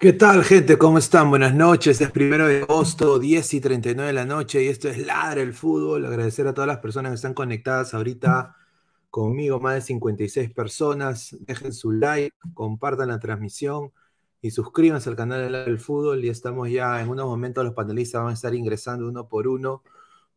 ¿Qué tal, gente? ¿Cómo están? Buenas noches. Es primero de agosto, 10 y 39 de la noche, y esto es Ladre el Fútbol. Agradecer a todas las personas que están conectadas ahorita conmigo, más de 56 personas. Dejen su like, compartan la transmisión y suscríbanse al canal de Ladre el Fútbol. Y estamos ya en unos momentos, los panelistas van a estar ingresando uno por uno.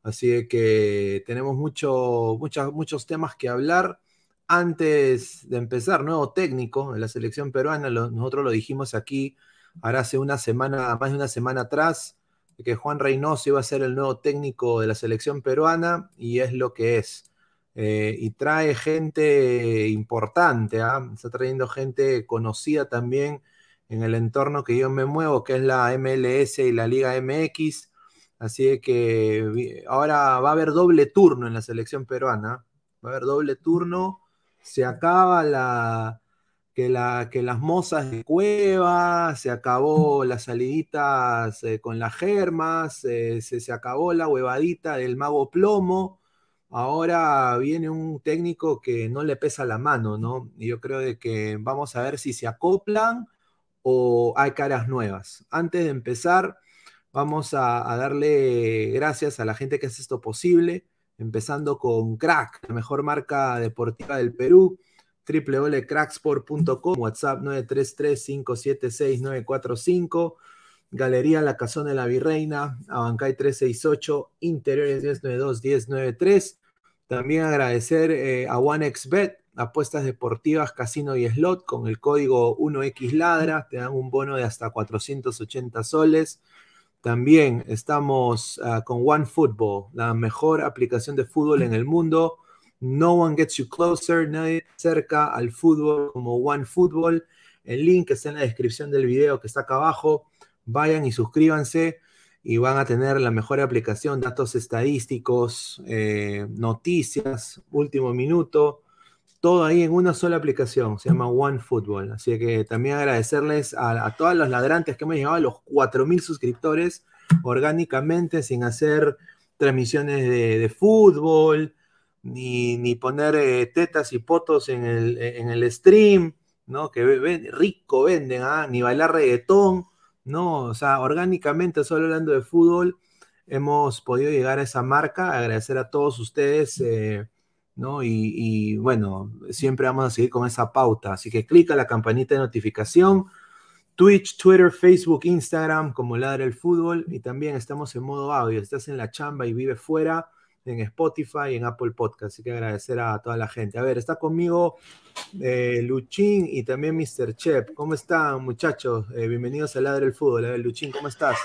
Así que tenemos mucho, muchos temas que hablar. Antes de empezar, nuevo técnico en la selección peruana, nosotros lo dijimos aquí ahora hace una semana, más de una semana atrás, que Juan Reynoso iba a ser el nuevo técnico de la selección peruana y es lo que es. Eh, y trae gente importante, ¿ah? está trayendo gente conocida también en el entorno que yo me muevo, que es la MLS y la Liga MX. Así que ahora va a haber doble turno en la selección peruana. Va a haber doble turno. Se acaba la, que, que las mozas de cueva, se acabó las saliditas eh, con las germas, eh, se, se, acabó la huevadita del mago plomo. Ahora viene un técnico que no le pesa la mano, ¿no? Y yo creo de que vamos a ver si se acoplan o hay caras nuevas. Antes de empezar, vamos a, a darle gracias a la gente que hace esto posible, empezando con Crack, la mejor marca deportiva del Perú www.cracksport.com, WhatsApp 933-576-945, Galería La Casona de la Virreina, Abancay 368, Interiores 1092-1093. También agradecer eh, a OneXBet, apuestas deportivas, casino y slot, con el código 1XLadra, te dan un bono de hasta 480 soles. También estamos uh, con OneFootball, la mejor aplicación de fútbol en el mundo no one gets you closer, nadie cerca al fútbol como One Football. El link está en la descripción del video que está acá abajo vayan y suscríbanse y van a tener la mejor aplicación, datos estadísticos, eh, noticias, último minuto, todo ahí en una sola aplicación, se llama OneFootball. Así que también agradecerles a, a todos los ladrantes que hemos llegado a los 4.000 suscriptores orgánicamente, sin hacer transmisiones de, de fútbol, ni, ni poner eh, tetas y potos en el, en el stream, ¿no? Que ven, rico venden, ¿ah? Ni bailar reggaetón, ¿no? O sea, orgánicamente, solo hablando de fútbol, hemos podido llegar a esa marca. Agradecer a todos ustedes, eh, ¿no? Y, bueno, siempre vamos a seguir con esa pauta. Así que clica la campanita de notificación. Twitch, Twitter, Facebook, Instagram, como Ladra el Fútbol. Y también estamos en modo audio. Estás en la chamba y vive fuera en Spotify y en Apple Podcast. Así que agradecer a toda la gente. A ver, está conmigo eh, Luchín y también Mr. Chep. ¿Cómo están, muchachos? Eh, bienvenidos a Ladre el Fútbol. A ver, Luchín, ¿cómo estás?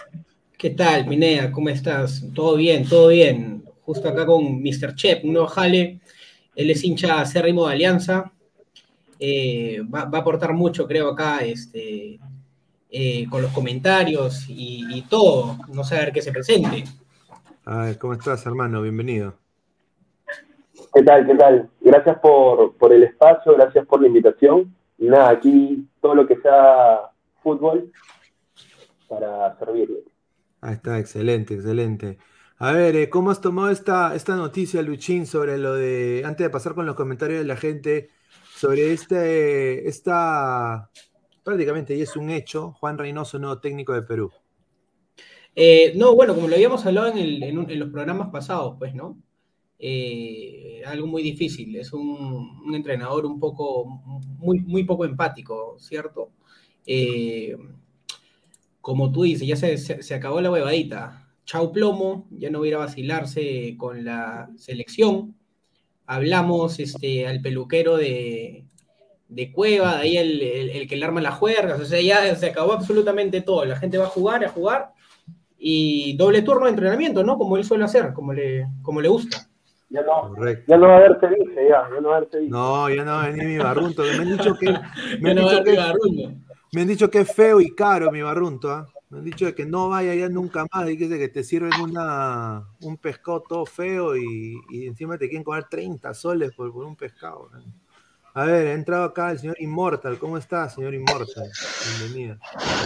¿Qué tal, Minea? ¿Cómo estás? Todo bien, todo bien. Justo acá con Mr. Chep, un nuevo jale. Él es hincha acérrimo de Alianza. Eh, va, va, a aportar mucho, creo, acá, este, con los comentarios y, y todo. No sé a ver qué se presente. A ver, ¿cómo estás, hermano? Bienvenido. ¿Qué tal? ¿Qué tal? Gracias por, por, el espacio, gracias por la invitación. Y nada, aquí todo lo que sea fútbol para servirle. Ah, está, excelente, excelente. A ver, eh, ¿cómo has tomado esta, esta noticia, Luchín, sobre lo de, antes de pasar con los comentarios de la gente, sobre este, esta, prácticamente, y es un hecho, Juan Reynoso, nuevo técnico de Perú? Eh, no, bueno, como lo habíamos hablado en, los programas pasados, pues, ¿no? Eh, algo muy difícil, es un, entrenador un poco, muy, muy poco empático, ¿cierto? Eh, como tú dices, ya se, se, se, acabó la huevadita. Chau plomo, ya no va a ir a vacilarse con la selección. Hablamos este, al peluquero de, de Cueva, de ahí el, el, el, que le arma las juergas, o sea, ya se acabó absolutamente todo. La gente va a jugar, a jugar, y doble turno de entrenamiento, ¿no? Como él suele hacer, como le, como le gusta. Ya no, ya no va a haber ceviche, ya, ya no va a haber ceviche. No, ya no va a venir mi barrunto. Me han dicho que, me han, dicho que, me han dicho que es feo y caro mi barrunto, ¿ah? ¿eh? Me han dicho que no vaya ya nunca más, y que, que te sirven una, un pescado todo feo y, y encima te quieren cobrar 30 soles por, por un pescado. ¿eh? A ver, ha entrado acá el señor Immortal. ¿Cómo está, señor Immortal? Bienvenido.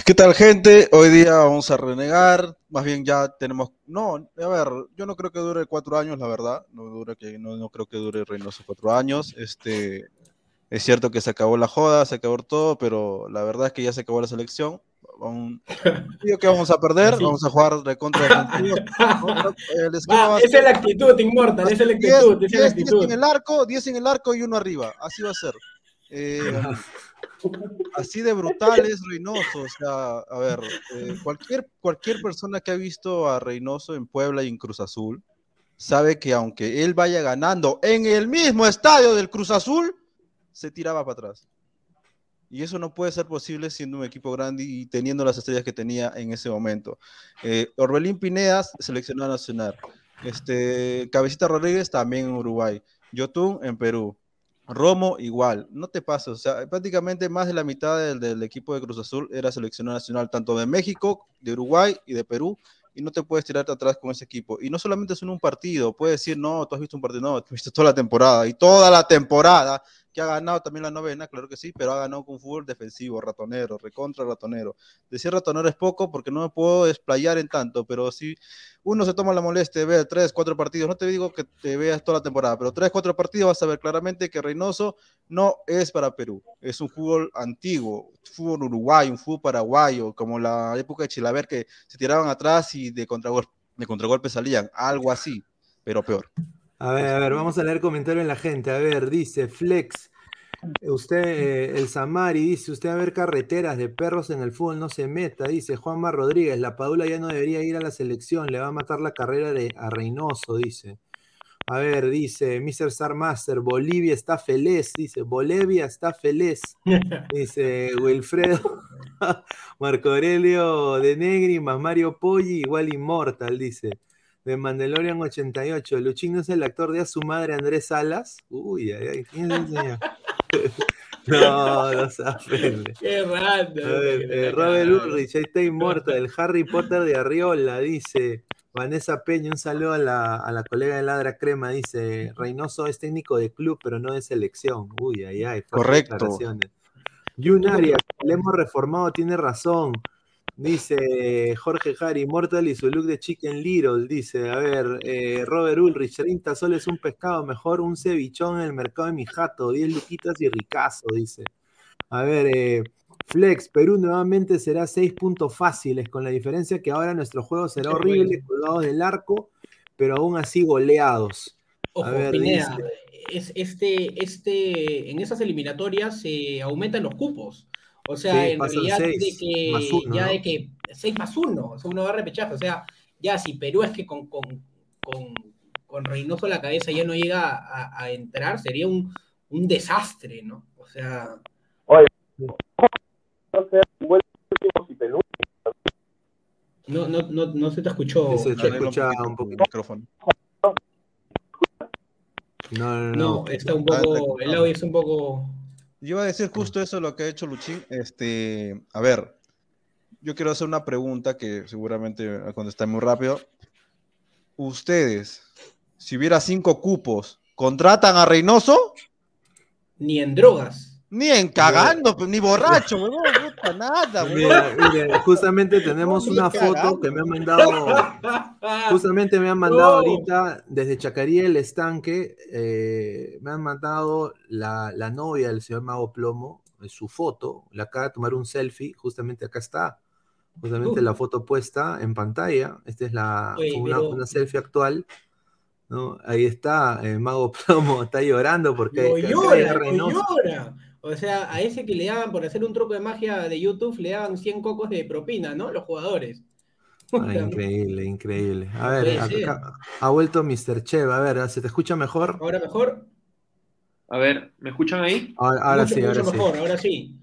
¿Qué tal, gente? Hoy día vamos a renegar. Más bien ya tenemos. No, a ver, yo no creo que dure cuatro años, la verdad. No, dure que, no, no creo que dure Reynoso cuatro años. Este, es cierto que se acabó la joda, se acabó todo, pero la verdad es que ya se acabó la selección. Un partido que vamos a perder, sí. vamos a jugar de contra Argentina. Ah, esa es la actitud, Inmortal, esa es la actitud. 10, esa 10, 10 en el arco, 10 en el arco y uno arriba, así va a ser. Eh, así de brutal es Reynoso, o sea, a ver, eh, cualquier, cualquier persona que ha visto a Reynoso en Puebla y en Cruz Azul, sabe que aunque él vaya ganando en el mismo estadio del Cruz Azul, se tiraba para atrás. Y eso no puede ser posible siendo un equipo grande y teniendo las estrellas que tenía en ese momento. Eh, Orbelín Pinedas, seleccionado nacional. Este, Cabecita Rodríguez también en Uruguay. Yotun en Perú. Romo igual. No te pases. O sea, prácticamente más de la mitad del, del equipo de Cruz Azul era seleccionado nacional, tanto de México, de Uruguay y de Perú y no te puedes tirarte atrás con ese equipo. Y no solamente es en un partido, puedes decir, no, tú has visto un partido, no, tú has visto toda la temporada. Y toda la temporada, que ha ganado también la novena, claro que sí, pero ha ganado con fútbol defensivo, ratonero, recontra ratonero. Decir ratonero es poco porque no me puedo desplayar en tanto, pero si uno se toma la molestia de ver tres, cuatro partidos, no te digo que te veas toda la temporada, pero tres, cuatro partidos vas a ver claramente que Reynoso no es para Perú, es un fútbol antiguo, fútbol uruguayo, un fútbol paraguayo, como la época de Chilaver que se tiraban atrás y de contragolpe, de contragolpe salían, algo así, pero peor. A ver, a ver, vamos a leer comentarios en la gente. A ver, dice Flex. Usted, eh, el Samari, dice, usted a ver carreteras de perros en el fútbol no se meta, dice Juanma Rodríguez, la Padula ya no debería ir a la selección, le va a matar la carrera de, a Reynoso, dice. A ver, dice Mr. Sarmaster, Bolivia está feliz, dice, Bolivia está feliz, dice Wilfredo, Marco Aurelio de Negri más Mario Poggi, igual inmortal, dice de Mandalorian 88. Luchín no es el actor de A su madre Andrés Salas. Uy, ay, ay, ¿quién es el señor? No, no se ofende. Qué ver, eh, Robert Ulrich, ahí está inmortal, el Harry Potter de Arriola, dice. Vanessa Peña, un saludo a la, a la colega de Ladra Crema, dice, Reynoso es técnico de club, pero no de selección. Uy, ay, ay. Correcto. Yunaria, le hemos reformado, tiene razón. Dice Jorge Harry, Immortal y su look de Chicken Little. Dice, a ver, eh, Robert Ulrich, 30 soles un pescado, mejor un cevichón en el mercado de mi jato, 10 luquitas y ricazo, dice. A ver, eh, Flex, Perú nuevamente será 6 puntos fáciles, con la diferencia que ahora nuestro juego será horrible, colgados del arco, pero aún así goleados. Ojo, a ver, Pineda, dice- es, este, este, en esas eliminatorias se aumentan los cupos. O sea, Sí, en realidad seis de que, uno, ya ¿no? de que 6 más 1, o sea, uno va a repechaje. O sea, ya si Perú es que con, con, con, con Reynoso la cabeza ya no llega a, a entrar, sería un, un desastre, ¿no? O sea, Oye, no sea y no, no, no, no se te escuchó. Se te escucha un poquito. micrófono. No, no, no. No, está un Ah, poco, escuchando. el audio es un poco... Yo iba a decir justo eso lo que ha hecho Luchín. Este, a ver, yo quiero hacer una pregunta que seguramente va a contestar muy rápido. Ustedes, si hubiera cinco cupos, ¿contratan a Reynoso? Ni en drogas. Ni en cagando, ni borracho, huevón, puta, nada, Mira, huevón. mira, justamente tenemos No, una ni cagando. foto que me han mandado, justamente me han mandado No. ahorita desde Chacaría el estanque, eh, me han mandado la, la novia del señor Mago Plomo, eh, su foto, le acaba de tomar un selfie, justamente acá está, justamente Uh. la foto puesta en pantalla, esta es la, Oye, una, pero- una selfie actual, ¿no? Ahí está, eh, Mago Plomo está llorando porque de llora, Reynoso. llora. O sea, a ese que le daban por hacer un truco de magia de YouTube, le daban 100 cocos de propina, ¿no? Los jugadores. Ah, increíble, increíble. A ver, acá- ha vuelto Mr. Chev. A ver, ¿se te escucha mejor? Ahora mejor. A ver, ¿me escuchan ahí? Ahora, ahora mucho, sí, ahora sí. mejor, ahora sí.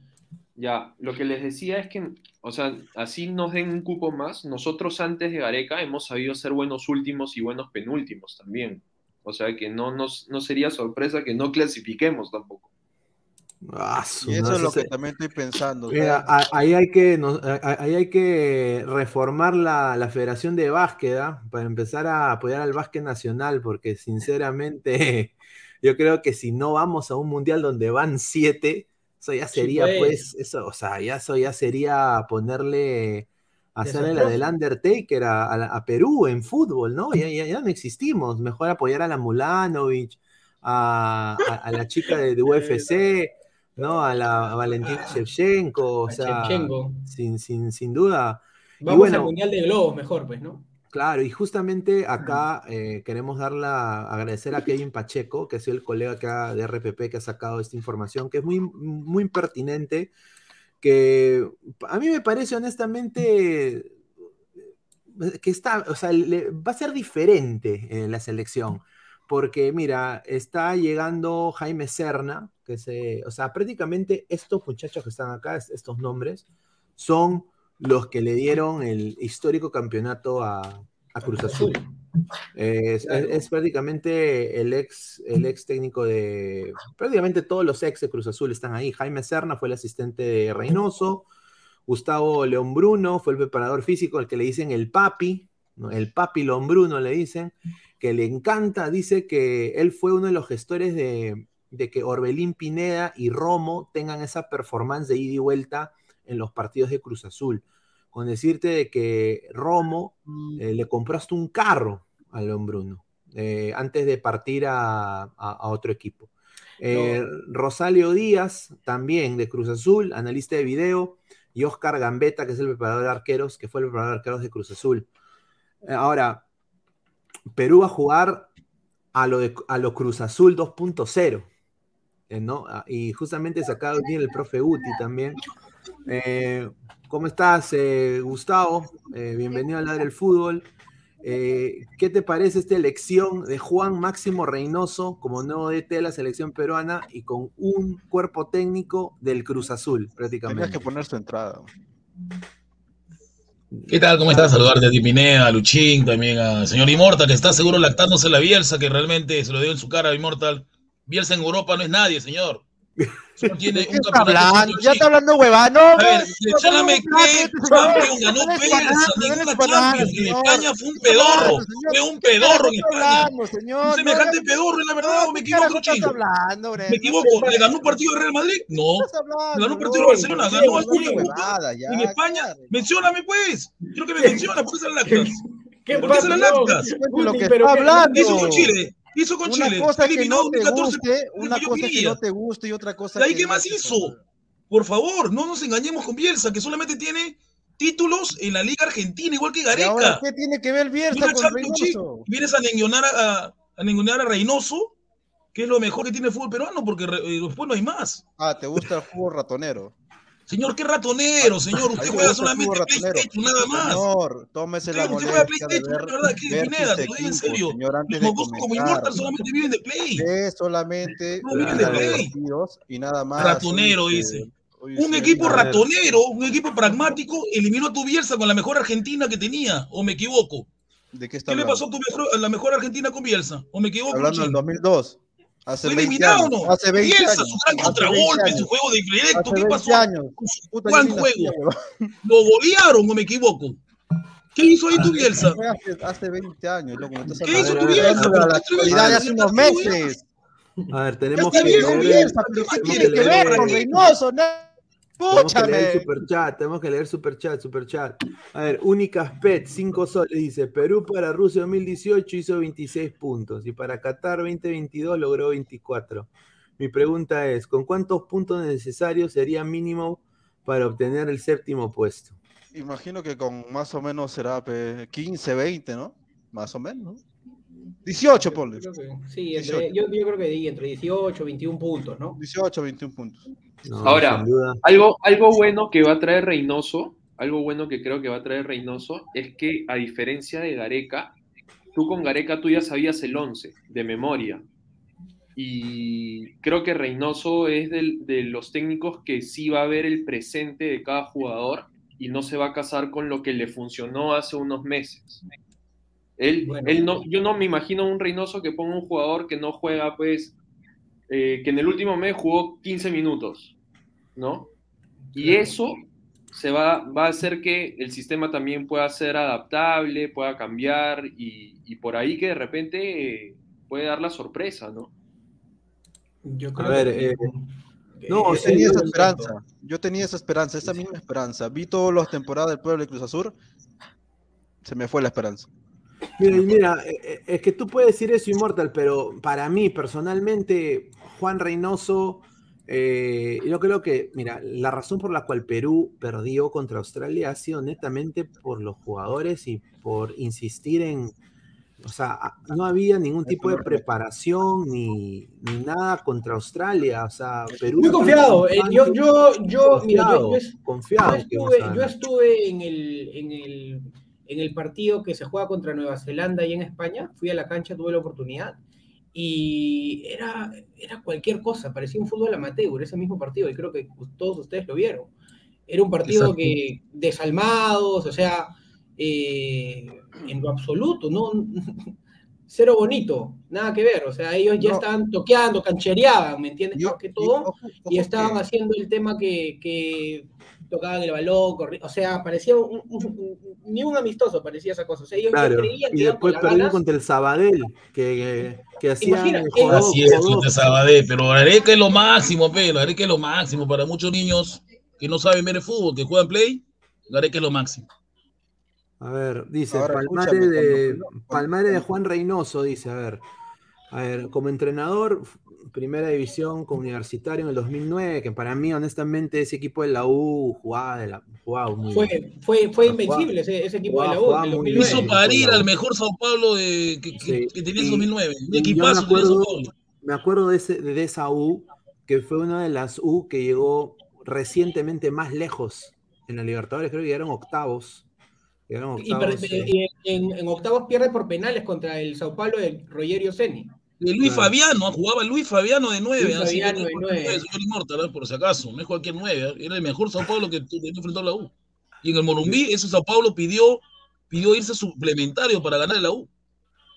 Ya, lo que les decía es que, o sea, así nos den un cupo más. Nosotros antes de Gareca hemos sabido ser buenos últimos y buenos penúltimos también. O sea que no, nos, no sería sorpresa que no clasifiquemos tampoco. Ah, su- Y eso no, es lo se- que también estoy pensando. Mira, ahí hay que, no- ahí hay que reformar la, la Federación de Básquet ¿ah? para empezar a apoyar al básquet nacional, porque sinceramente yo creo que si no vamos a un mundial donde van siete, eso ya Sí, sería pues. pues, eso, o sea, ya eso ya sería ponerle, hacerle la del Undertaker a, a Perú en fútbol, ¿no? Ya, ya, ya no existimos, mejor apoyar a la Mulanovic, a, a- a la chica de, de UFC, ¿no? A la a Valentina Shevchenko, o A sea, Shevchenko. sin, sin, sin duda. Y Vamos bueno, al Mundial de Globos mejor, pues, ¿no? Claro, y justamente acá eh, queremos dar la, agradecer a Kevin Pacheco, que es el colega ha- de RPP que ha sacado esta información, que es muy, muy pertinente, que a mí me parece honestamente eh, que está, o sea, le- va a ser diferente en la selección, porque mira, está llegando Jaime Serna, que se, o sea, prácticamente estos muchachos que están acá, es- estos nombres, son los que le dieron el histórico campeonato a, a Cruz Azul. Es, es- es prácticamente el ex, el ex técnico de. Prácticamente todos los ex de Cruz Azul están ahí. Jaime Serna fue el asistente de Reynoso. Gustavo León Bruno fue el preparador físico, el que le dicen el papi, ¿no? el papi León Bruno le dicen, que le encanta. Dice que él fue uno de los gestores de, de que Orbelín Pineda y Romo tengan esa performance de ida y vuelta en los partidos de Cruz Azul. Con decirte de que Romo eh, le compró hasta un carro a León Bruno eh, antes de partir a, a- a otro equipo. Eh, Rosalio Díaz, también de Cruz Azul, analista de video, y Oscar Gambetta, que es el preparador de arqueros, que fue el preparador de arqueros de Cruz Azul. Eh, ahora, Perú va a jugar a lo, de, a lo Cruz Azul 2.0. eh, ¿no? Ah, Y justamente se acaba de unir el profe Uti también. Eh, ¿Cómo estás, eh, Gustavo? Eh, bienvenido a hablar del fútbol. Eh, ¿Qué te parece esta elección de Juan Máximo Reynoso como nuevo DT de la selección peruana y con un cuerpo técnico del Cruz Azul, Tenías prácticamente? que poner su entrada. ¿Qué tal? ¿Cómo estás? Saludarte a ti, Pineda, a Luchín, también al señor Immortal, que está seguro lactándose la Bielsa, que realmente se lo dio en su cara a Immortal. Bielsa en Europa no es nadie, señor. Solo tiene ¿De qué un está hablando? Ya está hablando huevada. No, A no, ver, no, mencióname no, no, qué no, Champions no, ganó Bielsa, ninguna Champions. En señor. España fue un pedorro, fue un ¿Qué pedorro en está España. hablando, señor? Un semejante pedorro, la verdad, o me ¿qué carajo equivoco, Bren? Me equivoco, ¿le ganó un partido al Real Madrid? No. ¿Le ganó un partido al Barcelona? ¿Ganó al En España, mencióname pues. Quiero que me menciona, ¿por qué se las lactas? ¿Qué ¿Por qué se las que. ¿Qué hizo con Chile? ¿Qué hizo con Una Chile? cosa que Eliminó no te 14 guste, puntos una que cosa que no te guste y otra cosa ¿De ahí que qué más hizo? Por favor, no nos engañemos con Bielsa, que solamente tiene títulos en la Liga Argentina, igual que ¿Y ahora Gareca. qué tiene que ver Bielsa con. Reynoso? Vienes a nengonar a, a a Reynoso, que es lo mejor que tiene el fútbol peruano, porque re- eh, después no hay más. Ah, ¿te gusta el fútbol ratonero? Señor, qué ratonero, señor. Usted juega solamente. PlayStation, nada más. Señor, tómese la Usted usted juega molestia de PlayStation, ver, de verdad, que ver Pineda, te lo digo en serio. señor, antes Los mocosos como. Immortal solamente viven de Play. Ve solamente No viven de Play. y nada más. Ratonero, dice. oye, Un sí, equipo ratonero, un equipo pragmático, eliminó a tu Bielsa con la mejor Argentina que tenía, o me equivoco. ¿De qué está ¿Qué le pasó a, tu mejor, a la mejor Argentina con Bielsa? ¿O me equivoco? Hablando del Luchín? 2002. Hace ¿Fue 20 eliminado años. no? Hace 20 Bielsa, años. su gran contragolpe, 20 su juego de directo, ¿qué 20 pasó? años. Puta, ni juego. ¿Lo golearon o me equivoco? ¿Qué hizo ahí tu Bielsa? Hace, hace 20 años, loco. ¿Qué hizo tu Bielsa? la actualidad hace unos meses. A ver, tenemos que pero ¿qué tiene que ver con Reynoso? No, Tenemos que leer superchat, tenemos que leer superchat, superchat. A ver, Únicas Pet, 5 soles, dice, Perú para Rusia 2018 hizo 26 puntos y para Qatar 2022 logró 24. Mi pregunta es, ¿con cuántos puntos necesarios sería mínimo para obtener el séptimo puesto? Imagino que con más o menos será pe, 15, 20, ¿no? Más o menos, ¿no? 18, ponle. Sí, entre- yo, yo creo que di entre 18 21 puntos, ¿no? 18, 21 puntos. No, Ahora, algo, algo bueno que va a traer Reynoso, algo bueno que creo que va a traer Reynoso, es que a diferencia de Gareca, tú con Gareca tú ya sabías el 11 de memoria. Y creo que Reynoso es del- de los técnicos que sí va a ver el presente de cada jugador y no se va a casar con lo que le funcionó hace unos meses. Él, Bueno. él no, yo no me imagino un Reynoso que ponga un jugador que no juega, pues, eh, que en el último mes jugó 15 minutos, ¿no? Y Claro. eso se va, va a hacer que el sistema también pueda ser adaptable, pueda cambiar y, y por ahí que de repente eh, puede dar la sorpresa, ¿no? Yo A creo ver, que- eh, no, Yo tenía esa esperanza. Yo tenía esa esperanza, esa misma esperanza. Vi todas las temporadas del Pueblo de Cruz Azul. Se me fue la esperanza. Mira, mira, eh, eh, es que tú puedes decir eso, Immortal, pero para mí, personalmente, Juan Reynoso, eh, yo creo que, mira, la razón por la cual Perú perdió contra Australia ha sido netamente por los jugadores y por insistir en, o sea, no había ningún tipo de preparación ni, ni nada contra Australia, o sea, Perú... Muy confiado. eh, yo, yo, yo, mira, yo, Confiado, yo es- confiado yo estuve, yo estuve en el, en el en el partido que se juega contra Nueva Zelanda y en España. Fui a la cancha, tuve la oportunidad. Y era, era cualquier cosa, parecía un fútbol amateur ese mismo partido, y creo que todos ustedes lo vieron. Era un partido Exacto. que desalmados, o sea, eh, en lo absoluto, no cero bonito, nada que ver, o sea, ellos ya No. estaban toqueando, canchereaban, ¿me entiendes? Yo- Más que todo, ojo- y estaban haciendo el tema que, que tocaban el balón, corri- o sea, parecía un- un- un- ni un amistoso, parecía esa cosa, o sea, ellos ya Claro, creían que y después ganas. contra el Sabadell, que, que hacían jodó- Así es, contra Sabadell, pero Gareca es lo máximo, pe, Gareca es lo máximo para muchos niños que no saben ver el fútbol, que juegan play, Gareca es lo máximo. A ver, dice, Ahora, Palmare de, cuando- Palmare de Juan Reynoso, dice, a ver, a ver, como entrenador, primera división con Universitario en el 2009, que para mí, honestamente, ese equipo de la U jugaba, de la, jugaba muy bien. Fue, fue, fue invencible ese, ese equipo de la U. jugaba en el muy 2009. Hizo parir al mejor Sao Paulo de, que, que- Sí, que tenía en y- 2009. Un me equipazo tenía me acuerdo de, ese, de esa U, que fue una de las U que llegó recientemente más lejos en la Libertadores, creo que llegaron octavos. Llegaron Y, per- octavos. eh, y en, en octavos pierde por penales contra el Sao Paulo de Rogerio Ceni. De Luis Claro. Fabiano, jugaba Luis Fabiano de 9. Luis Fabiano de nueve. Señor Inmortal, ¿eh? por si acaso, no es cualquier 9. Era el mejor Sao Paulo que tenía enfrentado a la U. Y en el Morumbí, ese Sao Paulo pidió, pidió irse suplementario para ganar la U.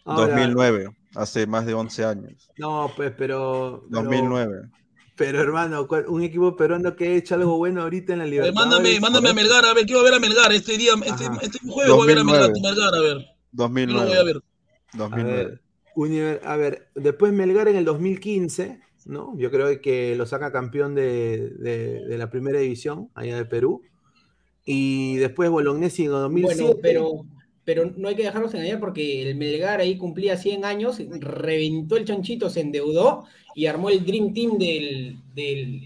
Ahora, 2009, hace más de 11 años. No, pues, pero. pero 2009. Pero hermano, ¿cuál- un equipo peruano que ha hecho algo bueno ahorita en la A ver, Libertadores. mándame, mándame a Melgar, a ver, quiero ver a Melgar este día, este, este jueves voy a ver a Melgar, 2009. Melgar, a ver. Yo lo 2009. voy a ver. A 2009. ver, Univer- a ver, después Melgar en el 2015, ¿no? Yo creo que lo saca campeón de, de- de la primera división, allá de Perú. Y después Bolognesi en el 2007. Bueno, pero, pero no hay que dejarnos engañar porque el Melgar ahí cumplía 100 años, reventó el chanchito, se endeudó y armó el Dream Team del. del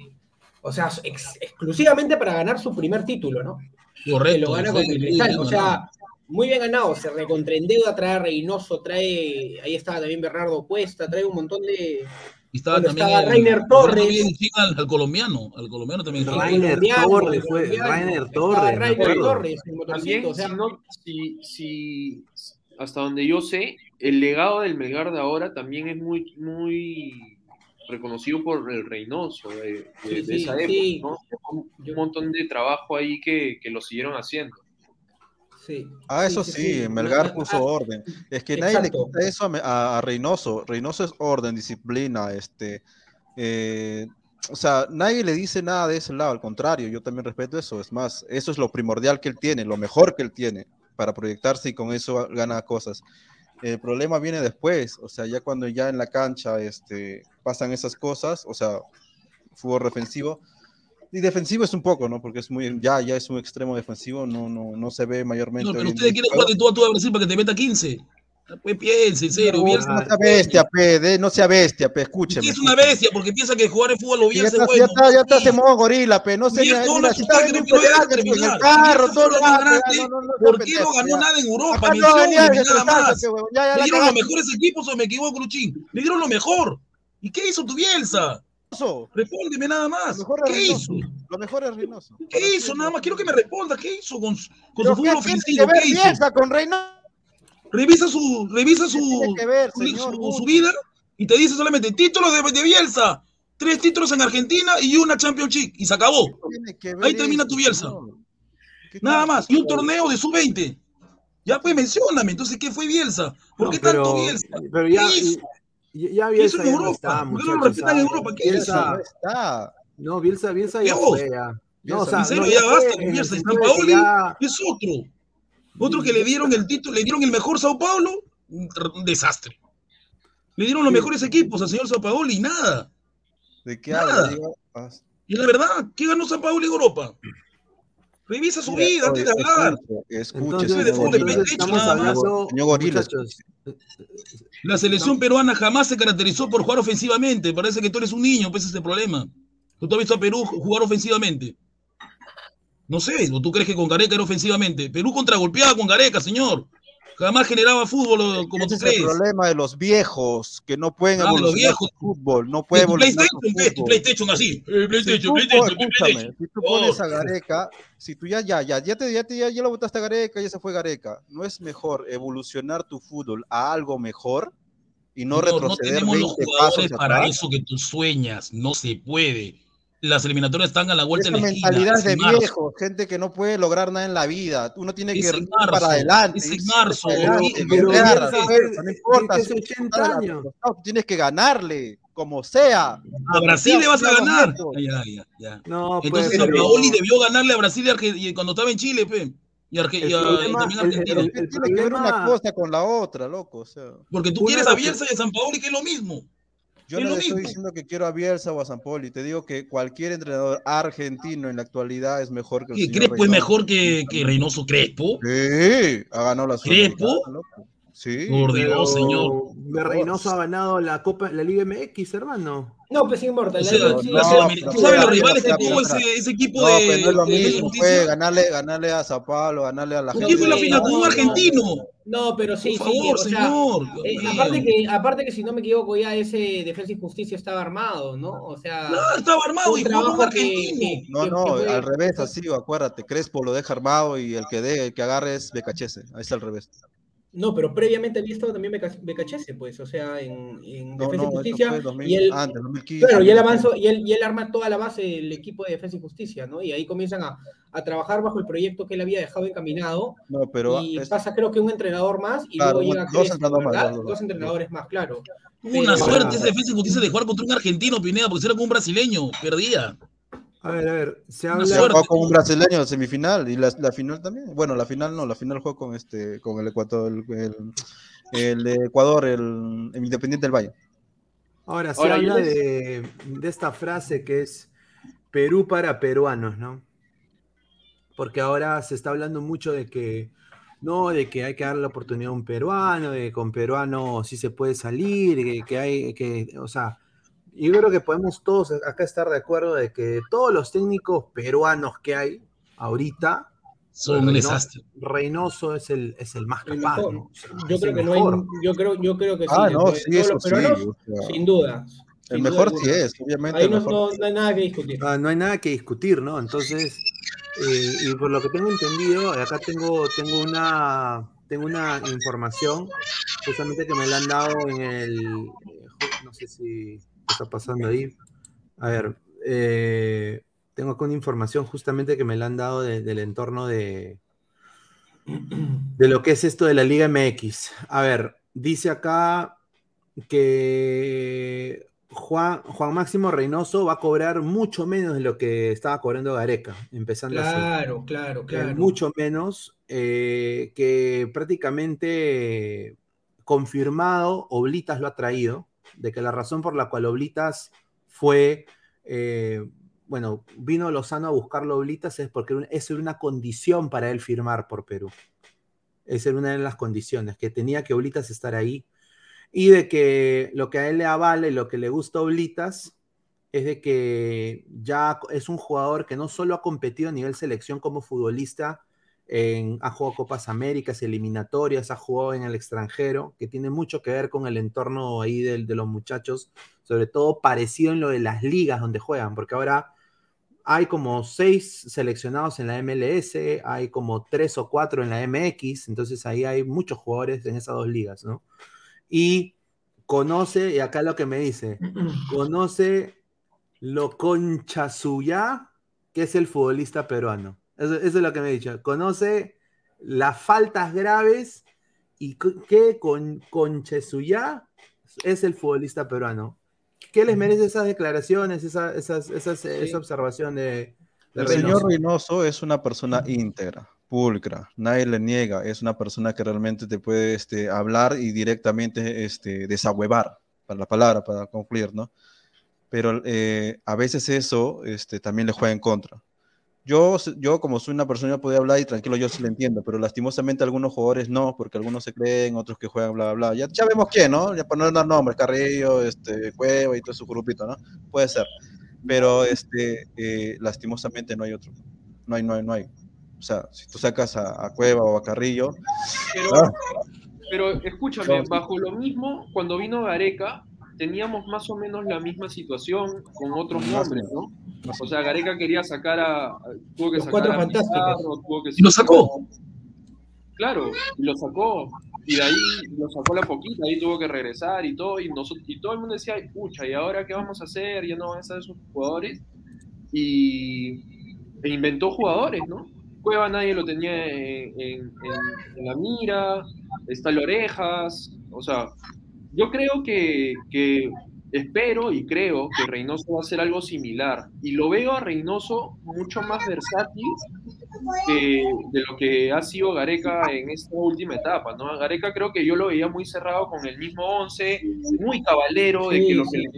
o sea, ex- exclusivamente para ganar su primer título, ¿no? Que Correcto. lo gana con el Cristal. O sea, muy bien ganado. Se recontraendeuda, trae a Reynoso, trae. Ahí estaba también Bernardo Cuesta, trae un montón de. Y estaba Bueno, también estaba el- Rainer Torres. al, al colombiano, al colombiano también. Rainer Torres, fue Rainer Torres, Rainer. Torres, el También, o sea, si no- si- si- hasta donde yo sé, el legado del Melgar de ahora también es muy, muy reconocido por el Reynoso de, de- Sí, de esa sí, época, sí. ¿no? Un, un montón de trabajo ahí que, que lo siguieron haciendo. Sí. Ah, eso sí, sí, sí. Melgar Ah, puso ah, orden. Es que nadie le Exacto. quita eso a- a Reynoso. Reynoso es orden, disciplina, este. eh, o sea, nadie le dice nada de ese lado, al contrario, yo también respeto eso. Es más, eso es lo primordial que él tiene, lo mejor que él tiene para proyectarse y con eso gana cosas. El problema viene después, o sea, ya cuando ya en la cancha este, pasan esas cosas, o sea, fútbol defensivo. Y defensivo es un poco, ¿no? Porque es muy, ya, ya es un extremo defensivo, no, no, no se ve mayormente. No, pero ustedes quieren jugar de tú a tú a Brasil para que te meta 15. Pues piensa, en serio, No, no sea bestia, pe, de- no sea bestia, pe, escúcheme. ¿Qué es una bestia? Porque piensa que jugar en fútbol o Ya Bielsa es está, bueno. ya está, ya está, se modo gorila, pe, no sé, no, no, si en un no, no, pedante, no, pe, en no, el carro, todo lo ¿Por qué no ganó nada en Europa? Venía de nada más. pe, huevón, ya, ya ¿Le la dieron los mejores equipos o me equivoco, Luchín? Le dieron lo mejor. ¿Y qué hizo tu Bielsa? Reynoso, Respóndeme nada más. Lo mejor es ¿Qué Reynoso. hizo? Lo mejor es Reynoso. ¿Qué hizo? Nada más quiero que me responda. ¿Qué hizo con, su- con su ¿qué fútbol ofensivo? ¿Qué hizo? Con Reynoso? Revisa su, revisa su, ver, su- señor su- Guti? su vida y te dice solamente títulos de, de Bielsa, tres títulos en Argentina y una Championship y se acabó. Ahí termina eso, tu Bielsa. señor. ¿Qué Nada más. Y un torneo de sub-20. Ya pues mencióname. Entonces, ¿qué fue Bielsa? ¿Por No, qué pero, tanto Bielsa? pero ya, ¿Qué hizo? Ya, ya ¿Qué hizo Bielsa no Europa? está, ¿Por qué no lo respetan en Europa? ¿Qué Bielsa Bielsa, no está. no, Bielsa, Bielsa ya fue, ya. No, Bielsa, o sea, en serio, no, ya fue basta con el Bielsa. Sampaoli ya- es otro. Otro que le dieron el título, le dieron el mejor Sao Paulo, un desastre. Le dieron los mejores equipos al señor Sao Paulo y nada. ¿De qué Nada. habla? Y la verdad, ¿qué ganó Sao Paulo en Europa? Revisa su mira, vida antes de hablar. pecho, estamos nada más. hablando, La selección peruana jamás se caracterizó por jugar ofensivamente. Parece que tú eres un niño, pues ese es el problema. ¿Tú te has visto a Perú jugar ofensivamente? No sé, ¿o tú crees que con Gareca era ofensivamente? Perú contragolpeaba con Gareca, señor. Jamás generaba fútbol como Ese tú es el crees. problema de los viejos que no pueden Ah, de los evolucionar viejos. fútbol, no De puede tu evolucionar PlayStation. Tu fútbol. PlayStation así. Eh, Si PlayStation, tú, PlayStation, si tú Oh. pones a Gareca, si tú ya, ya, ya, ya te, ya te, ya, ya lo votaste a Gareca, ya se fue Gareca, ¿no es mejor evolucionar tu fútbol a algo mejor y no no retroceder tenemos los 20 jugadores pasos para atrás? eso que tú sueñas. No se puede. Las eliminatorias están a la vuelta Esa de la esquina. mentalidad es de en marzo. viejo, gente que no puede lograr nada en la vida. Uno tiene Es que ir marzo, para adelante. es en marzo, no importa. es si 80 estás años. no, tienes que ganarle, como sea. A Brasil le vas a ganar. Ya, ya, ya. No, pues, Entonces pero- debió ganarle a Brasil y Arge- y cuando estaba en Chile, pe. Y, Arge- El y a- y problema- también a el- Argentina. el- ¿Qué tiene que ver una problema- cosa con la otra, loco? O sea, Porque tú Uno quieres de a Bielsa y a Sampaoli, que es lo mismo. Yo no le estoy mismo. diciendo que quiero a Bielsa o a Sampoli. Te digo que cualquier entrenador argentino en la actualidad es mejor que el ¿Qué, señor Crespo es mejor que, que Reynoso Crespo? Sí, ha ganado la ¿Crespo? Sí. Por Dios, señor. de Reynoso ha ganado la Copa, la Liga MX, hermano. No, pues sin importa. O sea, no, Sudamericana- pero ¿Tú sabes los rivales que tuvo ese, ese equipo No, de, pero no es lo de mismo, fue ganarle, ganarle a Sao Paulo, ganarle a la ¿Por gente. qué fue la Sí, final? no, Tuvo un no. argentino. No, pero sí, Por sí. favor, o sea, señor. eh, aparte, que, aparte que si no me equivoco, ya ese Defensa y Justicia estaba armado, ¿no? O sea. Claro, estaba armado y jugó un que- argentino. que- No, que- no, que fue- al revés, así, acuérdate. Crespo lo deja armado y el que dé, el que agarre es Becachese. Ahí está al revés. No, pero previamente había estado también Becachese, pues, o sea, en, en No, Defensa no, y Justicia. fue 2000 y él, antes, 2015, claro, y él 2016. avanzó, y él, y él arma toda la base del equipo de Defensa y Justicia, ¿no? Y ahí comienzan a, a trabajar bajo el proyecto que él había dejado encaminado. No, pero y es- pasa, creo que un entrenador más, y Claro, luego llega dos Crespo, entrenadores más, dos, Dos, dos. entrenadores más, claro. Una Pero- suerte esa defensa y justicia de jugar contra un argentino, Pineda, porque si era con un brasileño, perdía. A ver, a ver, se habla. Se jugó con un brasileño en semifinal y la, la final también. Bueno, la final no, la final jugó con este, con el Ecuador, el, el- el de Ecuador, el, el Independiente del Valle. Ahora se Ahora, habla les- de, de esta frase que es Perú para peruanos, ¿no? Porque ahora se está hablando mucho de que no, de que hay que darle la oportunidad a un peruano, de que con peruano sí se puede salir, que, que hay que, o sea, yo creo que podemos todos acá estar de acuerdo de que todos los técnicos peruanos que hay ahorita Son un Reyno- desastre. Reynoso es el, es el más El capaz, mejor. ¿no? O sea, Yo creo el que no hay, yo creo, yo creo que sí. Ah, no, todos sí, los eso sí. peruanos, o sea, sin duda. el sin mejor duda sí es, obviamente. Ahí el no, no- no hay nada que discutir. Ah, no hay nada que discutir, ¿no? Entonces, eh, y por lo que tengo entendido, acá tengo, tengo una tengo una información, justamente que me la han dado en el, eh, no sé si está pasando ahí. A ver, eh, tengo acá una información justamente que me la han dado de- del entorno de, de lo que es esto de la Liga MX. A ver, dice acá que Juan, Juan Máximo Reynoso va a cobrar mucho menos de lo que estaba cobrando Gareca, empezando así. Claro, claro, Eh, claro. mucho menos, eh, que prácticamente confirmado, Oblitas lo ha traído, de que la razón por la cual Oblitas fue, eh, bueno, vino Lozano a buscarlo Oblitas es porque esa era una condición para él firmar por Perú. Esa era una de las condiciones, que tenía que Oblitas estar ahí. Y de que lo que a él le avala y lo que le gusta a Oblitas es de que ya es un jugador que no solo ha competido a nivel selección como futbolista, en- ha jugado Copas Américas, eliminatorias, ha jugado en el extranjero, que tiene mucho que ver con el entorno ahí del- de, los muchachos, sobre todo parecido en lo de las ligas donde juegan, porque ahora hay como seis seleccionados en la MLS, hay como tres o cuatro en la MX, entonces ahí hay muchos jugadores en esas dos ligas, ¿no? Y conoce, y acá lo que me dice, conoce lo concha suya que es el futbolista peruano. Eso, eso es lo que me ha dicho. Conoce las faltas graves y que con concha suya es el futbolista peruano. ¿Qué les merece esas declaraciones, esa, esas, esas- esa observación de, de El Reynoso? señor Reynoso es una persona íntegra, pulcra, nadie le niega, es una persona que realmente te puede este, hablar y directamente este, desahuevar, para la palabra, para concluir, ¿no? Pero eh, a veces eso este, también le juega en contra. Yo, yo, como soy una persona, puedo hablar y tranquilo, yo sí le entiendo, pero lastimosamente algunos jugadores no, porque algunos se creen, otros que juegan, bla, bla, bla. Ya, ya vemos quién, ¿no? Ya para no dar nombres, Carrillo, este, Cueva y todo su grupito, ¿no? Puede ser. Pero este, eh, lastimosamente no hay otro. No hay, no hay, no hay. O sea, si tú sacas a, a Cueva o a Carrillo. Pero, ah, pero escúchame, No. bajo lo mismo, cuando vino Gareca, teníamos más o menos la misma situación con otros nombres, ¿no? O sea, Gareca quería sacar a. Tuvo que Los sacar cuatro a fantásticos. Pizarro, tuvo que Y lo sacó. Claro, y lo sacó. Y de ahí lo sacó la poquita, ahí tuvo que regresar y todo. Y, nosotros, y todo el mundo decía, "Ay, pucha, ¿y ahora qué vamos a hacer? Ya no van a estar esos jugadores. Y e inventó jugadores, ¿no? Cueva nadie lo tenía en, en- en- en la mira, está el Orejas, o sea, yo creo que, que espero y creo que Reynoso va a hacer algo similar. Y lo veo a Reynoso mucho más versátil que de lo que ha sido Gareca en esta última etapa, ¿no? A Gareca creo que yo lo veía muy cerrado con el mismo 11, muy cabalero de que lo que le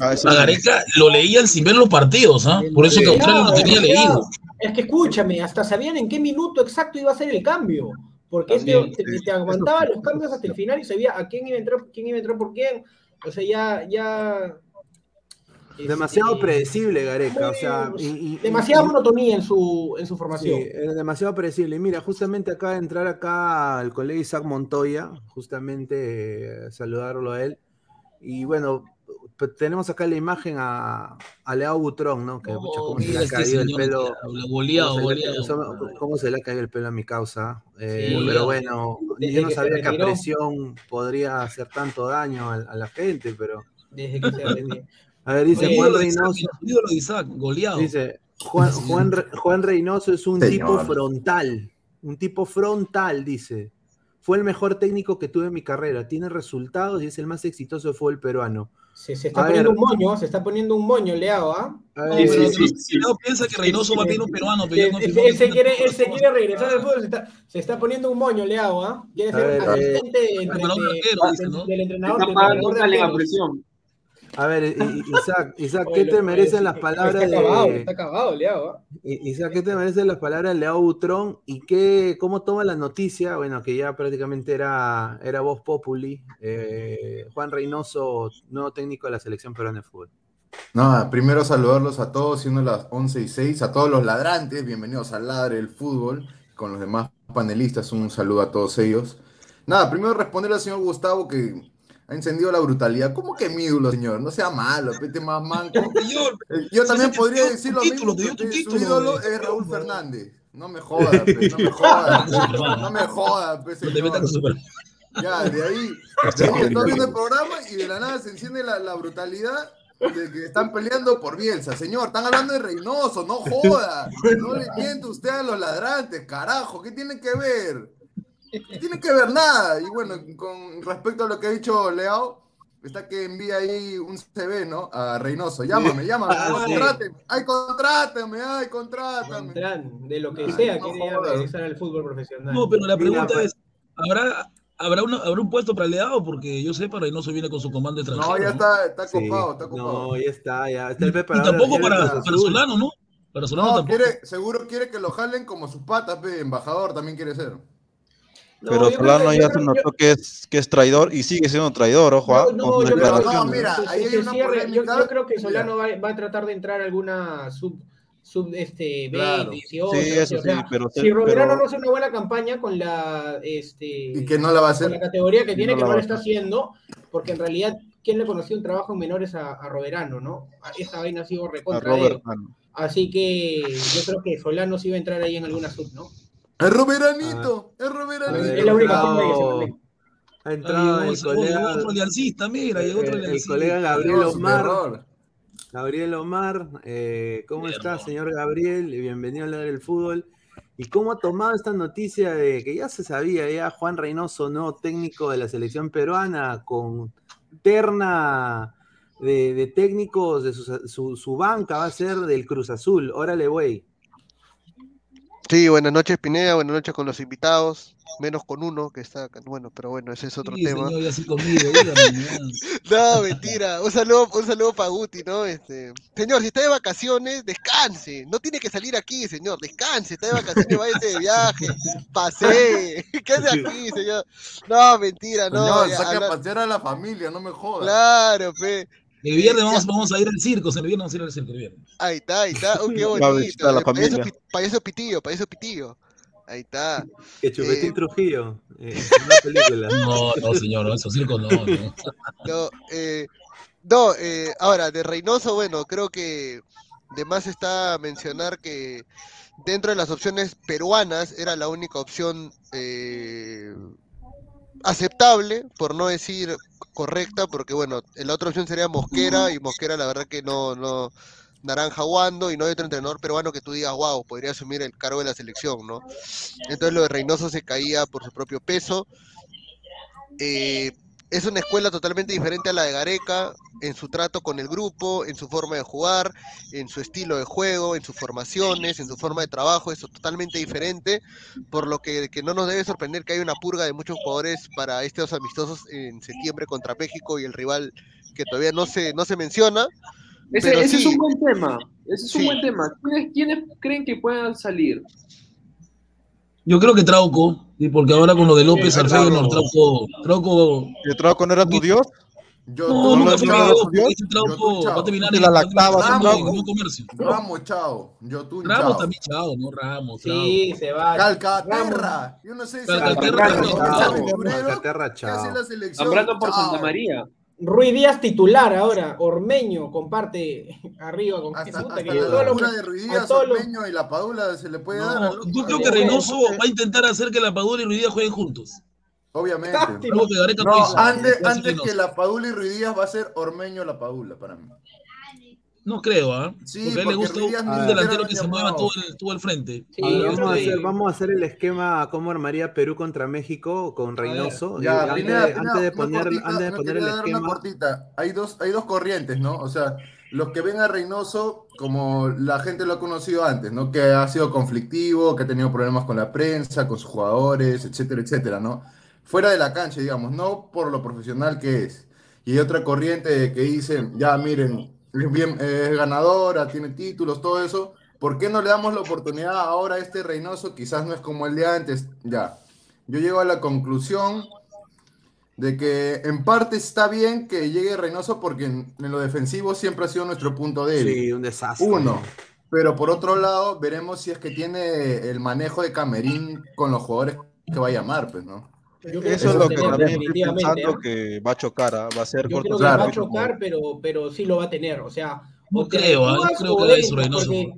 ah, eso A sí. Gareca lo leían sin ver los partidos, ¿ah? Por eso que Australia lo tenía leído. Es que escúchame, hasta sabían en qué minuto exacto iba a ser el cambio. Porque este También, te, te aguantaba los cambios hasta el final y sabía a quién iba a entrar, quién iba a entrar por quién. O sea, ya, ya. Demasiado este, predecible, Gareca. O sea, y- y- demasiada y- monotonía en su, en su formación. Sí, es demasiado predecible. Mira, justamente de entrar acá el colega Isaac Montoya, justamente eh, saludarlo a él. Y bueno, tenemos acá la imagen a, a Leao Butrón, ¿no? Que, pucha, cómo se le ha este caído el pelo. diablo, goleado, cómo se le- cómo- se le ha caído el pelo a mi causa. Eh, Sí, pero bueno, yo no que sabía que a presión podría hacer tanto daño a, a la gente, pero. Desde que se retiró. A ver, dice Oye, Juan Reynoso. ídolo de Isaac, goleado. Dice, Juan, Juan, Juan Reynoso es un Señor. tipo frontal, un tipo frontal, dice. Fue el mejor técnico que tuve en mi carrera, tiene resultados y es el más exitoso de fútbol peruano. Se, se está A poniendo ver. un moño, se está poniendo un moño, Leao, ¿ah? Pero sí, Leo piensa que Reynoso va a pedir un peruano, pero Él, ya no él- él se quiere, él se quiere regresar al fútbol, se está, se está poniendo un moño, Leao, ¿ah? Quiere ser eh, asistente del- entrenador. Está del pagando entrenador de presión. A ver, Isaac, Isaac, Oye, ¿qué te merecen las palabras está acabado, de... está acabado, Leao, ¿ah? Isaac, ¿qué te merecen las palabras de Leao Butrón y qué, cómo toma la noticia? Bueno, que ya prácticamente era, era voz populi. eh, Juan Reynoso, nuevo técnico de la selección peruana de fútbol. Nada, primero saludarlos a todos, siendo las 11 y 6, a todos los ladrantes, bienvenidos al Ladre del Fútbol, con los demás panelistas, un saludo a todos ellos. Nada, primero responder al señor Gustavo que ha encendido la brutalidad. ¿Cómo que mi ídolo, señor? No sea malo, pete más manco. Yo también podría decir lo título, mismo, su ídolo es Raúl Fernández. No me jodas, pe, no me jodas, no me jodas, pe, señor. Ya, de ahí, de ahí estoy viendo el programa y de la nada se enciende la, la brutalidad de que están peleando por Bielsa. Señor, están hablando de Reynoso, no joda. No le miente usted a los ladrantes, carajo, ¿qué tiene que ver? No tiene que ver nada. Y bueno, con respecto a lo que ha dicho Leao, está que envía ahí un CV, ¿no? A Reynoso. Llámame, llámame, Ah. Ay, contrátame, ay, contrátame. Entran, de lo que Ay, sea, no quiere regresar al fútbol profesional. No, pero la pregunta pa- es, ¿habrá, habrá, una- ¿habrá un puesto para Leao? Porque yo sé, para Reynoso viene con su comando extranjero. No, ya está, está Sí, copado, está copado. No, ya está, ya está el Y preparador. tampoco para, para. Solano, ¿no? Para Solano No, tampoco. quiere, seguro quiere que lo jalen como sus patas, pe, embajador también quiere ser. No, Pero Solano ya se notó que es, que es traidor y sigue siendo traidor, ojo, ah, No, no, con sus yo creo-. No, mira, ahí hay se una cierre. Yo, yo creo que. Solano va, va a tratar de entrar a alguna sub, sub este, B, Claro. 18. Sí, eso o sea, sí, pero- si Roberano pero- no hace una buena campaña con la, este, Y que no la va a con la hacer. categoría que tiene, no que la no va lo a está hacer. haciendo, porque en realidad, ¿quién le conoció un trabajo en menores a, a Roberano, no? Esa vaina ha sido recontra. Así que yo creo que Solano sí va a entrar ahí en alguna sub, ¿no? Es Roberanito, es Roberanito. Es la única entrado- forma de que se maneje. Ha entrado llegó, el llegó colega, otro aliancista, mira, llegó otro el, colega Gabriel Omar. Gabriel Omar, eh, ¿cómo Bien, está, señor Gabriel? Y Bienvenido a hablar del fútbol. ¿Y cómo ha tomado esta noticia de que ya se sabía, ya Juan Reynoso, nuevo técnico de la selección peruana, con terna de, de técnicos, de su, su- su banca va a ser del Cruz Azul? Órale, güey. Sí, buenas noches Pineda, buenas noches con los invitados, menos con uno que está acá, bueno, pero bueno, ese es otro Sí, tema. señor, conmigo, dígame. No, mentira, un saludo, un saludo para Guti, ¿no? Este, señor, si está de vacaciones, descanse, no tiene que salir aquí, señor, descanse, está de vacaciones, váyase de viaje, pasee, ¿qué hace aquí, señor? No, mentira, no. Ya, saque a pasear a la familia, no me jodas. Claro, pe. El viernes vamos, vamos a ir al circo, el viernes vamos a ir al circo el viernes. Ahí está, ahí está, oh, qué bonito. la eh, payaso, payaso pitillo, payaso pitillo. Ahí está. Que Chupetín Eh, Trujillo, eh, en una película. No, no, señor, no, esos circos no, no. No, eh, no eh, ahora, de Reynoso, bueno, creo que de más está mencionar que dentro de las opciones peruanas era la única opción eh, aceptable, por no decir correcta, porque bueno, la otra opción sería Mosquera y Mosquera la verdad que no, no, naranja Wando y no hay otro entrenador peruano que tú digas, wow, podría asumir el cargo de la selección, ¿no? Entonces lo de Reynoso se caía por su propio peso. Eh, es una escuela totalmente diferente a la de Gareca en su trato con el grupo, en su forma de jugar, en su estilo de juego, en sus formaciones, en su forma de trabajo, es totalmente diferente, por lo que, que no nos debe sorprender que hay una purga de muchos jugadores para estos amistosos en septiembre contra México y el rival que todavía no se, no se menciona. Ese, ese es un buen tema. Ese es un buen tema. ¿Quiénes, quiénes creen que puedan salir? Yo creo que Trauco, y porque ahora con lo de López Sí, al Trauco. Trauco, Trauco, ¿El Trauco no era tu Dios? Yo, no, nunca fue llamabas Dios, ese Trauco va a terminar Te en la va a lactabas, terminar Trauco. en un comercio. Ramos, chao. Yo, tú, Ramos chao. también, chao, no Ramos, Sí, se va. Calcaterra. Yo no sé si Calcaterra, Calcaterra, Calcaterra, Calcaterra, Calcaterra, ¿Qué hace chao. la selección? Nombrando por Chao. Santa María. Ruiz Díaz titular ahora, Ormeño comparte arriba con Hasta, puta, hasta que la locura de Ruiz a Díaz, Ormeño y la Padula se le puede dar. No, al- yo creo que Reynoso va a intentar hacer que la Padula y Ruidía jueguen juntos. Obviamente. No, antes, antes que la Padula y Ruiz Díaz va a ser Ormeño la Padula para mí. No creo, ¿ah? Sí, porque a él le gusta un ni delantero que se mueva todo el, todo el frente. A ver, vamos, a hacer, vamos a hacer el esquema cómo armaría Perú contra México con Reynoso. Ya, antes, Pineda, antes Pineda, de poner, cortita, antes de poner el esquema. cortita. Hay dos, hay dos corrientes, ¿no? O sea, los que ven a Reynoso como la gente lo ha conocido antes, ¿no? Que ha sido conflictivo, que ha tenido problemas con la prensa, con sus jugadores, etcétera, etcétera, ¿no? Fuera de la cancha, digamos, no por lo profesional que es. Y hay otra corriente que dice, ya miren, bien, es ganadora, tiene títulos, todo eso. ¿Por qué no le damos la oportunidad ahora a este Reynoso? Quizás no es como el de antes. Ya. Yo llego a la conclusión de que en parte está bien que llegue Reynoso porque en, en lo defensivo siempre ha sido nuestro punto débil. Sí, un desastre. Uno. Pero por otro lado, veremos si es que tiene el manejo de Camerín con los jugadores que va a llamar, pues, ¿no? Yo creo Eso es lo que tener también estoy definitivamente, pensando ¿ah? que va a chocar, ¿ah? va a ser Yo creo corto que va a chocar, pero, pero sí lo va a tener. O sea, No creo, No creo que eso Reynoso. porque-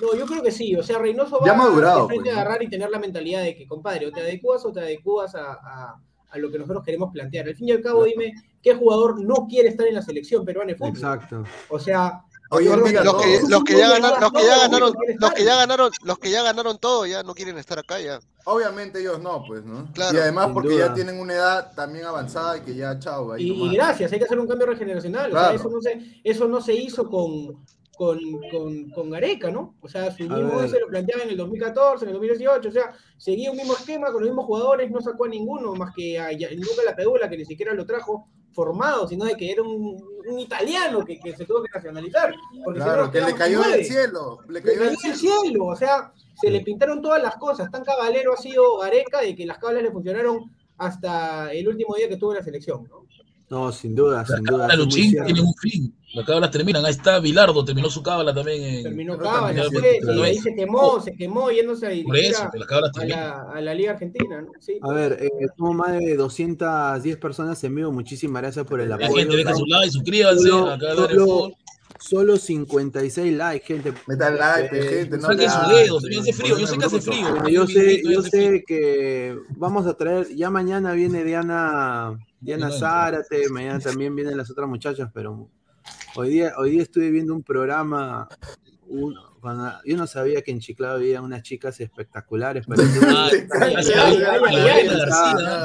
No, yo creo que sí. O sea, Reynoso va Ya madurado, frente pues, a ¿no? agarrar y tener la mentalidad de que, compadre, o te adecuas o te adecuas a, a- a lo que nosotros queremos plantear. Al fin y al cabo, dime, ¿qué jugador no quiere estar en la selección peruana de fútbol? Exacto. O sea, Los que, los que ya ganaron, los que ya ganaron, los que ya ganaron, los que ya ganaron todo ya no quieren estar acá ya. Obviamente ellos no, pues, ¿no? Claro. y además porque duda. ya tienen una edad también avanzada y que ya, chao, ahí Y, gracias, hay que hacer un cambio regeneracional. O sea, Claro. eso no se, eso no se hizo con, con, con, con Gareca, ¿no? O sea, su mismo se lo planteaba en el 2014, en el 2018, o sea, seguía un mismo esquema con los mismos jugadores, no sacó a ninguno, más que a La Pedula, que ni siquiera lo trajo formado, sino de que era un, un italiano que, que se tuvo que nacionalizar. Porque Claro, que le cayó del cielo. Le cayó del cielo. cielo, o sea, se le pintaron todas las cosas. Tan caballero ha sido Gareca de que las cablas le funcionaron hasta el último día que tuvo la selección, ¿no? No, sin duda, sin duda. La es muy Luchín tiene un fin. Las cábalas terminan. Ahí está Bilardo, terminó su cábala también. En... Terminó Cábala, ahí se quemó, se quemó yéndose a Por eso, a, que las cábalas a terminan. la, a la Liga Argentina, ¿no? Sí, A ver, eh, somos más de 210 personas en vivo. Muchísimas gracias por el La apoyo. gente deja su like, suscríbanse. Solo, Acá solo, solo 56 likes, gente. Metan like, Eh, gente, no Saquen sus dedos, también hace frío, yo sé que hace frío. Yo sé, yo sé que vamos a traer, ya mañana viene Diana, Diana. Zárate, mañana también vienen las otras muchachas, pero hoy día, hoy día estuve viendo un programa, un- cuando- yo no sabía que en Chiclayo había unas chicas espectaculares, pero yo,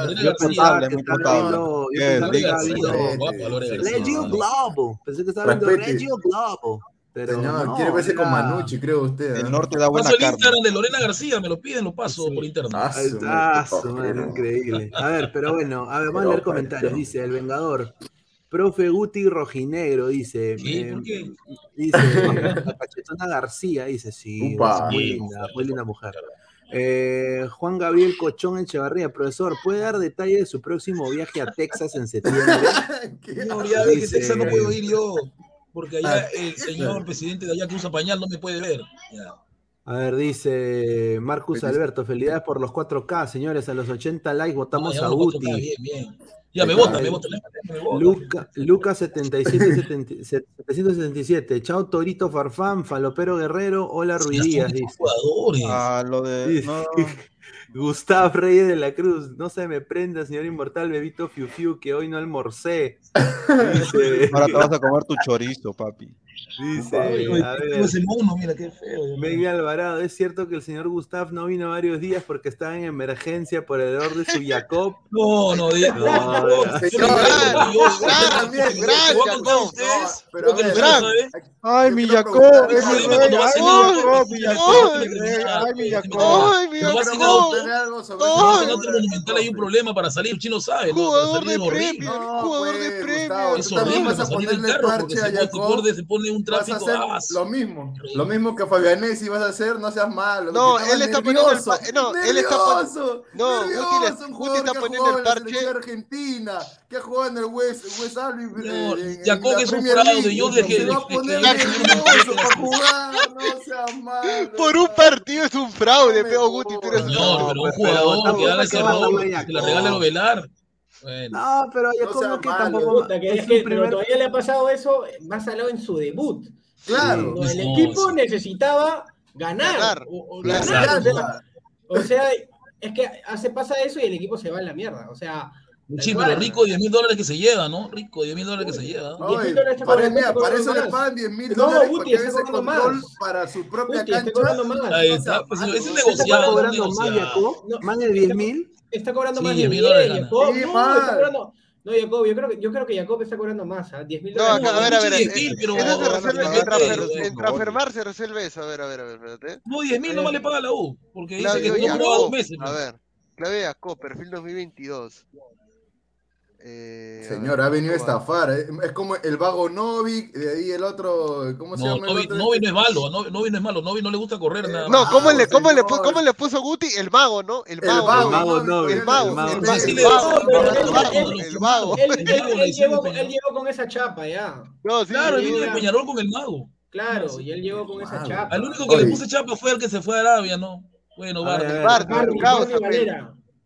Lorena pensaba que estaba viendo. Regio Globo, pensé que estaba viendo. Regio Globo, pero Señor, no, quiere verse con Manucci, creo usted. El ¿eh? norte da buena Paso el carne. Instagram de Lorena García, me lo piden, lo paso por interno. Ah, su madre, increíble. A ver, pero bueno, a ver, vamos a leer comentarios. Dice El Vengador. Profe Guti Rojinegro dice. ¿Qué? eh, ¿Por qué? Dice la Cachetona García, dice, sí, Upa. es muy linda, muy linda mujer. Eh, Juan Gabriel Cochón Echevarría, profesor, ¿puede dar detalle de su próximo viaje a Texas en septiembre? ¿Qué? Señor, ya ve que Texas no puedo ir yo, porque allá Ah, el señor presidente de allá que usa pañal no me puede ver. Ya. A ver, dice Marcus Alberto, felicidades por los 4K, señores, a los 80 likes votamos Ah, a Guti. Bien, bien. Ya me vota, me vota. Luca, Lucas 77, 777. Chao Torito Farfán, Falopero Guerrero, hola Ruidías, jugadores. Ah, lo de. No, Gustav Reyes de la Cruz, no se me prenda, señor inmortal, bebito Fiu Fiu, que hoy no almorcé. Dice, ahora te vas a comer tu chorizo, papi. dice, a ver, ese mono, mira qué feo. Dios mío. Megui Alvarado, es cierto que el señor Gustav no vino varios días porque estaba en emergencia por el error de su Jacob. No, no, No, Señor, pero. Ay, mi Jacob, es mi Ay, rey. Ay, mi Jacob, mi Ay, Jacob. Ay, Ay, mi Jacob. Ay, mi Jacob. Algo sobre No, en figura otro de monumental hay un problema para salir, el chino sabe, ¿no? Para Jugador salir de premio, No, jugador de pues, premio. Gustavo, Es tú también horrible vas a ponerle carro parche a Jacob. pone, se pone un Vas a tráfico. hacer lo mismo, lo mismo que Fabianesi vas a hacer, no seas malo. No, él está poniendo el nervioso, pa- no, él está pon- nervioso, no, Guti está que ha poniendo jugado el parche. argentina, que ha jugado en el West, West Jacob es un fraude, yo dejé de- de- de- jugar, no seas malo. Por un partido es un fraude, peo Guti, tú eres un fraude. Pero un pero jugador que haga es ese a jugar que la regale Jacob. Ovelar. No, pero ya No como que malo, tampoco. Puta, que es un que, pero primer- todavía le ha pasado eso más al lado en su debut. Claro. Cuando el No, equipo sí. necesitaba ganar. Ganar, o, o ganar, o sea, o sea, es que hace pasa eso y el equipo se va a la mierda. O sea, Sí, pero rico 10 mil dólares que se lleva, ¿no? Rico 10 mil dólares que se lleva. Diez mil Oye, dólares para, mira, está para eso cobrando le más. pagan 10 mil No, dólares Guti, para que haga está ese cobrando control más. para su propia está cancha. cobrando más. Ahí No está, pues, malo, ese ¿no? ¿Está negociado, cobrando más, negociado. Jacob? No, ¿Más de 10 mil? Está cobrando más 10 de mil 10, dólares gana. Jacob. Sí, no. No, Jacob, yo creo que, yo creo que Jacob está cobrando más, ¿ah? 10 mil No, dólares. acá, a ver, a ver. Eh, eh, no, no, en no, transfer- no, en no, transfermar se resuelve eso. A ver, a ver, a ver, espérate. No, 10 mil nomás le paga la U. Porque dice que no Jacob, dos meses. a ver, Claudio Jacob, perfil 2022. Eh, Señor, ver, ha venido a estafar. eh. Es como el vago Novik, de ahí el otro. ¿Cómo se No, llama el Novi, otro? Novi no es malo, Novi, Novi no es malo, Novi no le gusta correr nada No. ¿cómo le, cómo, le, señor. pu- ¿cómo le puso Guti? El mago, ¿no? El El vago, El Novik, Novik, El mago, el mago. el el el el mago. Él, El llegó, el con esa chapa ya. No, sí, Claro, vino de. Peñarol con el mago. Claro, y él llegó con esa chapa. Al único que le puse chapa fue el que se fue a Arabia, ¿no? Bueno, A ver, Bardi. Bardi,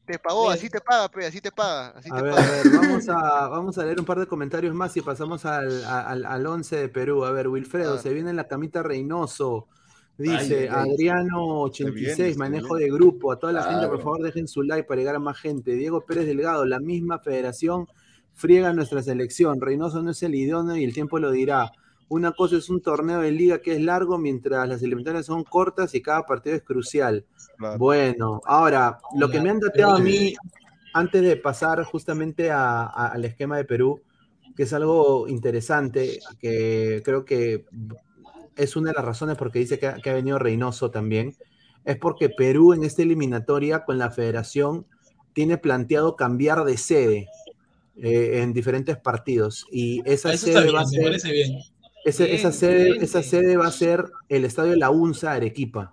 Te pagó, así te paga, pe, así te paga, así A te ver, a paga. ver, vamos a, vamos a leer un par de comentarios más y pasamos al, al, al 11 de Perú. A ver, Wilfredo, A ver. se viene la camita Reynoso. Dice Ay, ay, ay. Adriano86, Se viene, se manejo de grupo. A toda la gente, por favor, dejen su like para llegar a más gente. Diego Pérez Delgado, la misma federación friega nuestra selección. Reynoso no es el idóneo y el tiempo lo dirá. Una cosa es un torneo de liga que es largo, mientras las eliminatorias son cortas y cada partido es crucial. Claro. Bueno, ahora, lo que me han dateado a mí, antes de pasar justamente a- a- al esquema de Perú, que es algo interesante, que creo que es una de las razones por qué dice que ha, que ha venido Reynoso también, es porque Perú en esta eliminatoria con la federación tiene planteado cambiar de sede eh, en diferentes partidos y esa Eso sede bien, va a ser parece bien. Ese- Bien, esa, sede, esa sede va a ser el estadio de la UNSA Arequipa.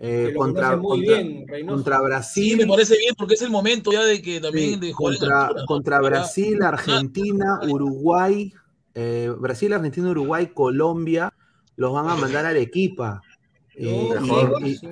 eh, contra, muy contra, bien, contra Sí, Brasil, me parece bien porque es el momento ya de que también sí, de contra, contra. Brasil, Argentina, Uruguay, eh, Brasil, Argentina, Uruguay, Colombia, los van a mandar a Arequipa. Eh, y- y, sí.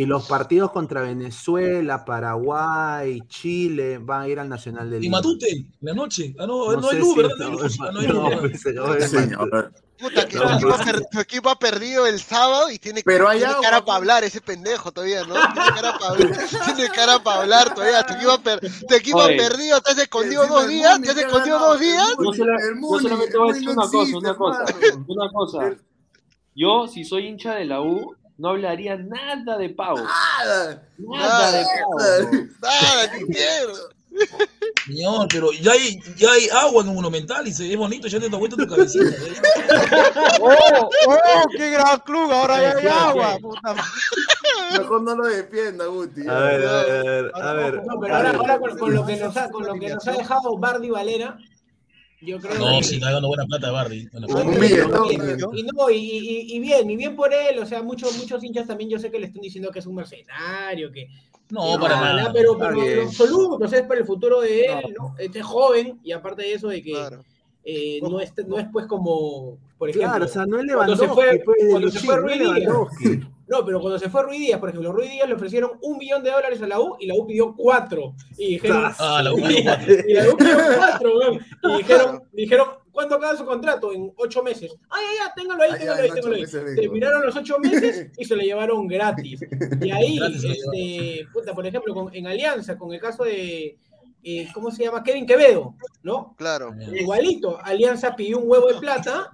Y los partidos contra Venezuela, Paraguay, Chile van a ir al Nacional de Y. Matute, en la noche. Ah, no, no, hay sé luz, si ¿verdad? es- No hay luz. Ah, no hay no, pues. Puta, que No, tu, equipo, no. per- tu equipo ha perdido el sábado y tiene, Pero hay tiene agua, cara pues. para hablar ese pendejo todavía, ¿no? Tiene cara para hablar, tiene cara para hablar todavía. Tu equipo, ha per- tu equipo ha Oye. perdido, te has escondido dos días, te has escondido dos días. Yo, solamente voy a decir no una cosa, una cosa, una cosa. Yo, si soy hincha de la U, no hablaría nada de Pau. Nada. Nada de Pau. Nada, ni quiero. Señor, pero ya hay, ya hay agua en un monumental y se ve bonito, ya te da vuelta tu cabecita. ¿eh? ¡Oh, oh! ¡Qué gran club! Ahora ya hay agua. puta. Mejor no lo defienda, Guti. A ver, a ver, a ver. No, pero ahora, ahora con, con lo que nos ha, con lo que nos ha dejado Bardi Valera, yo creo No, que... sí, está dando buena plata, Bardi. Buena plata. Un billetón. Y no, y, y- y bien, y bien por él, o sea, muchos, muchos hinchas también yo sé que le están diciendo que es un mercenario, que No, que para ojalá, nada. pero, pero en absoluto, o sea, es para el futuro de él, ¿no? Este es joven, y aparte de eso de que Claro. eh, no, es, no es pues como, por ejemplo, Claro, o sea, no es cuando se fue, pues, cuando se fue no Ruiz Díaz. No, pero cuando se fue Ruiz Díaz, por ejemplo, Ruiz Díaz le ofrecieron un millón de dólares a la U y la U pidió cuatro. Y dijeron, Ah, la U y, pidió cuatro. y la U pidió cuatro, weón. Y dijeron, dijeron, ¿cuándo acaba su contrato? En ocho meses. Ay, ay, ay, téngalo ahí, téngalo ahí, téngalo ahí. Terminaron los ocho meses y se lo llevaron gratis. Y ahí, este, puta, por ejemplo, con- en Alianza, con el caso de, eh, ¿cómo se llama? Kevin Quevedo, ¿no? Claro. Igualito, Alianza pidió un huevo de plata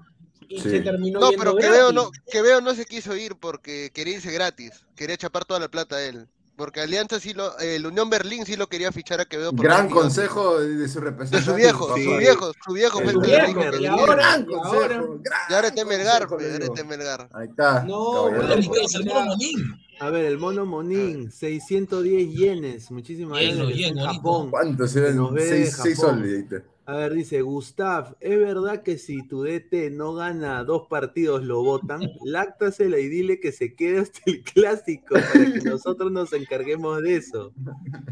y Sí. se terminó No, pero que veo no, que veo no se quiso ir porque quería irse gratis. Quería chapar toda la plata a él. Porque Alianza sí lo, el Unión Berlín sí lo quería fichar a Quevedo. porque Gran consejo de su De representante. su viejo, Sí. su viejo, su viejo El fue el que viejo, le dijo y ahora- Gran consejo. ahora- gran Y ahora está Melgar, ahora está Melgar. Ahí está. No, caballero. bueno, ¿Qué es el mono Monín? A ver, el mono Monín, 610 yenes. Muchísimas gracias. Japón. ¿Cuántos eran? nos ve de Seis, seis Japón. soles. A ver, dice Gustav, ¿es verdad que si tu DT no gana dos partidos lo votan? Láctasela y dile que se quede hasta el clásico para que nosotros nos encarguemos de eso.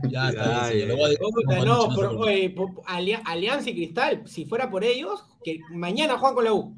Ya está, Ay, bien, señor. Lo voy a decir. Puta, No, no, no, por- no, oye, por- Alia- Alianza y Cristal, si fuera por ellos, que mañana juegan con la U.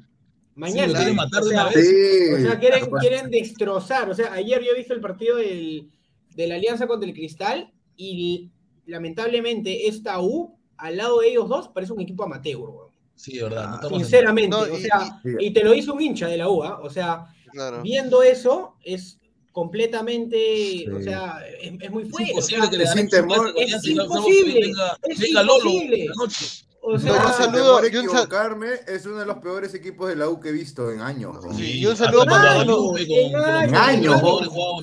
Mañana. Sí, lo quieren matar o de sea, una vez. Sí. o sea, quieren, quieren destrozar. O sea, ayer yo he visto el partido del, de la Alianza contra el Cristal y lamentablemente esta U al lado de ellos dos, parece un equipo amateur, weón. Sí, verdad. No ah, Sinceramente, no, y, o sea, y, y, te lo hizo un hincha de la UA, ¿ah? o sea, claro. viendo eso es completamente, sí. o sea, es, es muy fuerte. Es imposible o sea, que le den temor. Es, es imposible. Venga, es imposible. Lolo, o sea, no, un saludo, sin equivocarme, es uno de los peores equipos de la U que he visto en años. Sí, y un saludo para Lolo. En años.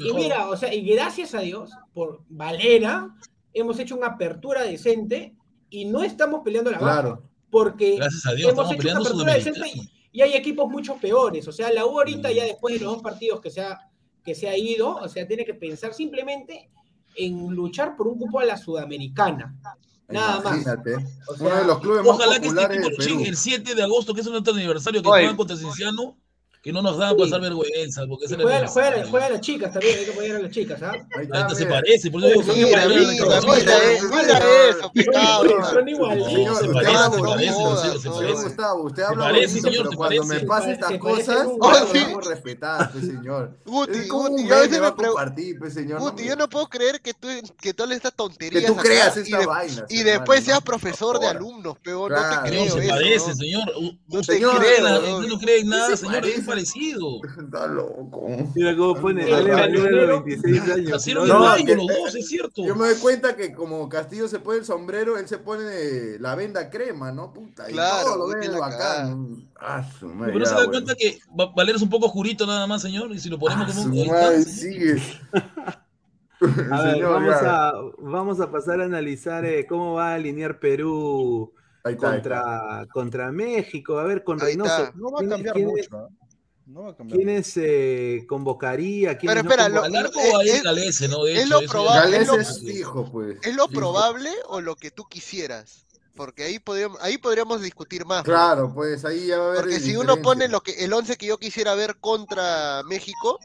Y mira, o sea, y gracias a Dios por Valera hemos hecho una apertura decente y no estamos peleando la baja. Claro. Porque Gracias a Dios, hemos hecho una apertura y hay equipos mucho peores. O sea, la U ahorita mm. ya después de los dos partidos que se ha, que se ha ido, o sea, tiene que pensar simplemente en luchar por un cupo a la sudamericana. Nada Imagínate. más. O sea, Uno de los clubes ojalá más que este equipo el 7 de agosto, que es nuestro aniversario, que juegan contra Cienciano, que no nos dan sí. pasar vergüenza. Porque esa juega, juega, juega, a las chicas también, hay que apoyar a las chicas, ¿ah? Ahí se parece, por eso digo, mira, mira, mira eso, Se parece, se parece, se parece. Gustavo, usted habla pero cuando me pasan estas cosas, respetar, pues, señor. Guti, Guti, yo a veces me pregunto. Pues, yo no puedo creer que tú que todas estas tonterías. Que tú creas estas vainas. Y después seas profesor de alumnos, peor, no te creo. Se parece, señor. No. No nada, señor parecido. Está loco. Mira cómo pone. Dale, dale, dale, 26 años. Hacieron no, los dos, es cierto. Yo me doy cuenta que como Castillo se pone el sombrero, él se pone la venda crema, ¿no? Puta. Y claro, todo lo ven bacán. Ah, su madre, Pero se da cuenta que Valera es un poco jurito nada más, señor. Y si lo ponemos ah, como un. Madre, sigue. a ver, señor, vamos, a, vamos, a, pasar a analizar eh, cómo va a alinear Perú. Está, contra, contra México, a ver, con Reynoso. No va a cambiar mucho. ¿eh? No va eh, convocaría? ¿Quiénes Pero espera, no lo, Alarco es, lo probable, o lo que tú quisieras? Porque ahí podríamos, ahí podríamos discutir más. Claro, pues ahí ya va a haber. Porque si uno pone lo que, el 11 que yo quisiera ver contra México,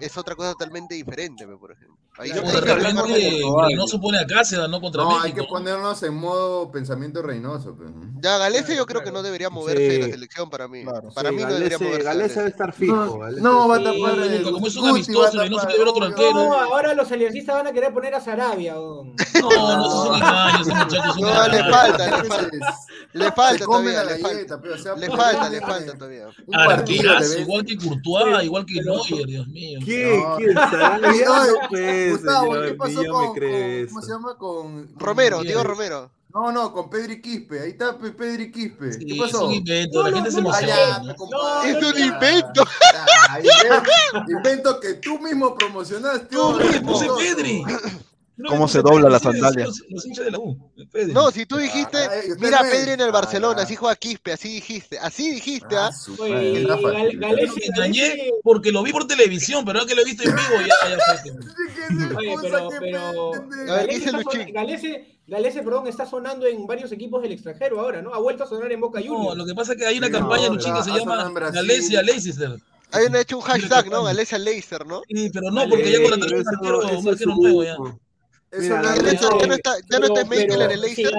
es otra cosa totalmente diferente, por ejemplo. Ahí yo que hablamos de Reynoso pone a Cáceres, no contra no, México. hay que ponernos en modo pensamiento Reynoso. Ya, Galese yo creo que no debería moverse sí. de la selección para mí. Claro, para sí, mí Galece, no debería moverse. Galese debe estar fijo. No, no va a tapar el... Como es un amistoso, Reynoso puede ver otro arquero. No, ahora los aliancistas van a querer poner a Sarabia. No, no, son engaños, muchachos. No, le falta, le falta. Le falta todavía, le falta. Le falta, le falta todavía. Arqueras, igual que Courtois, igual que Neuer, Dios mío. ¿Qué? ¿Quién? Sarabia, Gustavo, ¿qué pasó con, Romero, Diego Romero. No, no, con Pedri Quispe. Ahí está Pedri Quispe. ¿Qué pasó? Es un invento, la gente se emociona. Es un invento. Ya, invento que tú mismo promocionaste. Tú mismo, Pedri. ¿Cómo se dobla la sandalia? No, si tú dijiste, mira a Pedri en el Barcelona, así juega Quispe, así dijiste, así dijiste, ¿ah? ¿ah? Gal Galece, engañé porque lo vi por televisión, pero ahora que lo he visto en vivo ya, ya sé. Que... Pero. Galece, perdón, está sonando en varios equipos del extranjero ahora, ¿no? Ha vuelto a sonar en Boca Juniors. No, lo que pasa es que hay una campaña, en Luchín, que se llama Galece a Leicester. Hay hecho un hashtag, ¿no? Galece a ¿no? Sí, pero no, porque ya contrataron un marquero nuevo ya. Eso no, no está, ya en el Leicester,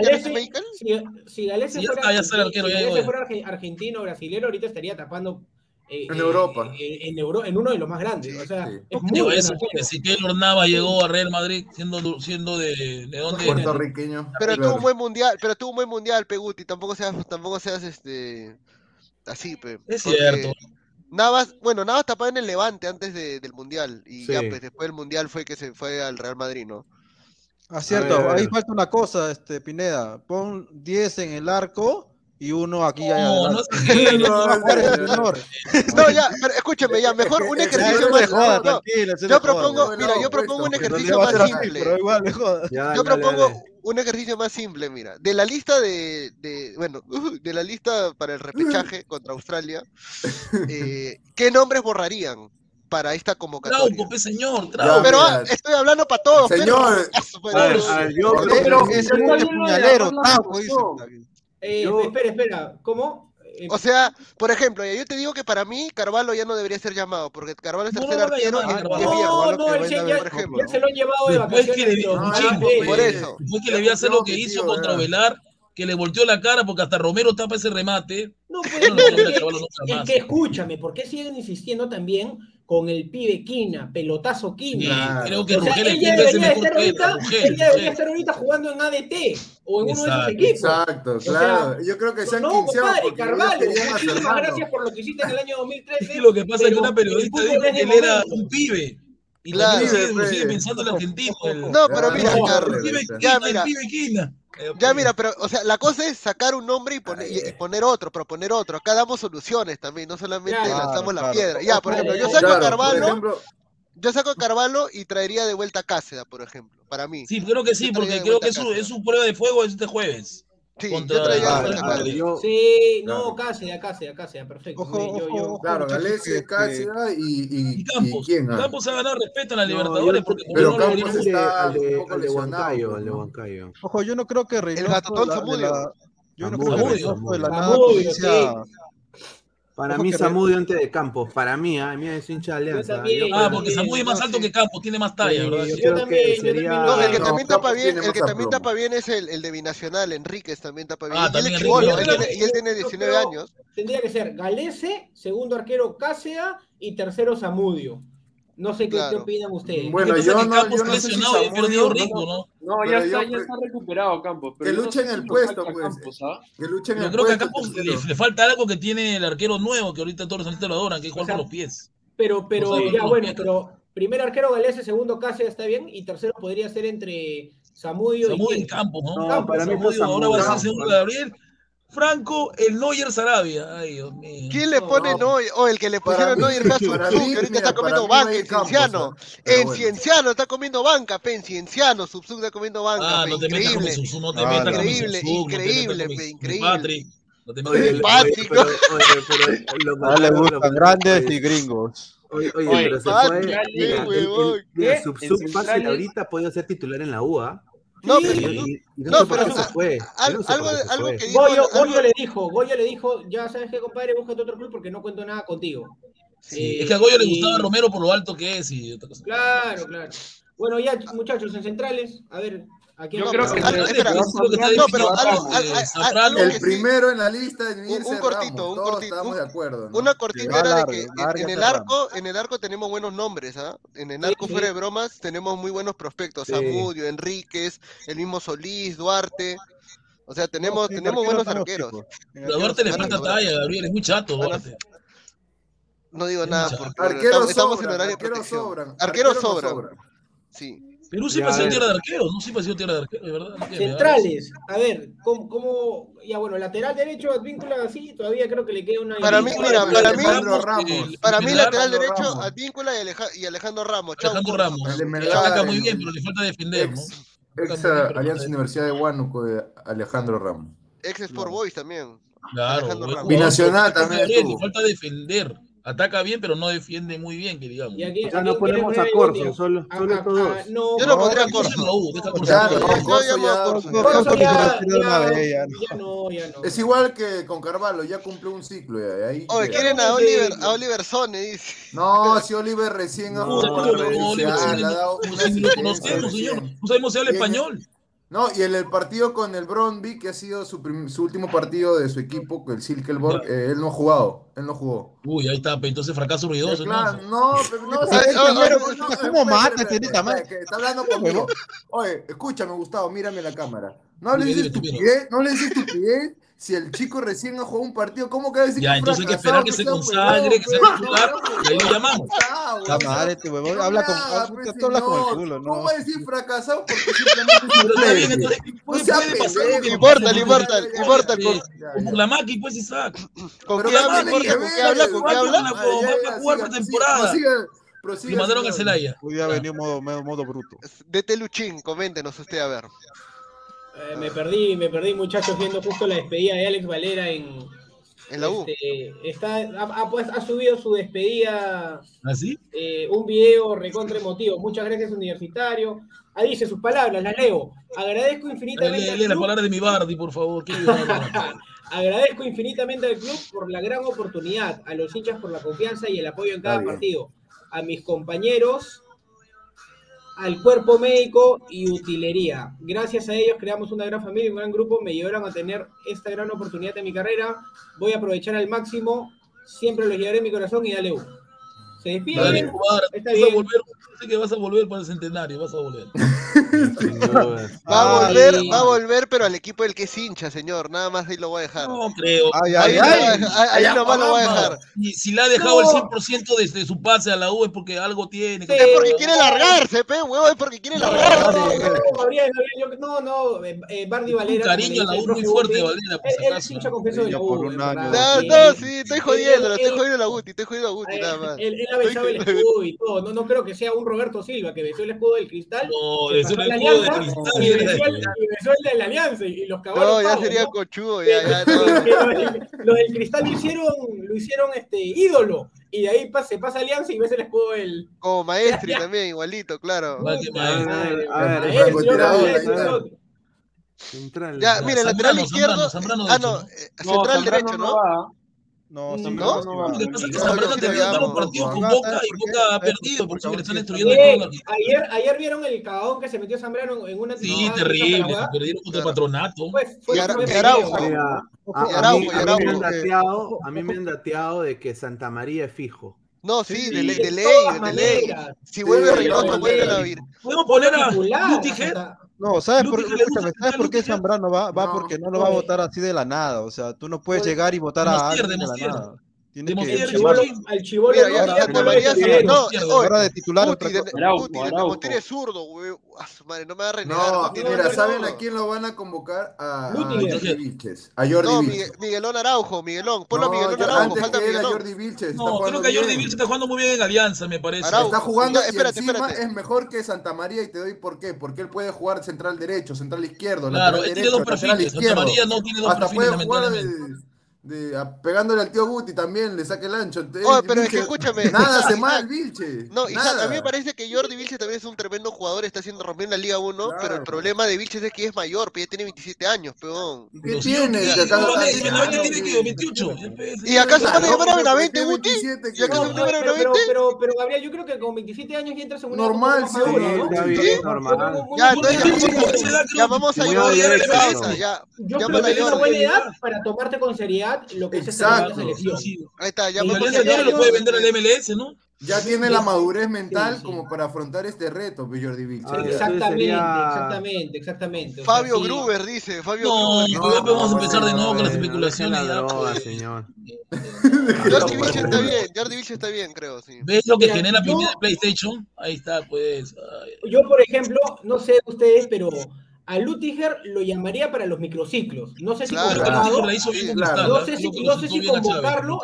fuera, argentino o brasilero, ahorita estaría tapando eh, en Europa. Eh, eh, en, Euro, en uno de los más grandes. O sea, sí. es muy eso, porque si Keylor Nava llegó a Real Madrid siendo, siendo de, de dónde puertorriqueño. Pero claro. tuvo un buen mundial, pero tuvo un buen mundial, Peguti, tampoco seas, tampoco seas este así, pe, Es cierto. Navas, bueno, Navas tapaba en el Levante antes del Mundial y ya pues, después del Mundial fue que se fue al Real Madrid, ¿no? Ah, Acierto, ver, ahí falta una cosa, este Pineda. Pon 10 en el arco y uno aquí allá. Oh, no, no, sé. no, ya, pero escúcheme, ya, mejor un ejercicio más. Joda, yo propongo, mira, yo propongo un ejercicio más simple. Yo propongo un ejercicio más simple, mira. De la lista de, de bueno, de la lista para el repechaje contra Australia, eh, ¿qué nombres borrarían? para esta convocatoria. Trauco, pues, señor, Trauco. Pero ah, estoy hablando para todos. Pues, señor, pero, pues, a ver, pues, a ver, yo creo que es el puñalero, Trauco. Eh, yo... Espera, espera, ¿cómo? Eh, o sea, por ejemplo, yo te digo que para mí Carvalho ya no debería ser llamado, porque Carvalho es tercer no, no, arquero no, y no, no, no, el ya, por ejemplo. ya se lo han llevado de vacaciones. Después que le, muchísimo, eh, por eso. Después que le voy a hacer lo que hizo contra Velar, que le volteó la cara porque hasta Romero tapa ese remate. No, pero no, no, es, que, es que escúchame, ¿por qué siguen insistiendo también con el pibe Quina, pelotazo Quina. Claro, creo que o sea, ella, debería estar, ahorita, Rugel, ella debería estar ahorita, jugando en ADT o en exacto, uno de esos equipos. Exacto, claro. Sea, Yo creo que se han no, compadre, Carvalho, muchísimas gracias por lo que hiciste en el año 2013. Es lo que pasa es que una periodista dijo que él era un pibe. Y claro, sigue, sigue, pues. pensando el argentino. No, pero mira, no, Carlos. El pibe Quina, el pibe Quina. Ya mira, pero, o sea, la cosa es sacar un nombre y, poner ah, y, poner otro, proponer otro. Acá damos soluciones también, no solamente lanzamos la piedra. Ya, por ejemplo, yo saco a Carvalho, yo saco a Carvalho y traería de vuelta a Cáceda, por ejemplo, para mí. Sí, creo que sí, porque creo que es un, es un prueba de fuego este jueves. Sí, no, casi, casi, casi, perfecto. Claro, Galese, Cáceres y, y, Campos. ha ganado respeto en la Libertadores porque. Ojo, yo no creo que el Gatatón Zamudio. Yo no creo que la para mí, Samudio antes de Campos. Para mí, a mí es hincha de Alianza. Ah, porque Samudio es más alto que Campos, tiene más talla, ¿verdad? No, el que también, tapa, bien, el que también tapa bien, es el, el, de Binacional, Enríquez también tapa bien. Ah, y, él es chivolo, él, y él tiene 19 años. Tendría que ser Galese, segundo arquero Cáceda y tercero Samudio. No sé qué, claro. opinan ustedes. Bueno, yo no, Campos yo no, sé si Samudio, ritmo, ¿no? No, no ya, está, ya está recuperado Campos. Pero que luche en el puesto, pues. Campos, ¿ah? Que luche en yo el creo que a Campos pues, le, le, falta algo que tiene el arquero nuevo, que ahorita todos los lo adoran, que es jugar o sea, con los pies. Pero, pero, o sea, ya bueno, pies. pero primer arquero Galese, segundo Cáceres está bien, y tercero podría ser entre Samudio, Samudio y, Campos, ¿no? no Campos, para mí Samudio, ahora va a ser segundo Gabriel Franco, el Neuer Sarabia. Ay, Dios mío. ¿Quién le pone oh, Neuer? O oh, el que le pusieron Neuer fue a su que ahorita está comiendo banca, no el campo, Cienciano. O. Cienciano está comiendo banca, pen, Cienciano, Subsub está comiendo banca. Ah, no te metas con Subsub, no te metas con Increíble, increíble, increíble. Patrick, ¿no? Le gustan grandes y gringos. Oye, oye, pero se puede. Mira, Subsub fácil ahorita ha ser titular en la UA. No, pero, no, pero se fue. Al, algo, algo que dijo, Goyo, algo... Le dijo, Goyo le dijo, ya sabes que compadre, búscate otro club porque no cuento nada contigo. Sí, es eh, que a Goyo le gustaba Romero por lo alto que es y otra cosa. Claro, claro. Bueno, ya muchachos, en centrales, a ver, yo creo que el primero en la lista de un, un cortito, un cortito, estamos de acuerdo, una cortita era de que en, el arco, en el arco tenemos buenos nombres. ¿ah? En el arco fuera de bromas tenemos muy buenos prospectos, sí. Samudio, Enríquez, el mismo Solís, Duarte. O sea, tenemos tenemos buenos arqueros. Pero Duarte le falta talla, Gabriel, es muy chato Duarte. No digo nada porque estamos en horario. Arqueros sobran. Arqueros sobran. Sí. Perú siempre ha sido tierra de arqueros, no siempre ha sido tierra de arqueros, de verdad. Centrales, a ver, ¿cómo, ya bueno, lateral derecho Advíncula así, todavía creo que le queda una... Para mí, lateral derecho Advíncula y, Alejandro Ramos. Alejandro Ramos. Ataca muy bien, pero le falta defender. Ex Alianza Universidad de Huánuco de Alejandro Ramos. Ex Sport Boys también. Claro. Binacional también. Le falta defender. Ataca bien, pero no defiende muy bien, que digamos. No ponemos a solo, no, yo no pondría a Corso. No, ya no. Es igual que con Carvalho, ya cumplió un ciclo. Ya, ahí, Oye, quieren a Oliver, a Oliver Sone, dice. No, si Oliver recién ha. No, no, no, no, y en el partido con el Brondby, que ha sido su, su, último partido de su equipo, el Silkeborg, eh, él no ha jugado. Él no jugó. Uy, ahí está, entonces fracaso ruidoso. Eh, no, pero no, ¿Cómo matas Está hablando conmigo. Oye, escúchame, Gustavo, mírame la cámara. No le dices tu pie, no le dices tu pie si el chico recién ha jugado un partido, ¿cómo que va a decir Ya, entonces hay que esperar que, se pues pues, consagre, que se haga jugar, pues, y ahí lo llamamos. La madre, este huevón, habla con, habla con el culo, ¿no? ¿Cómo va a decir fracasado? Porque simplemente No importa, no importa, no importa. Con la maqui, pues, Isaac. ¿Con qué habla? ¿Con qué habla? ¿Con qué habla? Va a jugar por temporada. Y mandaron a Celaya. Hoy día venía modo bruto. De Teluchín, coméntenos usted, a ver. Eh, me perdí, me perdí, muchachos, viendo justo la despedida de Alex Valera en. En la U. este, está, ha, ha, pues, ha subido su despedida. ¿Así? eh, un video recontra emotivo. Muchas gracias, universitario. Ahí dice sus palabras, las leo. Agradezco infinitamente. Lee las palabras de mi Bardi, por favor. ¿Qué Agradezco infinitamente al club por la gran oportunidad, a los hinchas por la confianza y el apoyo en cada partido, a mis compañeros, al cuerpo médico y utilería. Gracias a ellos creamos una gran familia, y un gran grupo, me llevaron a tener esta gran oportunidad de mi carrera. Voy a aprovechar al máximo, siempre los llevaré en mi corazón y dale uno. Se despiden. Dale, Está bien sé que vas a volver para el centenario, vas a volver. va a volver, va a volver, pero al equipo del que es hincha, señor. Nada más ahí lo voy a dejar. No creo. Ay, ay, ahí, ay, ahí nomás lo voy a dejar. Y si le ha dejado el 100% desde su pase a la U es porque algo tiene. Es porque quiere largarse, pe, huevo, es porque quiere largarse. No, no, Bardi Valera. Cariño a la U muy fuerte, Valera. Él es hincha confeso de la U. No, sí, estoy jodiendo, estoy jodiendo la Guti, estoy jodiendo la Guti, nada más. Él ha besado el escudo y todo. No creo que sea un Roberto Silva, que besó el escudo del cristal. No, besó el escudo del cristal. Y besó, el, de la alianza y, y los cagó. No, ya pavos, sería ¿no? cochudo. Ya, ya, no. los, del, cristal lo hicieron, lo hicieron este, ídolo. Y de ahí se pasa Alianza y ves el escudo del. Como maestri también, igualito, claro. Central. Ya, mira, lateral izquierdo. ah, no, eh, central derecho, ¿no? No, no, no, no, no, no, partidos con Boca y eh, Boca ha perdido por porque le están destruyendo el ayer, ayer vieron el cagón que se metió Zambrano en una Sí, terrible, se perdieron contra Patronato. y Araujo, a mí me han dateado de que Santa María es fijo. No, sí, sí, de, ley, de ley. De ley. Si vuelve Reynoso, vuelve la vida. Podemos poner a Lutiger no, ¿sabes por, ¿sabes por qué Zambrano va? Va porque no lo va a votar así de la nada. O sea, tú no puedes llegar y votar a alguien de la nada. Tiene que al Chibolo, al Chibolo no, ya, ya no, ahora de titular Guti, de, Guti, de es zurdo, güey. Madre, no me va a renegar. No, mira, ¿saben a quién lo van a convocar? A, a Jordi Vilches. A Jordi no, Vilches. Miguelón Araujo, Miguelón. Ponlo a Miguelón Araujo, falta Miguelón. Jordi Vilches, no, creo que Jordi Vilches está jugando muy bien en Alianza, me parece. Araujo. Está jugando espérate, y encima espérate. es mejor que Santa María y te doy por qué. Porque él puede jugar central derecho, central izquierdo, claro, lateral derecho, central izquierdo. Santa María no tiene dos perfiles, Hasta puede jugar de, a, pegándole al tío Guti también, le saque el ancho. El, oh, eh, pero Vilche, es que escúchame. Nada hace mal, Vilche. No, y a mí me parece que Jordi Vilche también es un tremendo jugador, está haciendo romper la Liga 1, claro. pero el problema de Vilche es que es mayor, ya tiene 27 años, peón. ¿Qué Los tiene? Y acá, tiene que 28. ¿Y acaso van a llamar a Benavente, Guti? ¿Y acaso van a llamar a Benavente? Pero, Gabriel, yo creo que con 27 años ya entras en una. Normal, sí, normal. Ya, entonces llamamos a Jordi Yo creo que es una buena edad para tomarte con seriedad lo que Exacto. selección. Ahí está, ya Alianza lo puede vender al MLS, ¿no? Ya tiene la madurez mental sí, sí. como para afrontar este reto, pues, Jordi Vilches. Ah, exactamente, sería... exactamente, exactamente. O Fabio sea, Gruber sí. dice, Fabio no, Gruber. No, vamos a empezar de nuevo con las especulaciones. No, la droga, señor. Jordi Vilches está bien, Jordi Vilches está bien, creo, sí. ¿Ves lo que Mira, genera yo... PlayStation? Ahí está, pues. Ay. Yo, por ejemplo, no sé ustedes, pero a Lutiger lo llamaría para los microciclos. No sé si convocarlo,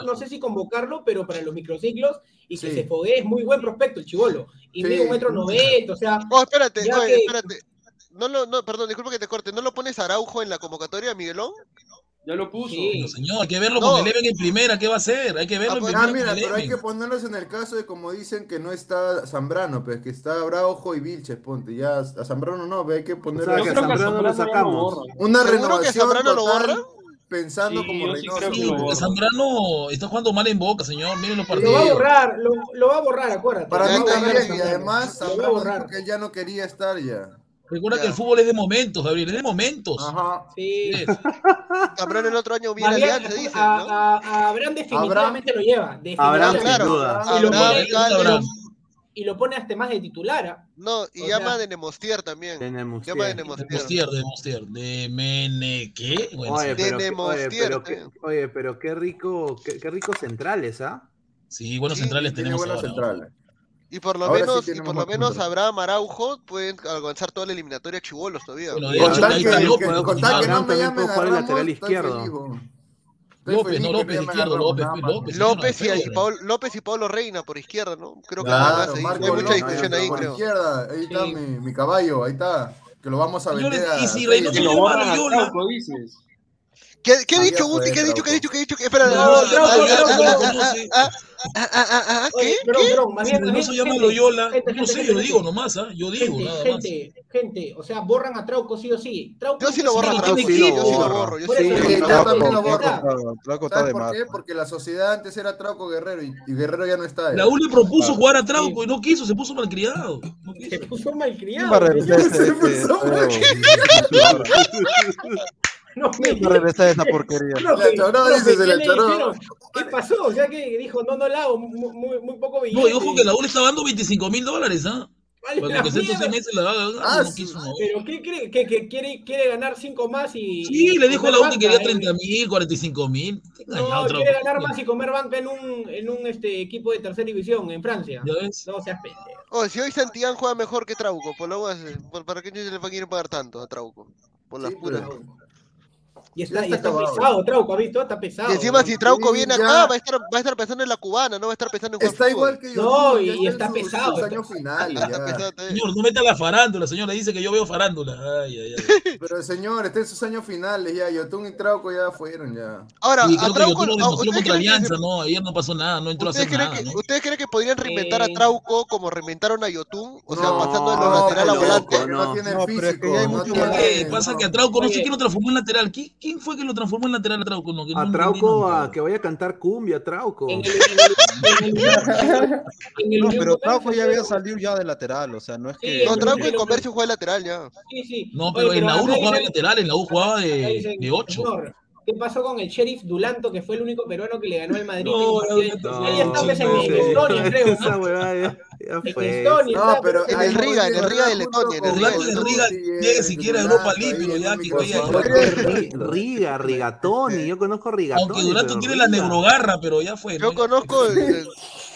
no sé si convocarlo, pero para los microciclos y que se fogue es muy buen prospecto el chivolo. Y sí. metro noventa, o sea. Oh, espérate, no, espérate. No lo, no, perdón, disculpa que te corte. ¿No lo pones Araujo en la convocatoria, Miguelón? Ya lo puso. Señor, hay que verlo no. con Eleven en primera, ¿qué va a hacer? Hay que verlo ah, en primera. Ah, mira, pero hay que ponerlos en el caso de como dicen que no está Zambrano, pero que está Braujo y Vilches, ponte. Ya a Zambrano no, ve hay que ponerlo. O sea, que a Zambrano lo sacamos. Una renovación Zambrano lo borra? pensando como Reynoso. Sí, porque Zambrano está jugando mal en boca, señor. Miren los partidos. Lo va a borrar, lo, va a borrar, acuérdate. Para mí también, y además Zambrano porque ya no quería estar ya. Recuerda que el fútbol es de momentos, Gabriel, es de momentos. Ajá. Sí. sí. Abraham el otro año viene Alianza, dice. ¿no? a, a Abraham definitivamente lo lleva. Abraham, claro. Y, lo pone, y lo pone hasta más de titular. ¿ah? No, y o llama sea... de Nemostier también. De Nemostier. Llama de Nemostier. De Nemostier, de Mene, ¿qué? Bueno, oye, de Nemostier. Oye pero, qué, oye, pero qué rico, qué, qué rico centrales, ¿ah? Sí, buenos sí, centrales tenemos buenos ahora. centrales. Y por lo Ahora menos, sí y por lo menos Abraham Araujo pueden alcanzar toda la eliminatoria chivolos todavía. Bueno, con tal que, que, López, con que, que no me llamen a Ramos, lateral izquierdo. López, López izquierdo, López, López, López, y, Paolo, López y Pablo Reina por izquierda, ¿no? Creo claro, que Marco, hay mucha discusión ahí, por creo. izquierda, ahí está mi, caballo, ahí está, que lo vamos a vender. Y si Reynoso no va a Loyola, dices. ¿Qué, qué ha dicho Guti? ¿Qué ha dicho? ¿Qué ha dicho? ¿Qué ha dicho? Espera, ¿Qué? ¿Qué? Eso. No sé, yo digo nomás, ¿ah? Yo digo nada más. Gente, gente, o sea, borran a Trauco sí o sí. Trauco yo sí lo borro a Yo sí lo borro. Yo también lo borro. ¿Por qué? Porque la sociedad antes era Trauco Guerrero y Guerrero ya no está. La U propuso jugar a Trauco y no quiso. Se puso malcriado. Se puso malcriado. No me no esa porquería. No, choró, dice, se la choró. ¿Qué pasó? O sea que dijo, no, no la hago, muy, muy poco billete. No, y ojo que la U le está dando 25 mil dólares, ¿ah? Pero ¿qué cree? Quiere, quiere ganar 5 más y. Sí, le dijo a la U que quería eh? 30 mil, 45 mil. No, quiere ganar más y comer banca en un, en un este, equipo de tercera división en Francia. No seas pendejo. Oh, si hoy Santillán juega mejor que Trauco, por lo eh, ¿para qué se le van a ir a pagar tanto a Trauco? Por las puras. Y está, está pesado, Trauco, ha visto, está pesado. Encima, si Trauco viene acá, va a, estar, va a estar pensando en la cubana, no va a estar pensando en Está igual que yo. No, y, está, pesado, su, su está... Final, está. Señor, no meta la farándula, señor, le dice que yo veo farándula. Ay, ay, ay. Pero señor, está en sus años finales ya, Yotun y Trauco ya fueron ya. Ahora, sí, a Trauco lo demostró contra Alianza, ¿no? Ayer no pasó nada, no entró a hacer nada. ¿Ustedes creen que podrían reinventar a eh, Trauco como reinventaron a Yotun? O sea, pasando de los lateral a volante. No tiene físico. Eh, pasa que a Trauco no se quiere transformar en lateral aquí. ¿Quién fue que lo transformó en lateral a Trauco? A Trauco, a que vaya a cantar cumbia, Trauco. No, pero Trauco ya había salido ya de lateral, o sea, no es que... Sí, no, Trauco en Comercio juega de lateral ya. Sí, sí. No, pero, en la U no jugaba de lateral, en la U jugaba de, de 8. ¿Qué pasó con el sheriff Dulanto, que fue el único peruano que le ganó al Madrid? No, no, Ahí está, pues, en, Estonia, creo. En Estonia, no, pero en el Riga, en el Riga de Letonia. En el Riga, el Riga tiene siquiera Europa ya que estoy Riga, Rigatoni, yo conozco Rigatoni. Aunque Dulanto tiene la neurogarra, pero ya fue. Yo conozco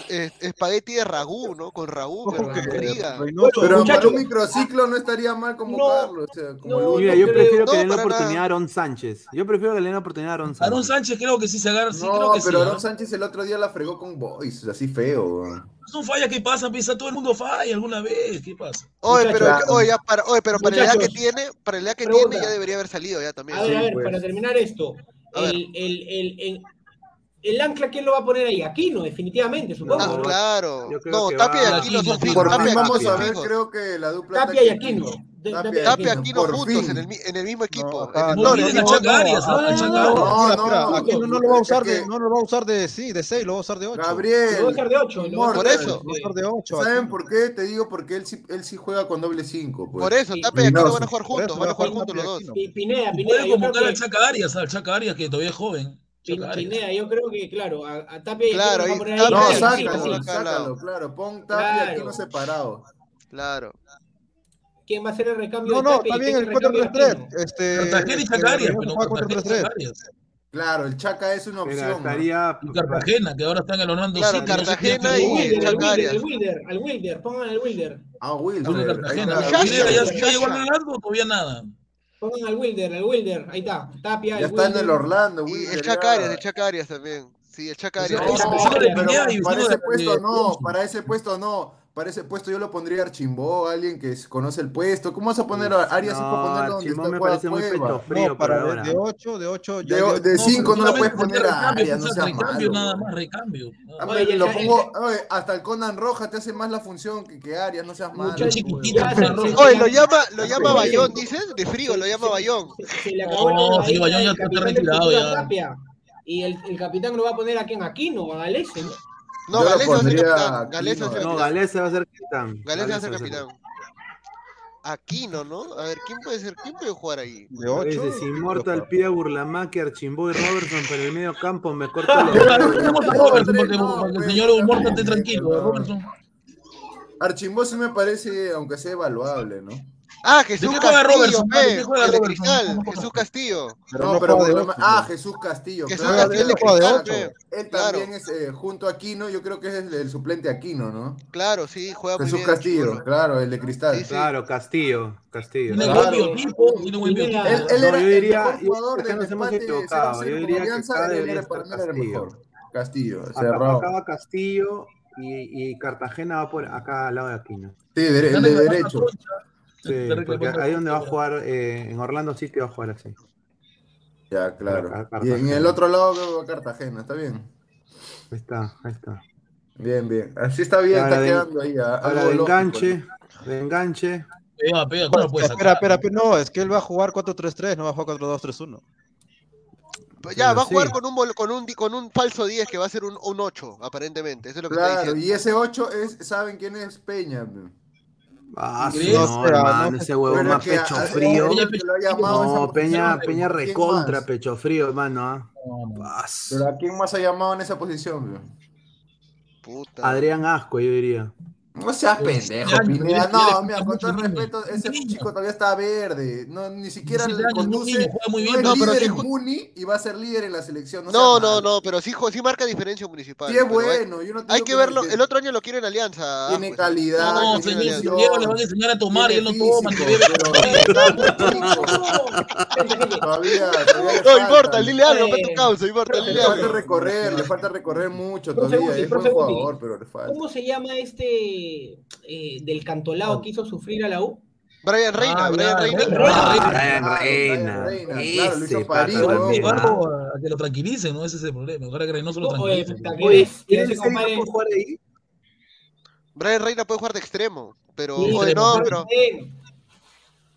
espagueti de ragú, ¿no? Con ragú, pero con barriga. No, pero un microciclo no estaría mal como no, mira, yo prefiero que le den la oportunidad a Aaron Sánchez. Yo prefiero que le den la oportunidad a Aaron Sánchez. Aaron Sánchez creo que sí se agarra, sí pero Aaron Sánchez el otro día la fregó con Boys, así feo. Pues son fallas que pasan, piensa todo el mundo falla alguna vez, ¿qué pasa? Oye, pero, para, oye, pero que tiene, para la edad que tiene ya debería haber salido ya también. A ver, a ver, pues. para terminar esto, el, el, el, el ancla, ¿quién lo va a poner ahí? Aquino, definitivamente, supongo. Ah, no, claro. No, Tapia y Aquino son fijos. Por fin vamos a ver, creo que la dupla. Tapia y Aquino. Tapia y Aquino juntos en el, en el mismo equipo. No, no, no, no, Aquino no lo va a usar de, no lo va a usar de, sí, de 6, lo va a usar de 8. Gabriel. Lo va a usar de 8. Por eso. Va a usar de ¿Saben por qué? Te digo porque él sí, él sí juega con doble 5. Pues. Por eso, Tapia y Aquino van a jugar juntos, van a jugar juntos los dos. Pineda, Pineda. Puede convocar al Chaca Arias, al Chaca Arias que todavía es joven. Pinea, yo creo que, claro, a, a Tapia. Claro, tapia, no, sácalo, sácalo, claro. Pon Tapia claro. aquí no separado. Claro. ¿Quién va a hacer el recambio? No, no, está bien el 4-3-3. Este, Cartagena y Chacarias. Claro, el Chaca es una opción. Mira, Cartagena, que ahora están ganando claro, sí, Cartagena y Chacarias. Al Wilder, al Wilder, pongan al Wilder. Ah, Wilder. ¿Ya llegó o todavía nada? Pongan al Wilder, al Wilder, ahí está. Tapia. Ya el está en el Orlando, Wilder. El Chacarias, el Chacarias también. Sí, el Chacarias. Para ese puesto no, para ese puesto no para ese puesto yo lo pondría Archimbó, alguien que conoce el puesto. ¿Cómo vas a poner a Arias no, donde Archimbó me parece muy peto frío no, para. De 8, de 8, de 5 no, lo puedes poner a Arias, no seas recambio, malo. nada más recambio. Ah, a lo pongo, hasta el Conan Roja te hace más la función que, que Arias, no seas malo. Pues, oye, lo llama, lo llama Bayón, dices, de frío, lo llama Bayón. No, sí, Bayón ya está retirado ya. Y el, el capitán lo va a poner a quién, a Aquino, a Galese, ¿no? No, Galese va a ser capitán. No, Galese va a ser capitán. Galese va a ser capitán. Aquino, ¿no? A ver, ¿quién puede ser? ¿Quién puede jugar ahí? De 8. Dices, Inmortal, Pia, Burlamaque, Archimbo y Robertson para el medio campo. Me corto ah, la... Tenemos a Robertson, el señor Inmortal esté tranquilo. Robertson. Archimbo sí me parece, aunque sea evaluable, ¿no? Ah, Jesús Castillo. Robertson, Cristal, Jesús Castillo. Ah, Jesús Castillo. Jesús Castillo también es eh, junto a Aquino, yo creo que es el, suplente Aquino, ¿no? Claro, sí, juega Jesús muy. Castillo, claro, el de Cristal. Sí. Claro, Castillo, Castillo. Él, él era el jugador de. Yo diría que Castillo. Castillo, cerrado. Acaba Castillo y, Cartagena va por acá al lado de Aquino. Sí, de, derecho. Sí, porque ahí donde va a jugar, eh, en Orlando sí que va a jugar así. Ya, claro. Y en el otro lado veo a Cartagena, está bien. Ahí está, ahí está. Bien, bien. Así está bien, ahora está de, quedando ahí. Ahora de enganche, lógico. de enganche. Pega, pega, ¿cómo pues, puede sacar? Espera, espera, no, es que él va a jugar 4-3-3, no va a jugar 4-2-3-1. Pues ya, va a jugar sí. con un, con, un, con un falso 10 que va a ser un, un 8, aparentemente. Eso es lo que claro, está diciendo. y ese 8 es, ¿saben quién es Peña? Bro? Ah, no, hermano, no- ese huevón Pero más pecho frío. Esa No, Peña, Peña ¿quién recontra más? pecho frío, hermano. ¿ah? Pero ¿a quién más ha llamado en esa posición? Puta. Adrián Asco, yo diría. No seas pendejo, Ya, Pineda. No, mira, con todo el respeto, ese chico todavía está verde. No, ni siquiera 17 le no, conduce. juega muy no bien. es No, pero líder sí en Muni y va a ser líder en la selección. No, No, no, no, pero sí, sí marca diferencia municipal. Sí es bueno. No Hay que verlo. que El otro año lo quiere en Alianza. Tiene pues. calidad. No, tiene si visión, llega le van a enseñar a tomar y él no toma. Todavía, No importa, dile algo, tu causa, importa, Le falta recorrer, le falta recorrer mucho todavía. Es buen jugador, pero le falta. ¿Cómo se llama este eh, del cantolao que hizo sufrir a la U? Brian Reina, Ah, Brian Reina. Reina. Ah, Brian Brian Reina, Reina. Reina, claro, lo hizo ¿ah? Algo a que lo tranquilicen, ¿no? Ese es el problema. Ojalá que Reynoso lo No, tranquilice. Oye, ¿quién compadre- jugar ahí? Brian Reina puede jugar de extremo, pero Sí, oye, no, pero-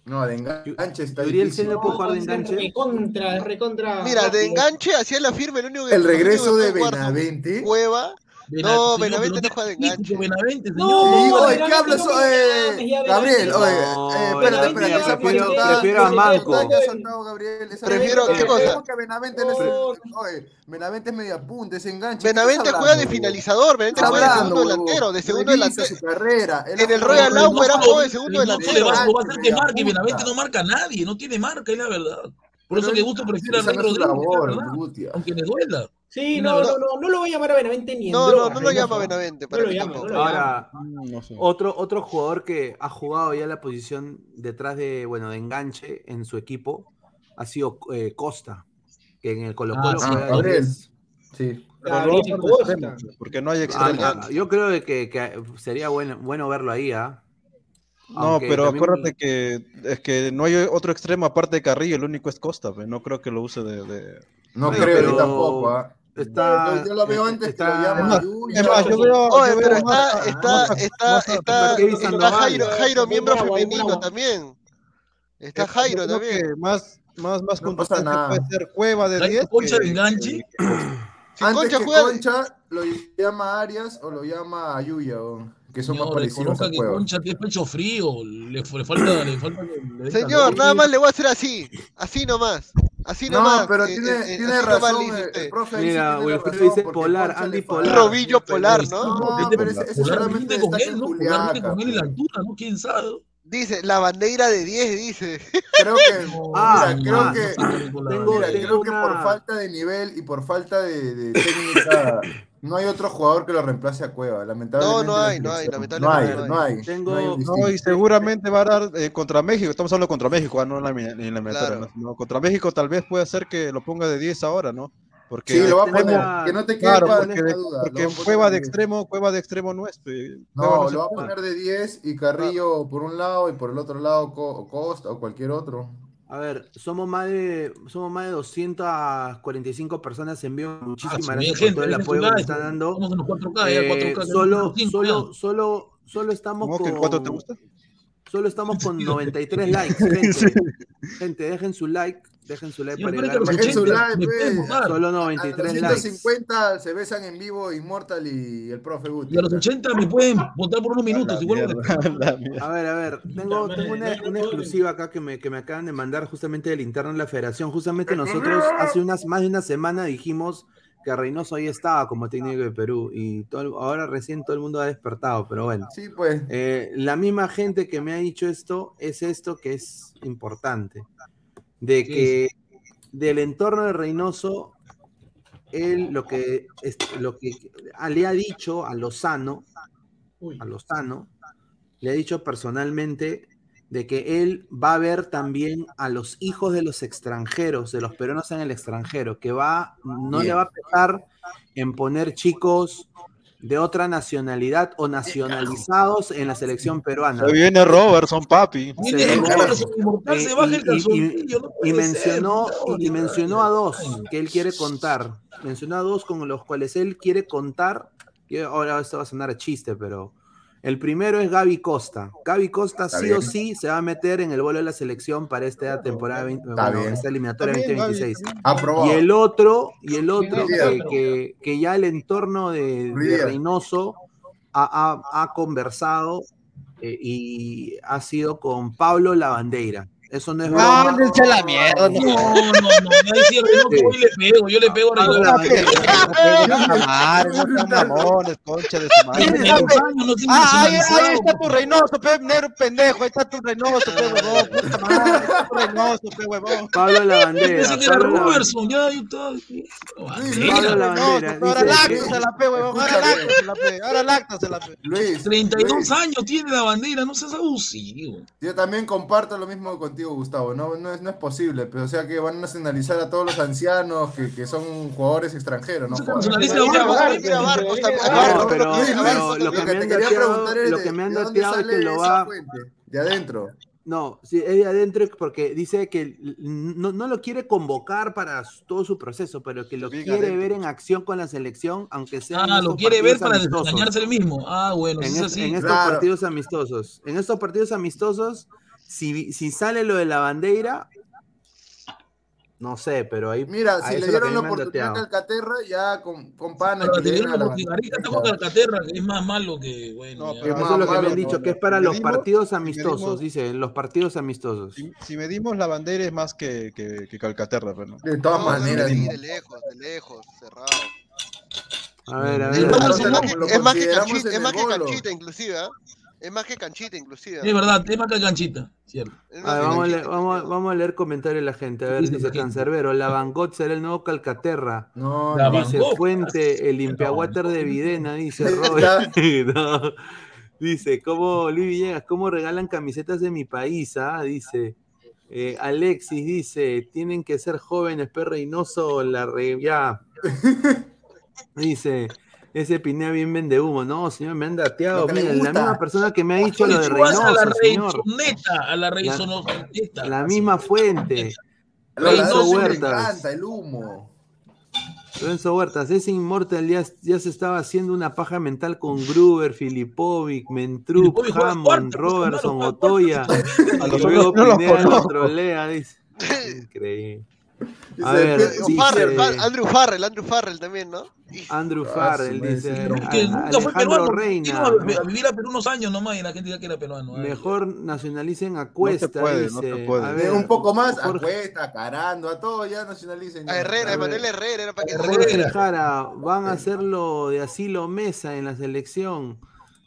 No, de enganche está Uriel difícil. Seno puede jugar de enganche. Recontra, recontra. mira, de enganche hacía la firme, el único que El regreso que de Benavente. Cueva. No, Benavente no juega de enganche. Benavente, No, señor. Benavente ¿qué hablas? no Eh, Gabriel, oye, no. eh, espérate, Benavente espérate, esa prefiero- pachotada- prefiero a Manco. ha Prefiero- ¿qué cosa? Benavente no es No. oye, Benavente es media punta, es enganche. ¿qué Benavente juega de finalizador, Benavente juega de segundo delantero, de segundo delantero. su carrera. Él En ha el Royal Aum era juego de segundo delantero. le va, a hacer que marque. Benavente no marca a nadie, no tiene marca, es la verdad. Por eso que Gusto prefiere a Rey Rodríguez. Aunque le duela. Sí, no, no, no, no lo voy a llamar a Benavente ni en No, no, droga, no lo llama Benavente, para No lo mí tampoco. no lo llama. Ahora, Mm, No sé. otro, otro jugador que ha jugado ya la posición detrás de, bueno, de enganche en su equipo ha sido eh, Costa, que en el Colo Colo Ah, sí, juega de Gabriel. 10. Sí. Va a porque no hay Ah, extremo. ah, yo creo que sería bueno, bueno verlo ahí, ¿ah? No, pero también- acuérdate que es que no hay otro extremo aparte de Carrillo, el único es Costa, pues, no creo que lo use de... de- No creo pero- tampoco, ¿ah? Está, Yo, yo lo veo antes que lo está- llama Es más, Yuya. es más, yo veo... Oye, pero está, está, está, está, está. Jairo, Jairo, miembro femenino también. Está Jairo también. más, más, más No pasa nada. puede ser Cueva de Jairo 10. Concha que- de enganche. que- Si Antes Concha que juega, Concha lo llama Arias o lo llama Ayuya, o- que son más Señor, parecidos reconozca a que Cueva. Concha tiene pecho frío. Le, le falta, le falta le señor, nada más le voy a hacer así, así nomás, así No, nomás. pero eh, tiene, eh, tiene así nomás razón el, usted. el profe Mira, tiene Wilfredo dice polar, Andy Polar. Robillo polar, ¿no? No, pero por- ese- ese Polar, solamente vete con él, en ¿no? Polar, vete Juliaca, con él en la altura, ¿no? ¿Quién sabe? Dice, la bandera de 10, dice. Creo que, Ah, mira, creo que, tengo- mira, creo que por falta de nivel y por falta de, de técnica, no hay otro jugador que lo reemplace a Cueva, lamentablemente. No, no hay, no hay, lamentablemente No hay, no no hay. Tengo- no hay No, distinto. y seguramente va a dar eh, contra México, estamos hablando contra México, ah, no en la, en la Claro. ¿no? Contra México tal vez puede ser que lo ponga de 10 ahora, ¿no? Porque Sí, lo va a poner, que no te quede Claro, porque, duda. porque lo va a poner cueva de diez. extremo, cueva de extremo no es. No, se lo va a poner de 10 y Carrillo por un lado y por el otro lado Co- Costa o cualquier otro. A ver, somos más de somos más de 245 personas en vivo. Muchísimas Ah, gracias bien, por gente, todo el apoyo que están dando. Estamos en los 4K, ya Eh, 4K. ya solo, 5, solo, solo, solo estamos ¿Cómo que el con 4 te gusta? Solo estamos con sentido? 93 likes, gente. Gente, dejen su like, dejen su like para llegar que a los Dejen su 80 like, pues. solo A 93 los likes. 150 se besan en vivo Immortal y el profe Guti. Y a los 80 me pueden votar por unos minutos. Mierda. A ver, a ver, tengo, tengo una, una exclusiva acá que me, que me acaban de mandar justamente del interno de la federación. Justamente nosotros hace unas más de una semana dijimos que Reynoso ahí estaba como técnico de Perú y todo, ahora recién todo el mundo ha despertado, pero bueno. Sí, pues. Eh, la misma gente que me ha dicho esto es esto que es importante, de ¿Qué que del entorno de Reynoso, él lo que, lo que ah, le ha dicho a Lozano, a Lozano, le ha dicho personalmente de que él va a ver también a los hijos de los extranjeros, de los peruanos en el extranjero, que va, no le va a pesar en poner chicos de otra nacionalidad o nacionalizados en la selección peruana. Se viene Robertson, papi. Se y- mencionó, ser, y mencionó a dos que él quiere contar. Mencionó a dos con los cuales él quiere contar. Ahora esto va a sonar a chiste, pero el primero es Gaby Costa. Gaby Costa Está sí bien. o sí se va a meter en el vuelo de la selección para esta temporada, 20 Está bueno, esta eliminatoria Está bien, 2026. Aprobado. Y el otro, y el otro que, que- que ya el entorno de. Reynoso ha, ha- ha conversado eh, y ha sido con Pablo Lavandeira. Eso no es Mándense a la mierda. No, no, no, yo le pego, yo le pego a no no Ah, ahí, está tu Reynoso, pe, negro pendejo, ahí está tu Reynoso, pe, huevón, puta madre, tu Reynoso, pe, huevón. Pablo Lavandera. Pensé que era Pablo Lavan- Robertson, ya, yo estaba. Pablo Lavandera. Ahora dice que- láctasela, pe, huevón, ahora láctasela, pe, ahora láctasela, pe. Luis, 32 Luis, años tiene la bandera, no seas abusivo. yo también comparto lo mismo contigo, Gustavo. No, no, es, no es posible, pero o sea que van a nacionalizar a todos los ancianos que, que son jugadores extranjeros, ¿no? Pero, lo que me han te quería dateado, preguntar es lo de- que me han ¿de dónde dateado es que lo va. De adentro. No, sí, es de adentro porque dice que no, no lo quiere convocar para todo su proceso, pero que lo quiere adentro. ver en acción con la selección, aunque sea Ah, lo quiere ver para amistosos. desengañarse el mismo. Ah, bueno, En, es es- así. en estos Claro. partidos amistosos. En estos partidos amistosos, si, si sale lo de la bandera, no sé, pero ahí. Mira, si le dieron la me oportunidad a. Calcaterra, ya con, con pana Pero le dieron la con Calcaterra, que es más malo que, bueno. No, ya. pero Eso es lo que me malo, han dicho, no, que es para Si los medimos- partidos si amistosos, medimos- dice, los partidos amistosos. Si, si medimos la bandera es más que, que, que Calcaterra, pero no. De todas No, maneras. de lejos, de lejos, cerrado. A ver, a ver. Es más que, es más que canchita, inclusive, ¿ah? Es más que canchita inclusive. Es verdad, es más que canchita, cierto. A ver, vamos, a leer, vamos, vamos a leer comentarios de la gente. A ver, Dice gente. Cancerbero, la Van Gogh será el nuevo Calcaterra. No, La no. Van Dice Gogh. Fuente, el limpiawater de Videna, dice Robert. No. Dice, ¿cómo, Luis Villegas, cómo regalan camisetas de mi país? ah? Dice, eh, Alexis dice, tienen que ser jóvenes, Per Reynoso, la re... ya. Dice, ese Pinea bien vende humo. No, señor, me han dateado. Miren, la misma persona que me ha dicho lo de vas a la Reynoso, señor. A la Reisoneta. La misma fuente. A los Renzo ladrones les Huertas. encanta el humo. Renzo Huertas, ese Inmortal ya, ya se estaba haciendo una paja mental con Gruber, Filipovic, Mentrup, Hammond, cuarto, pues, Robertson, Otoya. A Y luego Pineda lo trolea, dice. Increíble. A Dice, ver, "Pe- O dice Farrell, Far- Andrew Farrell, Andrew Farrell también, ¿no? Andrew Farrell, dice a-. Que nunca fue peruano. Reina. A, a vivir a Perú unos años nomás y la gente decía que era peruano. Ay, Mejor nacionalicen a Cuesta, puede, no dice. se puede. A Eh, ver, un poco más, a Jorge- Cuesta, a Carando, a todos ya nacionalicen. A. Herrera, A Emanuel ver. Herrera, era para que Jorge Jara, van a hacerlo de asilo mesa en la selección.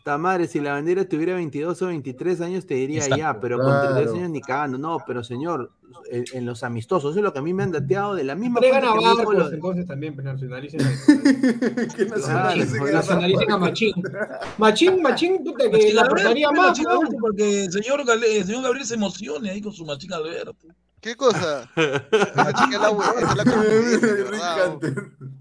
Tamares, si la bandera tuviera 22 o 23 años, te diría Exacto, ya, pero con claro. 33 años ni cagando. No, pero señor, en, en los amistosos, eso es lo que a mí me han dateado de la misma Traigan a Barcos, lo- entonces también, pues nacionalicen. Que nacionalicen Claro, a la- nacionalicen a Machín. Machín, Machín, puta, que Machín la Alberto, pues, más, Machín ¿no? Alberto, porque el señor, Gale- el señor Gabriel se emocione ahí con su Machín Alberto. ¿Qué cosa? Chica es la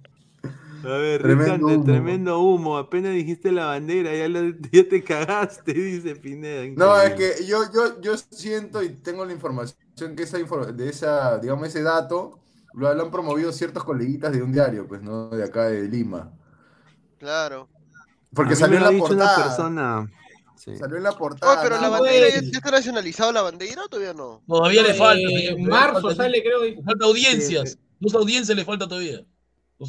A ver, Tremendo Ricardo, humo. tremendo humo. Apenas dijiste la bandera, ya, lo- ya te cagaste, dice Pineda. No, es que yo, yo, yo siento y tengo la información que esa de esa, digamos, ese dato lo, lo han promovido ciertos coleguitas de un diario, pues, ¿no? De acá de Lima. Claro. Porque salió en la dicho una portada. persona. Sí. Salió en la portada. Oh, pero la bandera ya, está nacionalizado la bandera o todavía no? Todavía le Eh, falta. En marzo falta- sale, creo. falta audiencias. Dos audiencias le falta todavía.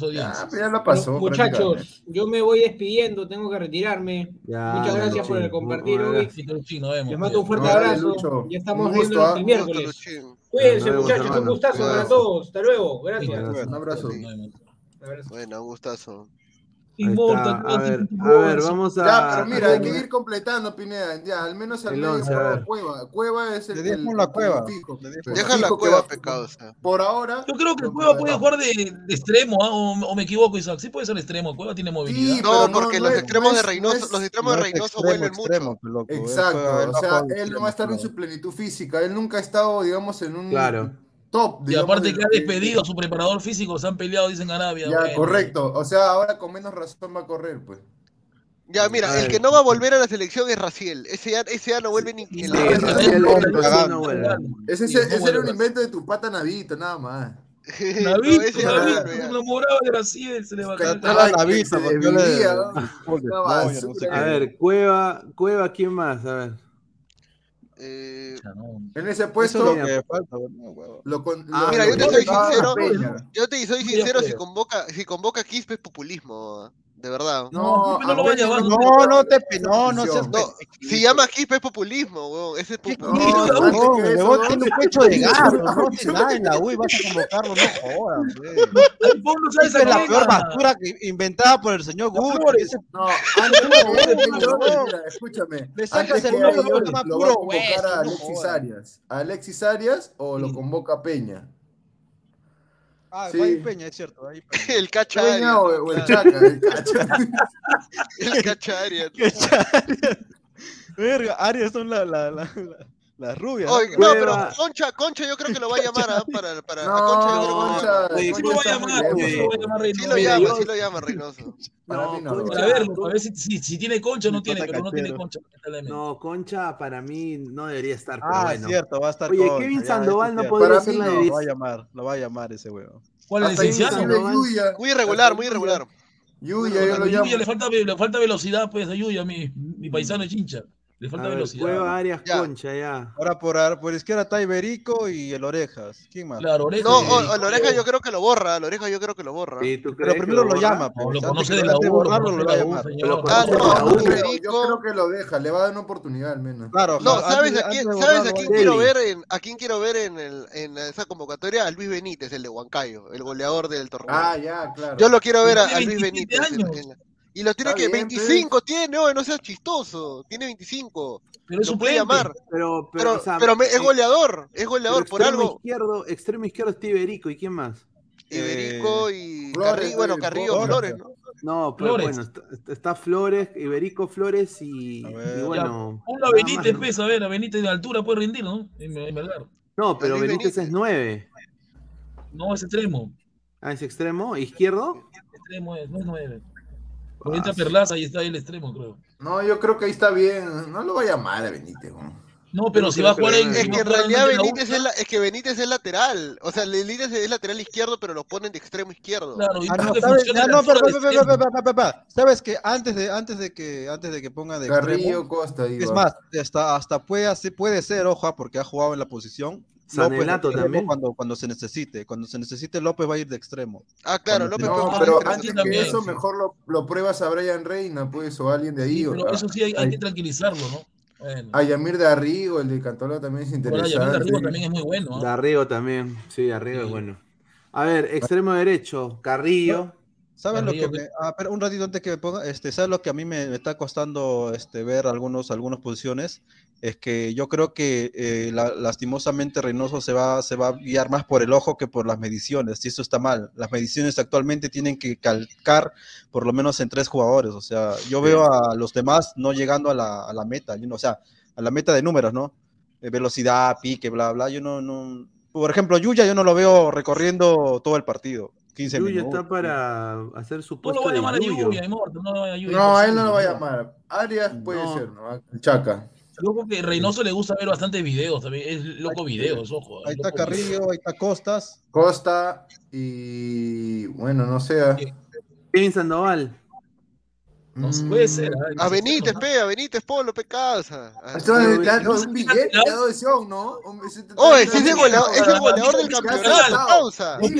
Ya, audiencias. pero ya lo pasó. Muchachos, yo me voy despidiendo, tengo que retirarme. Ya, Muchas gracias por el Luchín, compartir hoy. Luchín. Les mando un fuerte No, abrazo. Ya estamos gusto, viéndonos ¿ah? el miércoles. Luchín. Cuídense, muchachos. Un gustazo para todos. Hasta luego. Gracias. Un abrazo. Bueno, un gustazo. Está. A ver, a ver, vamos a. Ya, pero mira, hay que ir completando, Pineda. Ya, al menos al ver. Cueva. Cueva es el. Le dimos la Cueva. Deja la cueva, va- pecado. Por ahora. Yo creo que Cueva puede jugar de, extremo, ¿ah? o, me equivoco, Isaac. Sí puede ser extremo. Cueva tiene movilidad. No, porque los extremos de Reynoso, los extremos de Reynoso vuelven mucho. Exacto, o sea, él no va a estar en su plenitud física, él nunca ha estado, digamos, en un Claro. Top. Y aparte que ha de- despedido a su preparador físico, se han peleado, dicen Arabia. Ya, bueno. correcto, o sea, ahora con menos razón va a correr, pues. Ya, A mira, el que no va a volver a la selección es Raciel. Ese ya, ese ya no vuelve ni en Sí, la Raciel-. Raciel. Ese, ese- era un invento de tu pata Navito, nada más. Ya. se enamoraba de Graciel, se le va a qué. A ver, Cueva, Cueva, ¿quién más? A ver. Eh, En ese puesto, es lo que falta, bueno, huevo. lo con, Ah, lo- Mira, yo te soy sincero, yo te soy sincero, si convoca, si convoca a Quispe es populismo. De verdad. No, no lo. No, no te pe- no, no seas No, si llama Quispe es populismo, weón. Ese es populismo. No, no, huevón, tiene un pecho de gato, no hace nada en la U y vas a convocarlo, no jodas, güey. Esa es la peor basura que inventada por el señor Guti. ese- No, escúchame. Le sacas Antes el nombre, lo va a puro convocar hueso, a no Alexis. Arias. ¿A Alexis Arias o lo convoca Peña? Ah, Sí. va a ir Peña, es cierto. Peña. El cacha Peña Arias, o, o el. Chaca, el Cacha. El cacha Arias. Verga, Arias son la, la, la, la, las rubias. Oye, no, pero Concha, Concha yo creo que lo va a llamar ¿ah? para, para a Concha yo creo que lo va a llamar. Oye, ¿cómo lo va a llamar? muy oye? lejos. ¿Cómo lo va a llamar Sí lo llama, sí lo llama Reynoso. Para mí no lo Para ver, a ver si, si, si tiene concha o no tiene, pero no tiene concha. No, Concha para mí no debería estar. Pero Ah, bueno. cierto, va a estar Oye, Kevin ya, Sandoval no es podría ser la no, de Lo va a llamar, lo va a llamar ese huevo. ¿Cuál es licenciado? Muy irregular, muy irregular. Yuya, yo lo A Yuya llamo. le falta, le falta velocidad, pues, a Yuya, mi, mi paisano chincha. Le falta ver, velocidad. Cueva Arias Ya. Concha, ya. Ahora por, ar- por izquierda está Iberico y el Orejas. ¿Quién más? Claro, oreja. No, o, o la oreja yo creo que lo borra, la oreja yo creo que lo borra. Sí, ¿tú Pero crees primero lo llama. No, pues, lo conoce que- de la U, lo borrarlo, lo va a llamar. Pero Ah, conoce no, la Yo U. creo, yo Iberico. creo que lo deja, le va a dar una oportunidad al menos. Claro, No, ¿sabes a quién, ¿sabes a quién quiero ver en, a quién quiero ver en, el, en esa convocatoria? A Luis Benítez, el de Huancayo, el goleador del torneo. Ah, ya, claro. Yo lo quiero ver a, Luis 27 Benítez. en- y lo tiene que bien, 25 tiene, no, no seas chistoso, tiene 25. Pero es lo suplente. Llamar. Pero, pero, es eh, goleador, es goleador por algo. Izquierdo, extremo izquierdo es Tiberico, ¿y quién más? Eh, Iberico y Flores, bueno, Carrillo Flores, ¿no? No, pero Flores. bueno, está, Flores, Iberico Flores y, bueno. Ya, una Benítez pesa, a ver, a Benítez de altura puede rendir, ¿no? No, pero Benítez, es 9. No, es extremo. Ah, es extremo, izquierdo. Extremo es, no es 9. Ahorita ah, Perlaza, ahí está ahí el extremo, creo. No, yo creo que ahí está bien. No lo vaya mal a Benítez, ¿no? No, pero si va a jugar en. Es que en realidad Benítez es, la, es que Benítez es lateral. O sea, Benítez es lateral izquierdo, pero lo ponen de extremo izquierdo. Claro, ah, ah, no, ¿sabes? Sabes que antes de, antes de que antes de que ponga de Carrillo Costa. Es más, hasta, hasta puede, puede ser, ojo, ah, porque ha jugado en la posición. Sanelato de extremo también. cuando cuando se necesite, cuando se necesite López va a ir de extremo. Ah, claro, Cuando López No, pero de antes que eso, sí. mejor lo, lo pruebas a Brian Reina, pues, o alguien de ahí. Sí, o pero a- eso sí hay, hay a- que tranquilizarlo, ¿no? Bueno. A Yamir de Arrigo, el de Cantola también es interesante. Yamil Arriba también es muy bueno. ¿ah? Darrigo también. Sí, Darrigo es Sí. bueno. A ver, extremo derecho, Carrillo. ¿Sabes lo que me, ah, pero un ratito antes que me ponga, este, ¿sabes lo que a mí me, me está costando este, ver algunos, algunas posiciones? Es que yo creo que eh, la- lastimosamente Reynoso se va, se va a guiar más por el ojo que por las mediciones, y eso está mal. Las mediciones actualmente tienen que calcar por lo menos en tres jugadores, o sea, yo veo a los demás no llegando a la, a la meta, you know, o sea, a la meta de números, ¿no? Eh, velocidad, pique, bla, bla, yo no, no, por ejemplo, Yuya yo no lo veo recorriendo todo el partido. 15 Yuya minutos. está para hacer su No puesto lo va a llamar a. Yuya, no a Yuya. No, a él no lo va a no. llamar. Arias puede No. ser, ¿no? Chaca. Yo creo que Reynoso le gusta ver bastantes videos también. Es loco videos, ojo. Ahí está loco Carrillo, ahí está Costas. Costa y bueno, no sé. ah, Kevin Sandoval. No se puede ser. mm, ¿ah? A Benítez, pe, a Benítez, Polo, pe, casa. Ah, Esto es- Pero, le ha no dado un billete, le ha dado ¿no? Ese- si es el goleador, es el goleador del campeonato, pausa. Es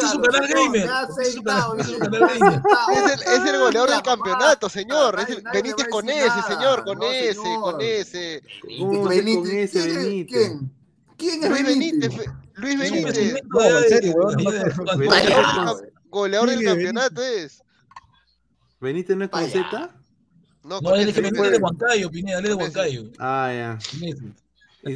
el, es el goleador del campeonato, señor. Benítez a con ese, señor, con ese, con ese. ¿Cómo va a con Benítez, ese ¿quién Benítez? ¿Quién? ¿Quién es Luis Benítez? Luis Benítez, goleador del, campeonato es. ¿Benítez no es con. Z? No, No, es ese. de Huancayo, Pineda, él es de. Huancayo. Ah, ya. Benítez. ¿Y-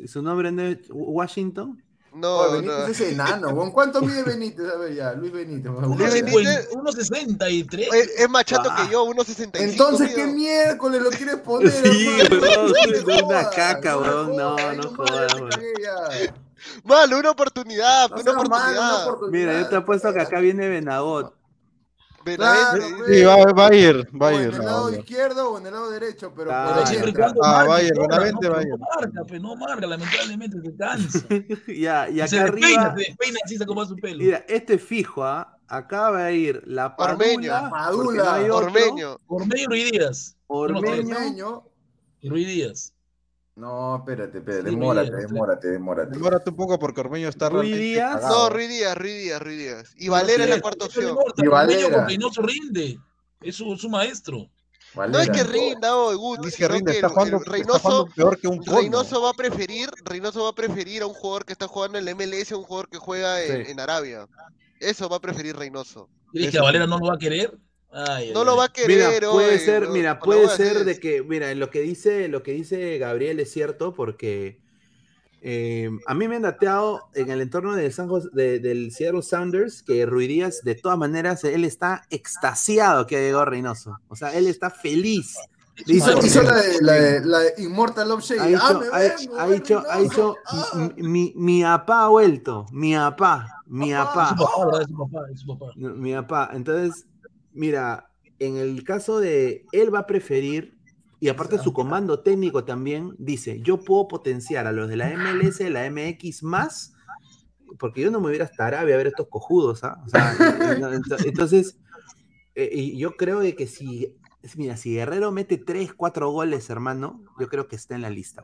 y- y- ¿Su nombre no es Washington? No, Oh, Benítez no. es enano. ¿Cuánto mide Benítez? A ver, ya, Luis Benítez. Luis Uno Benítez- 1.63. Es, es más chato Ah. que yo, 1.65. Entonces, ¿qué miércoles lo quieres poner? Sí, weón, es una caca, weón. No, no jodas, weón. Mano, una oportunidad, No una oportunidad. una oportunidad. Mira, yo te apuesto que acá viene Benagot. Claro. Sí, va, va a ir, va O a en ir. el no, lado no. izquierdo o en el lado derecho, pero Ah, por siempre y Ah, marque, vaya, sobra, Benavente, no, pero vaya. No marca, pues no marca, lamentablemente se cansa. ya, y Y se acá despeina, arriba. se despeina así se su pelo. Mira, este es fijo, ¿ah? Acá va a ir la Ormeño. Padula. Padula, porque no. Ormeño. Ormeño y Ruiz Díaz. Ormeño. Ormeño. Y Ruiz Díaz. No, espérate, espérate, Sí, demórate, demórate, demórate. Demórate un poco porque Ormeño está Ruiz Díaz. No, Ruiz Díaz, Ruiz Díaz, Ruiz Díaz. Y Valera es la cuarta opción. Y Ormeño Valera. con Reynoso rinde. Es su, su maestro. No es que rinda, oh, Guti, Es que que está jugando, está Reynoso, jugando peor que un cono. Reynoso va a preferir, Reynoso va a preferir a un jugador que está jugando en el MLS a un jugador que juega en, Sí. en Arabia. Eso va a preferir Reynoso. ¿Crees que a Valera no lo va a querer? Ay, No ay, lo va a Mira, querer, puede oye, ser, no, mira, puede ser de que, mira, lo que dice, lo que dice Gabriel es cierto, porque eh, a mí me han dateado en el entorno del, San Jos- de- del Seattle Sounders que Ruidías, de todas maneras, él está extasiado que llegó Reynoso. O sea, él está feliz. Hizo, hizo la, de, la, de, la de Immortal Love Shady. ha Ah, dicho, me ha, vengo, ha dicho, ha dicho, "Mi- mi, mi apá ha vuelto, mi apá, mi apá. Mi papá. Entonces, mira, en el caso de él va a preferir, y aparte su comando técnico también dice, yo puedo potenciar a los de la MLS, la MX más, porque yo no me hubiera hasta Arabia a ver estos cojudos, ¿ah? O sea, entonces, eh, y yo creo de que si, mira, si Guerrero mete 3, 4 goles, hermano, yo creo que está en la lista.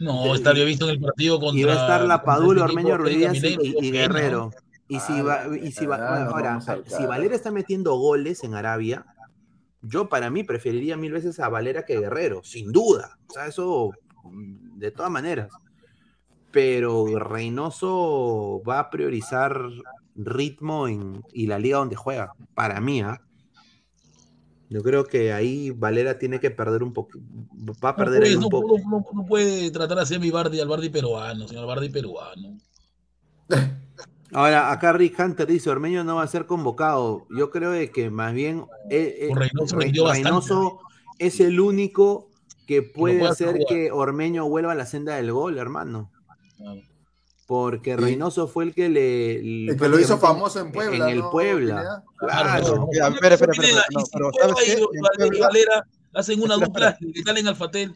No, está yo visto en el partido contra. Y va a estar la equipo Ormeño, Ruiz y, ¿no? Y si, va, y si va- Ah, ahora, si. Valera está metiendo goles en Arabia, yo para mí preferiría mil veces a Valera que Guerrero, sin duda. O sea, eso mm, de todas maneras. Pero Reynoso va a priorizar ritmo en, y la liga donde juega, para mí, ¿ah? Yo creo que ahí Valera tiene que perder un poco, va a No perder ahí puede, un no, poco. no- no- no puede tratar así a mi Bardi, al Bardi peruano, señor Bardi peruano. Ahora, acá Rick Hunter dice, Ormeño no va a ser convocado. Yo creo de que más bien eh, eh, Reynoso es el único que puede hacer jugar. que Ormeño vuelva a la senda del gol, hermano. Claro. Porque Reynoso fue el que le... El que lo hizo famoso en Puebla, En el ¿no, Puebla. Claro. Hacen una dupla que tal en Alfatel,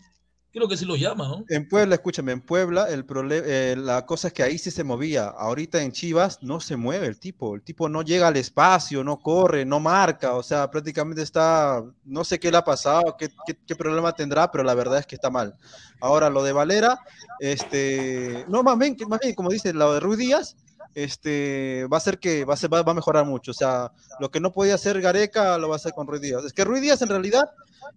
creo que sí lo llama, ¿no? En Puebla, escúchame, en Puebla el problema, la cosa es que ahí sí se movía. Ahorita en Chivas no se mueve el tipo. El tipo no llega al espacio, no corre, no marca. O sea, prácticamente está, no sé qué le ha pasado, qué, qué- qué problema tendrá, pero la verdad es que está mal. Ahora lo de Valera, este, no más bien, más bien como dice, lo de Ruiz Díaz, este, va a ser que va a, ser, va, va a mejorar mucho. O sea, lo que no podía hacer Gareca lo va a hacer con Ruiz Díaz. Es que Ruiz Díaz en realidad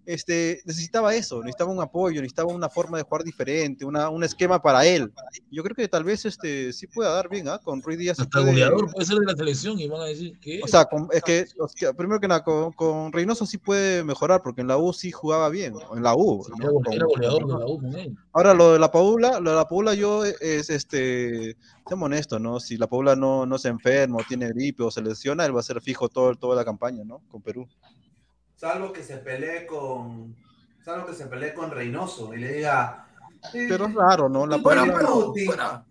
este, necesitaba eso, necesitaba un apoyo, necesitaba una forma de jugar diferente, una, un esquema para él. Yo creo que tal vez este, sí pueda dar bien, ¿ah? Con Ruiz Díaz. sí Hasta puede- goleador puede ser de la selección y van a decir que o sea, con- es que, primero que nada, con, con Reynoso sí puede mejorar, porque en la U sí jugaba bien, en la U. ¿no? era, goleador de la U con él. Ahora, lo de la Paula, lo de la Paula yo es, este, seamos honestos, ¿no? Si la Paula no, no se enferma o tiene gripe o se lesiona, él va a ser fijo todo, toda la campaña, ¿no? Con Perú. Salvo que se pelee con... Salvo que se pelee con Reynoso y le diga... Pero es raro, ¿no? La Fuera, pero, fuera.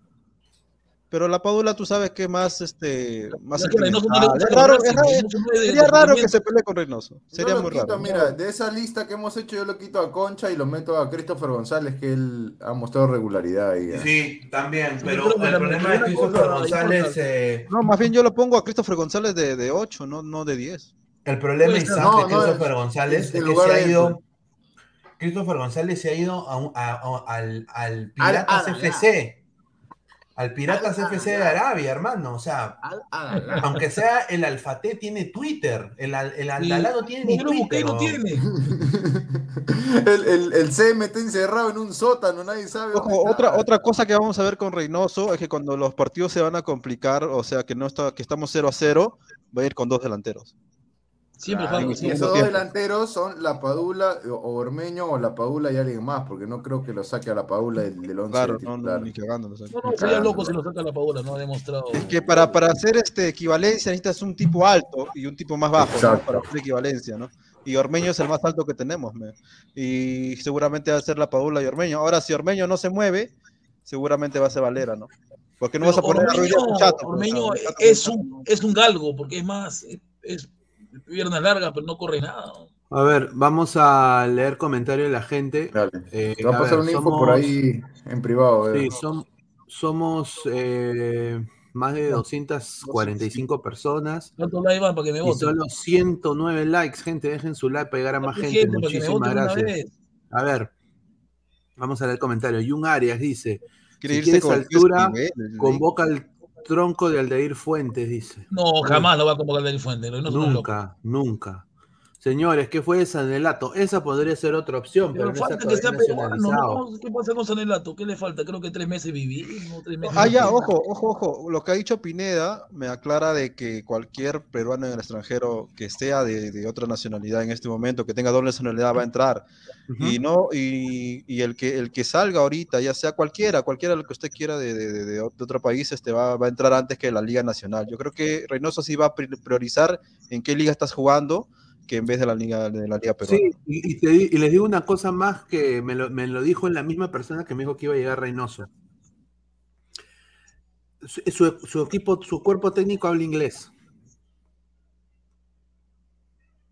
Pero la Padula tú sabes que más, este, más Es que Reynoso no le sentimental. gusta Es raro, es raro- sería raro que se pelee con Reynoso. Sería muy quito, raro. mira, de esa lista que hemos hecho, yo lo quito a Concha y lo meto a Christopher González, que él ha mostrado regularidad ahí. ¿eh? Sí, también, pero pero el problema de Christopher González, eh, No, más bien yo lo pongo a Christopher González de, de 8, no, no de 10. El problema y ser. de Christopher González es que se ha ido. Christopher González se ha ido a un- a- a- al, Piratas Al- FC. Al de Arabia, hermano. O sea, aunque sea el Alfate tiene Twitter. El, al- el Aldalado tiene ni Twitter. no ¿no? tiene. El, el, el CM está encerrado en un sótano, nadie sabe. Ojo, otra, otra cosa que vamos a ver con Reynoso es que cuando los partidos se van a complicar, o sea que no está, que estamos 0 a 0, va a ir con dos delanteros. Siempre Claro, y esos dos delanteros son la Padula o Ormeño o la Padula y alguien más, porque no creo que lo saque a la Padula del, del once Claro, de no, no, ni cagando. No, no, sería loco si lo saca la Paola, no ha demostrado. Que para, para hacer este equivalencia necesitas un tipo alto y un tipo más bajo ¿no? Para hacer equivalencia, ¿no? Y Ormeño es el más alto que tenemos, me. y seguramente va a ser la Padula y Ormeño. Ahora, si Ormeño no se mueve, seguramente va a ser Valera, ¿no? Porque no vas a poner a Ormeño, Díaz Chato, pues, Ormeño o sea, Chato es un, es un galgo, porque es más, es, es pierna larga, pero no corre nada. A ver, vamos a leer comentarios de la gente. Dale. Eh, Te va a pasar ver, una info por ahí en privado. eh. Sí, som- somos eh, más de 245 personas. ¿Cuánto la iban para que me Y voten? solo 109 likes, gente. Dejen su like para llegar a más Gente, Muchísimas gracias. A ver, vamos a leer el comentario. Jun Arias dice: Quiere Si irse quieres altura, convoca al tronco de Aldeir Fuentes, dice. No, jamás lo va a convocar del Fuente. No, es un loco. Nunca, nunca. Señores, ¿qué fue Sanelato? Esa podría ser otra opción, pero, Pero no está falta que sea peruano. ¿no? ¿Qué pasa con Sanelato? ¿Qué le falta? Creo que tres meses meses Ah, ya, ojo, ojo, ojo. Lo que ha dicho Pineda me aclara de que cualquier peruano en el extranjero que sea de, de otra nacionalidad en este momento, que tenga doble nacionalidad, va a entrar. Y no, y, y el que el que salga ahorita, ya sea cualquiera, cualquiera lo que usted quiera de, de- de- de otro país, este va, va a entrar antes que la Liga Nacional. Yo creo que Reynoso sí va a pri- priorizar en qué liga estás jugando que en vez de la liga de la liga peruana. Sí, y, y te di- y les digo una cosa más que me lo, me lo dijo la misma persona que me dijo que iba a llegar Reynoso. Su, su- su equipo, su cuerpo técnico habla inglés.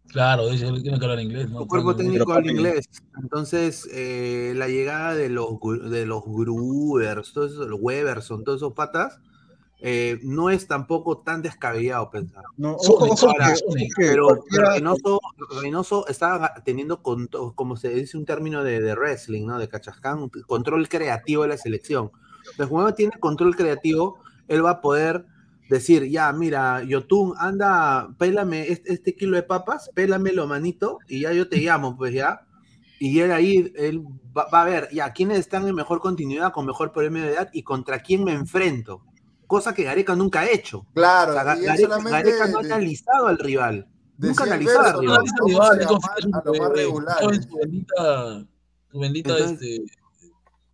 Claro, dice que tiene que hablar inglés. ¿no? Su cuerpo técnico pero habla inglés. Entonces, eh, la llegada de los, de los Gruers, todos esos, los Weberson, todos esos patas, eh, no es tampoco tan descabellado pensar. No, ojo, ojo Ahora, ojo pero Reynoso, Reynoso estaba teniendo, como se dice un término de, de wrestling, ¿no? De cachascán, control creativo de la selección. Entonces, cuando tiene control creativo, él va a poder decir, ya, mira, Yotun, anda, pélame este, este kilo de papas, pélamelo, manito, y ya yo te llamo, pues ya. Y él ahí, él va, va a ver, ya, quiénes están en mejor continuidad, con mejor premio de edad y contra quién me enfrento. Cosa que Gareca nunca ha hecho. Claro, O sea, Gareca, no ha analizado al rival. Nunca ha analizado al ¿no? rival.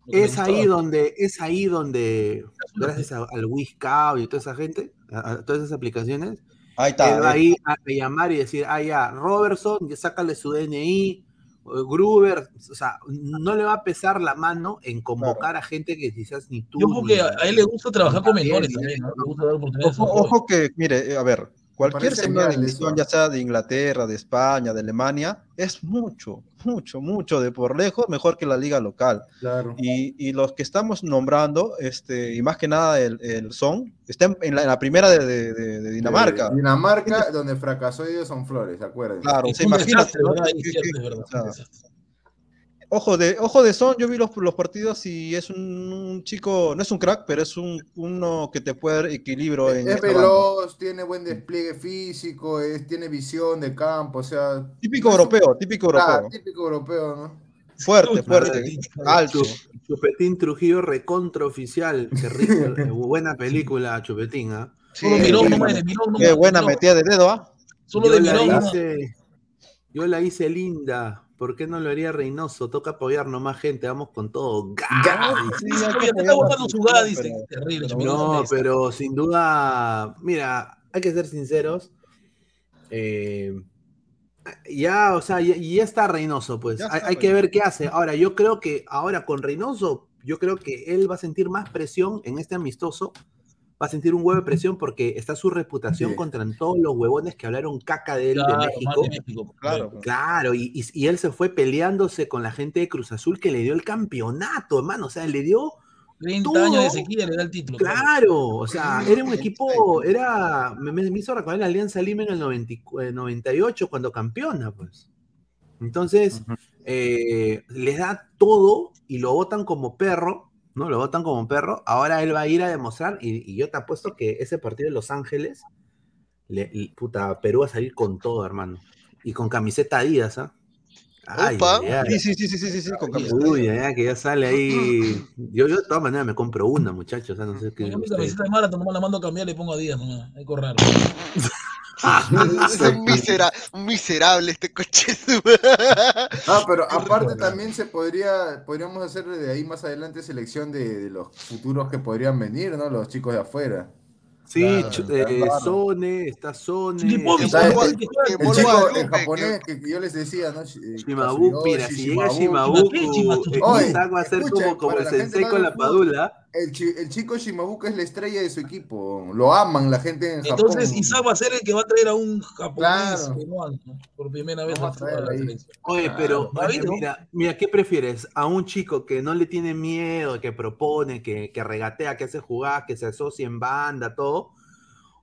Es ahí donde, es ahí donde, gracias a- al Wiscout y toda esa gente, a, a todas esas aplicaciones, Ahí está, él va ahí a, a llamar y decir, ah, ya, Robertson, ya sácale su DNI, Gruber, o sea, no le va a pesar la mano en convocar a gente que quizás ni tú. Yo creo que a, él le gusta trabajar con menores también, ¿no? Le gusta dar oportunidades Ojo, ojo que, mire, eh, a ver, cualquier genial división, eso. ya sea de Inglaterra, de España, de Alemania, es mucho, mucho, mucho de por lejos mejor que la liga local. Claro. Y, y los que estamos nombrando, este, y más que nada el, el Son, está en, en la, en la primera de, de- de- de Dinamarca. Dinamarca, donde fracasó Edison Flores, acuérdense. Claro, Es se imagina. Ojo de, ojo de Son, yo vi los, los partidos y es un, un chico, no es un crack, pero es un, uno que te puede dar equilibrio en Es banda. veloz, tiene buen despliegue físico, es, tiene visión de campo, o sea. Típico europeo, típico Ah, europeo. típico europeo, ¿no? Fuerte, fuerte, alto. Chu- Chupetín Trujillo recontra oficial, qué rico, buena película, Chupetín, ¿ah? Solo miró nomás, de miró. Qué buena metida de dedo, ¿ah? Solo yo de la miró hice, yo la hice linda. ¿Por qué no lo haría Reynoso? Toca apoyar nomás gente, vamos con todo. No, pero sin duda, mira, hay que ser sinceros. eh, ya, o sea, ya, ya está Reynoso, pues. Ya Hay, hay que ver qué hace. Ahora, yo creo que ahora con Reynoso, yo creo que él va a sentir más presión en este amistoso. Va a sentir un huevo de presión porque está su reputación Sí. contra todos los huevones que hablaron caca de él Claro, de México. de México, Claro. Claro, y, y- y él se fue peleándose con la gente de Cruz Azul que le dio el campeonato, hermano. O sea, le dio 30 todo. años de sequía le da el título. Claro, o sea, era un equipo, era, me, me- hizo recordar la Alianza Lima en el 90 y cu- eh, 98 cuando campeona, pues. Entonces, eh, les da todo y lo votan como perro, ¿no? Lo votan como perro. Ahora él va a ir a demostrar, y, y yo te apuesto que ese partido de Los Ángeles, le, le- puta, Perú va a salir con todo, hermano. Y con camiseta Adidas, ¿ah? Ay, Opa. ay, ay. Sí, sí, sí, sí, sí, sí, sí, con camiseta. Uy, ya, que ya sale ahí. Yo, yo de todas maneras me compro una, muchachos. O sea, no sé qué. Yo mi camiseta de Marathon nomás la mando a cambiar y le pongo a Díaz nomás. Hay que raro. Es un, misera- miserable este coche. Ah, pero aparte también se podría, podríamos hacer de ahí más adelante selección de, de los futuros que podrían venir, ¿no? Los chicos de afuera. Sí, Claro, eh, claro. Sone, está Sone. Filipovic, está ¿sabes? este- El Molo chico Guadalupe, en japonés que, que yo les decía, ¿no? Eh, Shimabuku, mira, si llega como para el la gente sensei no con del la fútbol, padula. El, chi- el chico Shimabuka es la estrella de su equipo. Lo aman la gente en Entonces Japón. Isaac va a ser el que va a traer a un japonés Claro. peruano, ¿no? por primera vez a a la selección. Oye, pero mira, mira, ¿qué prefieres? ¿A un chico que no le tiene miedo, que propone, que, que regatea, que hace jugar, que se asocia en banda, todo?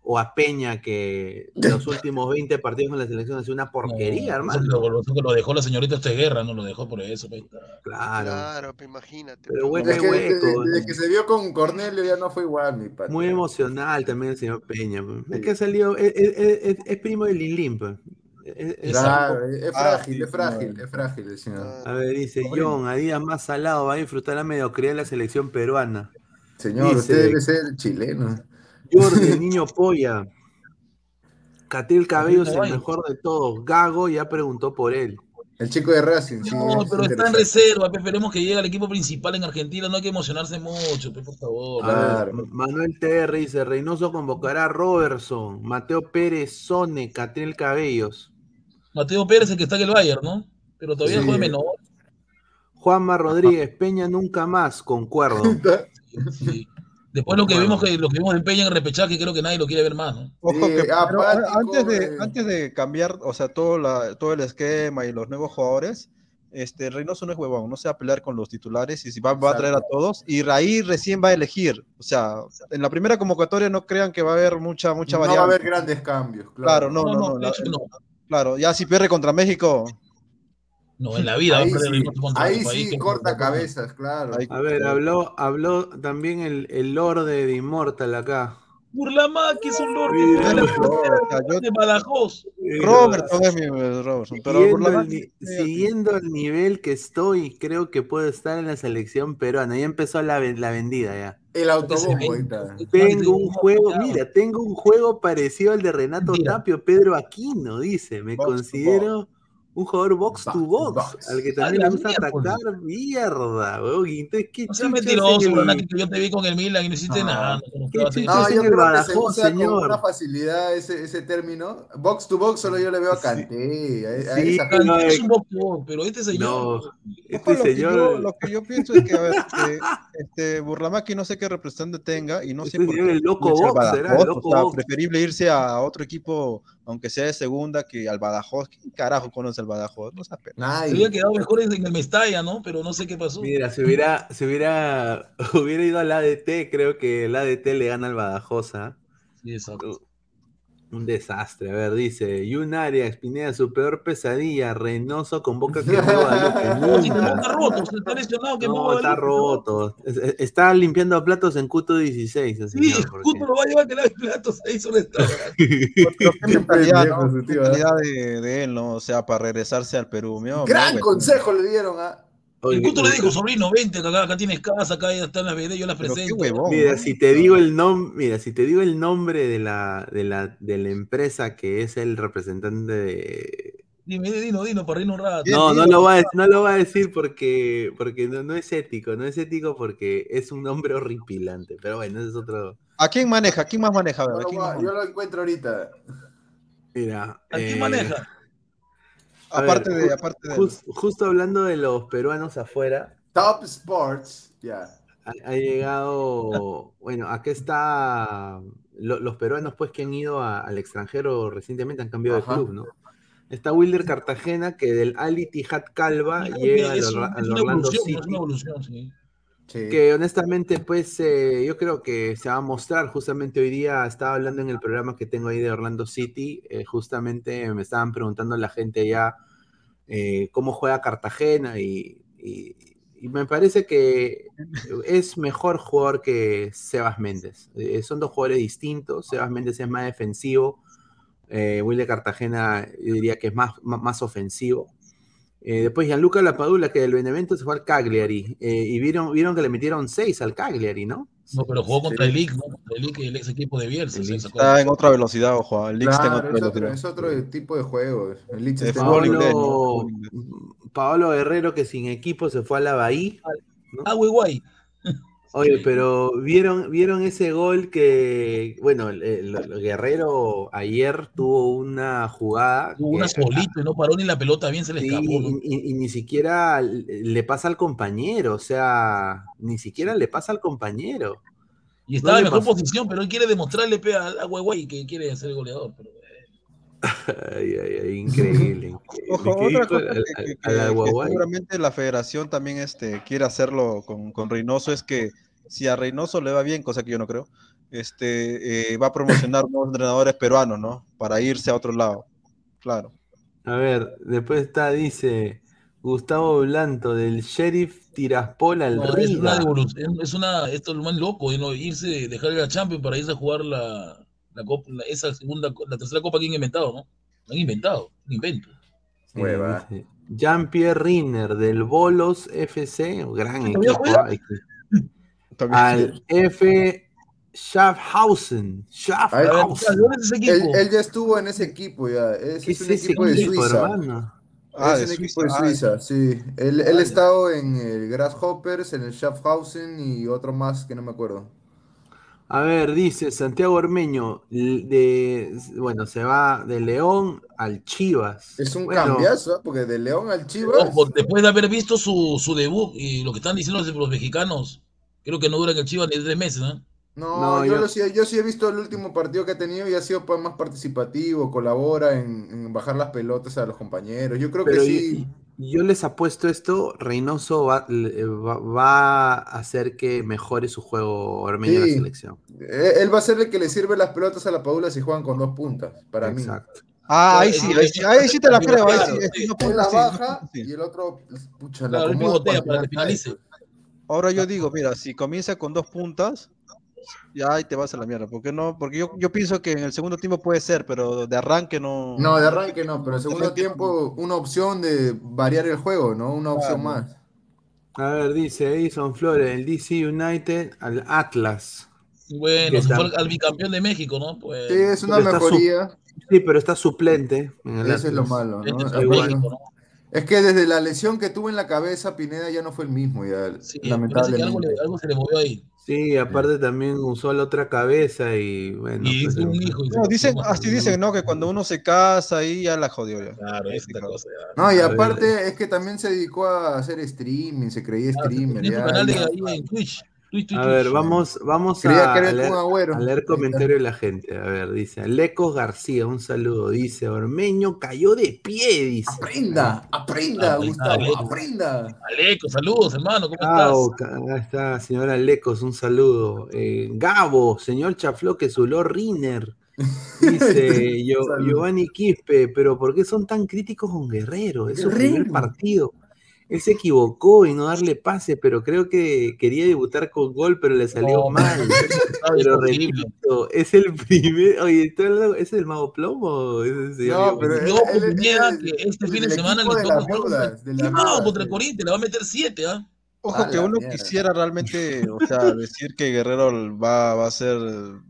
¿O a Peña, que los últimos 20 partidos con la selección ha sido una porquería, No, hermano? Lo, que dejó la señorita Guerra, no lo dejó por eso. pues. Claro. Claro, pues imagínate. Pero bueno, Desde que, hueco. desde- desde que se vio con Cornelio ya no fue igual, mi padre. Muy emocional también el señor Peña. pues. Es que ha salido, es, es- es- es primo de pues. Es, es- Claro, es frágil, es frágil, es frágil el señor. A ver, dice John, a días más salado va a disfrutar la mediocridad de la selección peruana. Señor, Dice- usted debe ser chileno. Jordi, el niño polla. Catil Cabello es el mejor de todos. Gago ya preguntó por él. El chico de Racing, sí. No, es pero está en reserva, pe, esperemos que llegue al equipo principal en Argentina, no hay que emocionarse mucho, por favor. A ver, Claro. Manuel TR dice, Reynoso convocará a Robertson, Mateo Pérez, Sone, Catil Cabellos. Mateo Pérez, el que está en el Bayern, ¿no? Pero todavía Sí. juega menor. Juanma Rodríguez, Peña nunca más, concuerdo. Sí. Después lo que Bueno. vimos que lo que vimos en Peña en repechaje, creo que nadie lo quiere ver más, ¿no? Ojo Sí, que pero apático, antes de, eh. antes de cambiar, o sea, todo, la, todo el esquema y los nuevos jugadores, este Reynoso no es huevón, no se va a pelear con los titulares y si va, va a traer a todos y ahí recién va a elegir. O sea, en la primera convocatoria no crean que va a haber mucha, mucha No va a haber grandes cambios, Claro, claro. no, No, no, no, no, de la- hecho no. Claro, ya si pierde contra México, No, en la vida va a Ahí perder sí, Reynoso contra ahí otro país sí que- corta cabezas, claro. A ver, habló, habló también el, el Lord de Immortal acá. Burlama, que es un lord de, Badajoz. Robertson es mi Robertson, pero Siguiendo Burlama- el, ni- siguiendo el nivel que estoy, creo que puedo estar en la selección peruana. Ya empezó la, la vendida ya. El autobombo. Tengo un juego, mira, tengo un juego parecido al de Renato. Tapio, Pedro Aquino, dice. Me Box considero un jugador box to Box to box, box. al que A también le gusta miércoles. atacar mierda, weón. Entonces, ¿qué No sea mentiroso, en el- que yo te vi con el Milan y no hiciste No. nada. No, yo creo que se Badajoz, con una facilidad ese, ese término. Box to box solo yo le veo a Kanté. a- a Sí, esa no, gente. es un boxeo, pero este señor. No, Ojo, este lo, que yo, señor, lo que yo pienso es que, a ver, este, este Burlamaki no sé qué representante tenga y no sé este por señor qué el loco box, Badajoz, el loco o sea, box. preferible irse a otro equipo, aunque sea de segunda, que al Badajoz. ¿Quién carajo conoce el Badajoz? No pendejo. Se había quedado mejor en el Mestalla, ¿no? Pero no sé qué pasó. Mira, si hubiera, si hubiera, hubiera ido al ADT, creo que el ADT le gana al Badajoz, ¿ah? Sí, exacto. Un desastre. A ver, dice, Yunaria, Espineda, su peor pesadilla, Reynoso No, si que no está roto, está lesionado, que No, está roto. Es- es- Está limpiando platos en Cuto 16, el Sí, porque- justo lo va a llevar que lave platos ahí sobre esta. Pero qué mentalidad, ¿no? mentalidad de, de él, ¿no? O sea, para regresarse al Perú. mío, Gran mío, consejo le dieron a. Oye, El Cuto le dijo, sobrino, vente, que acá, acá tienes casa, acá ya están las BD, yo las presento. huevón. Mira, ¿no? si te digo el nombre, mira, si te digo el nombre de la, de la, de la empresa que es el representante de. Dime, dino, dino, para reírnos un rato. No, no lo va a, no lo va a decir porque, porque no, no es ético, no es ético porque es un nombre horripilante. Pero bueno, ese es otro. ¿A quién maneja? ¿A quién más maneja? A ver, Yo lo encuentro ahorita. Mira. ¿A quién eh, maneja? Aparte ver, de, ju- aparte de. jus- justo hablando de los peruanos afuera, Top Sports. Ya. ha, ha llegado, bueno, acá está lo- los peruanos pues que han ido a- al extranjero recientemente han cambiado Ajá. de club, ¿no? Está Wilder Cartagena que del Al Ittihad Calva llega al, Orlando City. es una evolución, sí. Que honestamente, pues eh, yo creo que se va a mostrar. Justamente hoy día estaba hablando en el programa que tengo ahí de Orlando City. eh, justamente me estaban preguntando la gente ya eh, cómo juega Cartagena y, me parece que es mejor jugador que Sebas Méndez. Eh, son dos jugadores distintos. Sebas Méndez es más defensivo. Will de Cartagena yo diría que es más, más ofensivo. Eh, después Gianluca Lapadula, que del Benevento se fue al Cagliari. eh, y vieron, vieron que le metieron seis al Cagliari, ¿no? No, pero jugó contra Sí. el League, ¿no? Contra el League, el ex equipo de Bielsa. Se. Está en otra velocidad, ojo. El Leeds está en Claro, otra es otro, es otro tipo de juego. El Leeds Es ¿no? Paolo. Paolo Guerrero, que sin equipo se fue a la Bahía. Ah, güey, guay. Oye, pero vieron, vieron ese gol que, bueno, el, el- el Guerrero ayer tuvo una jugada. Tuvo una y no paró ni la pelota, bien se le Sí, escapó. ¿no? y, y- y ni siquiera le pasa al compañero, o sea, ni siquiera le pasa al compañero. Y estaba no en mejor pasó. posición, pero él quiere demostrarle pe, a, a Güey que quiere ser goleador. Pero, Ay, ay, ay, increíble. increíble. Ojo, ¿Qué otra cosa que, a seguramente la federación también este, quiere hacerlo con, con Reynoso es que si a Reynoso le va bien, cosa que yo no creo, este, eh, va a promocionar nuevos entrenadores peruanos, ¿no? Para irse a otro lado. Claro. A ver, después está, dice Gustavo Blanto, del Sheriff Tiraspol al no, es una Riga. es una, esto es lo más loco, ¿no? irse, dejar la Champions para irse a jugar la, la copa, la- esa segunda, la tercera copa que han inventado, ¿no? Han inventado, un invento. Hueva. Sí, Jean-Pierre Rinner del Bolos FC, gran ¿Todavía equipo. ah, Al F. Schaffhausen. Schaffhausen. Él, él ya estuvo en ese equipo ya. Es, ¿Qué es es un ese equipo de equipo, Suiza. hermano? Ah, es de un Suiza, equipo de ah, Suiza, sí. Él, él ha Vaya. estado en el Grasshoppers, en el Schaffhausen y otro más que no me acuerdo. A ver, dice Santiago Ormeño, de, bueno, se va de León al Chivas. Es un Bueno, cambiazo, ¿eh? porque de León al Chivas. Ojo, después de haber visto su, su debut y lo que están diciendo los, los mexicanos, creo que no duran el Chivas ni tres meses, ¿no? No, No, yo, yo- lo sí, yo sí he visto el último partido que ha tenido y ha sido pues, más participativo, colabora en, en bajar las pelotas a los compañeros. Yo creo que sí. Yo, les apuesto esto, Reynoso va, va- va a hacer que mejore su juego Ormeño en Sí. la selección. Eh, Él va a ser el que le sirve las pelotas a la Padula si juegan con dos puntas, para mí. Exacto. Ah, ahí sí, ahí sí, ahí sí te la creo. Ahí sí, Claro, ahí sí, no la no baja y el otro, pucha, la Claro, el para que finalice. Ahora yo digo, mira, si comienza con dos puntas, ya ahí te vas a la mierda. ¿Por qué no? Porque yo, yo pienso que en el segundo tiempo puede ser, pero de arranque no. No, de arranque no, pero el segundo tiempo una opción de variar el juego, ¿no? Una opción Claro. más. A ver, dice Edison Flores, el DC United al Atlas. Bueno, se fue al, bicampeón de México, ¿no? Pues, Sí, es una Pero mejoría. Sí, pero está suplente. en el Eso es lo malo, este ¿no? es Igual. México, ¿no? Es que desde la lesión que tuvo en la cabeza, Pineda ya no fue el mismo, ya, Sí, que algo se le movió ahí. Sí, aparte también usó la otra cabeza y bueno. Y pues, un hijo. No, dicen, así dicen, ¿no? Que cuando uno se casa ahí ya la jodió ya. Claro, es otra cosa. ya. No, y aparte es que también se dedicó a hacer streaming, se creía Claro, streamer. tiene ya, canal de ahí en Twitch. A ver, vamos, vamos a, leer, a leer comentarios de la gente. A ver, dice Alecos García, un saludo. Dice Ormeño cayó de pie, dice. Aprenda, aprenda, Ah, Gustavo, Aleco. aprenda. Aleco, saludos, hermano, ¿cómo Gabo, estás? acá está, señora Alecos, un saludo. Eh, Gabo, señor Chafloque, Zuló Riner. Dice Yo- Saludo. Giovanni Quispe, pero ¿por qué son tan críticos con Guerrero? Es su primer Guerrero. partido. Él se equivocó en no darle pase, pero creo que quería debutar con gol, pero le salió No, mal. Pero repito, es el primer. Oye, ¿estoy hablando- ¿ese es el mago plomo? o ese es el señor No, pero él- Yo él- él- que este el fin de semana le toca deudas, contra-. Corinthians, le va a meter siete, ¿ah? Ojo A que uno mierda. quisiera realmente, o sea, decir que Guerrero va, va a ser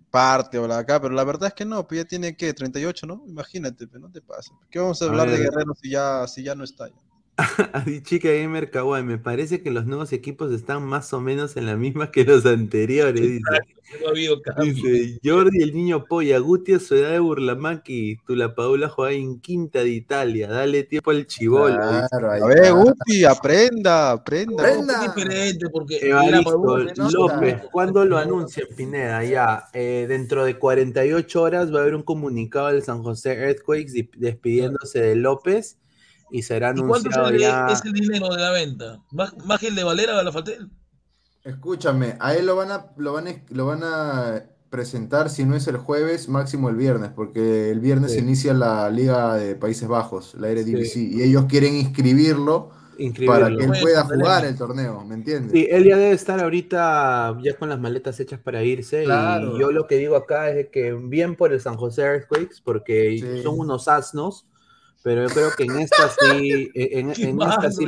parte o la acá, pero la verdad es que no, pues ya tiene que 38, ¿no? Imagínate, pues no te pasa. ¿Qué vamos a A hablar de. Guerrero si ya, si ya no está? ya? Así, chica Gamer Kawaii, me parece que los nuevos equipos están más o menos en la misma que los anteriores. Dice, No ha habido cambio. dice Jordi el niño polla, Guti a su edad de Burlamaki, tú la Paula juega en quinta de Italia, dale tiempo al chivolo. Claro, A ver. Guti, aprenda, aprenda. Aprenda. Es diferente porque Evaristo López, ¿cuándo lo anuncian, Pineda? Ya, eh, dentro de 48 horas va a haber un comunicado del San José Earthquakes di- despidiéndose de López y será ¿Y cuánto es anunciado el, ya. es el dinero de la venta? ¿Más, más que el de Valera a la Fatel? Escúchame, a él lo van a, lo van a, lo van a presentar, si no es el jueves, máximo el viernes, porque el viernes Sí. inicia la Liga de Países Bajos, la Eredivisie, Sí. y ellos quieren inscribirlo para que él pueda jugar el torneo, ¿me entiendes? Sí, él ya debe estar ahorita ya con las maletas hechas para irse. Claro. Y yo lo que digo acá es que bien por el San José Earthquakes, porque Sí. son unos asnos, pero yo creo que en esta sí, en, Qué en malo esta sí,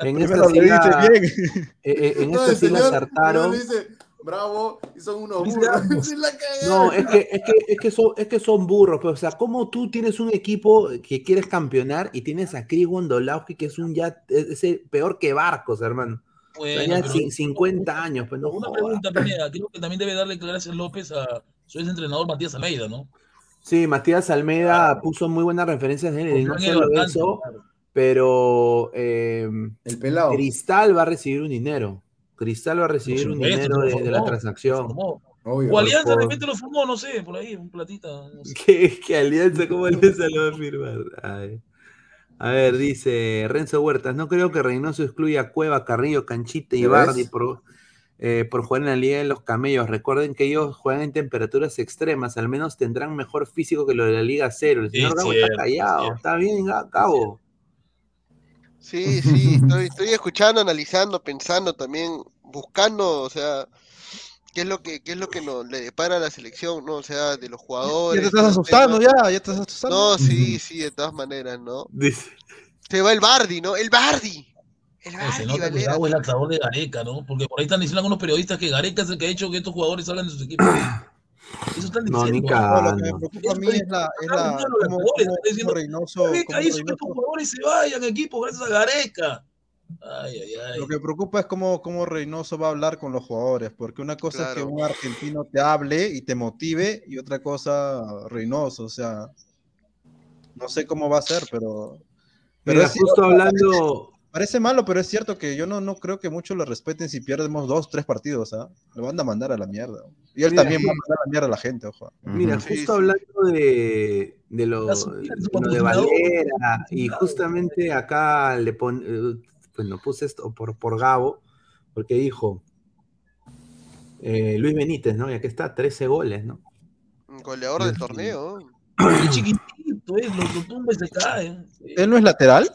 en esta sí le la, eh, eh, en No, esta sí la señor- acertaron. el señor dice, bravo, y son unos burros. No, es que, es que, es que son, es que son burros, pues, o sea, ¿cómo tú tienes un equipo que quieres campeonar y tienes a Chris Wondolowski, que es un ya, es, es el peor que Barcos, hermano? Bueno, ya pero- cin- 50 años, pues no Una pregunta, Pineda. Creo que también debe darle gracias López a su ex entrenador Matías Almeida, ¿no? Sí, Matías Almeida puso muy buenas referencias de él, no solo bastante, eso, claro. pero eh, El pelado. Cristal va a recibir un dinero. Cristal va a recibir un supuesto, dinero de, de la transacción. Obvio. O Alianza de repente lo formó, no sé, por ahí, un platita. no sé. ¿Qué, qué alianza? ¿Cómo alianza lo va a firmar? Ay. A ver, dice Renzo Huertas, no creo que Reynoso excluya a Cueva, Carrillo, Canchita y ¿Ya Bardi ves? Por, eh, por jugar en la Liga de los Camellos. Recuerden que ellos juegan en temperaturas extremas, al menos tendrán mejor físico que lo de la Liga Cero. El Sí, señor Gabo cierto, está callado, cierto. está bien, Ga- Gabo. Sí, sí, estoy, estoy escuchando, analizando, pensando también, buscando, o sea, qué es lo que, qué es lo que nos le depara a la selección, ¿no? O sea, de los Ya jugadores. te estás asustando, temas. ya, ya te estás asustando. No, sí, sí, de todas maneras, ¿no? Dice, Se va el Bardi, ¿no? El Bardi. El Se nota que. Gabo es el sabor de Gareca, ¿no? Porque por ahí están diciendo algunos periodistas que Gareca es el que ha hecho que estos jugadores salgan de sus equipos. Eso están diciendo. ¿no? No, lo que me preocupa a mí es la, es la Claro, están diciendo, Reynoso, Gareca cómo hizo que Reynoso- estos jugadores se vayan equipo gracias a Gareca. Ay, ay, ay. Lo que preocupa es cómo, cómo Reynoso va a hablar con los jugadores, porque una cosa es que Claro. un argentino te hable y te motive, y otra cosa Reynoso, o sea, no sé cómo va a ser, pero... pero Mira, es cierto, justo hablando, Parece malo, pero es cierto que yo no, no creo que muchos lo respeten si perdemos dos, tres partidos, ¿ah? Lo van a mandar a la mierda. Y él Mira, también sí. va a mandar a la mierda a la gente, ojo. Mira, Sí, justo sí. hablando de, de lo, de lo de patrocinador. Valera, y justamente acá le pon, eh, bueno, puse esto por, por Gabo, porque dijo eh, Luis Benítez, ¿no? Y aquí está, 13 goles, ¿no? Goleador del torneo. Es chiquitito, es, lo, lo tumba y se cae. ¿Él no es lateral?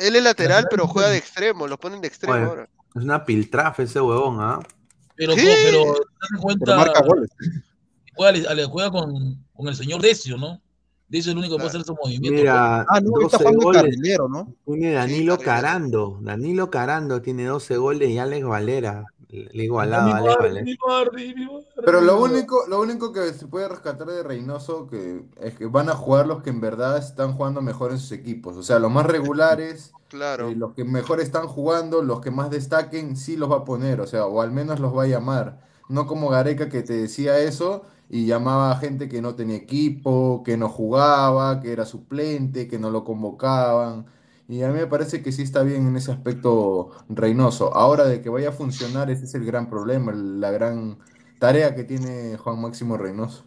Él es lateral, pero juega de extremo, lo ponen de extremo Oye, ahora. es una piltrafa ese huevón, ¿ah? Pero, ¿Qué? pero Pero cuenta, marca goles. juega, le- juega con, con el señor Decio, ¿no? Decio es el único que puede hacer esos movimientos. Mira, Ah, no, está 12 jugando de goles. carrilero, ¿no? Tiene Danilo Sí, Carando, Danilo Carando tiene 12 goles y Alex Valera, le igualado mi a Alex Bardi, Valera. mi Bardi, mi Bardi. Pero lo único, lo único que se puede rescatar de Reynoso que es que van a jugar los que en verdad están jugando mejor en sus equipos. O sea, los más regulares, Claro. eh, los que mejor están jugando, los que más destaquen, sí los va a poner. O sea, o al menos los va a llamar. No como Gareca que te decía eso y llamaba a gente que no tenía equipo, que no jugaba, que era suplente, que no lo convocaban. Y a mí me parece que sí está bien en ese aspecto Reynoso. Ahora de que vaya a funcionar, ese es el gran problema, la gran tarea que tiene Juan Máximo Reynoso.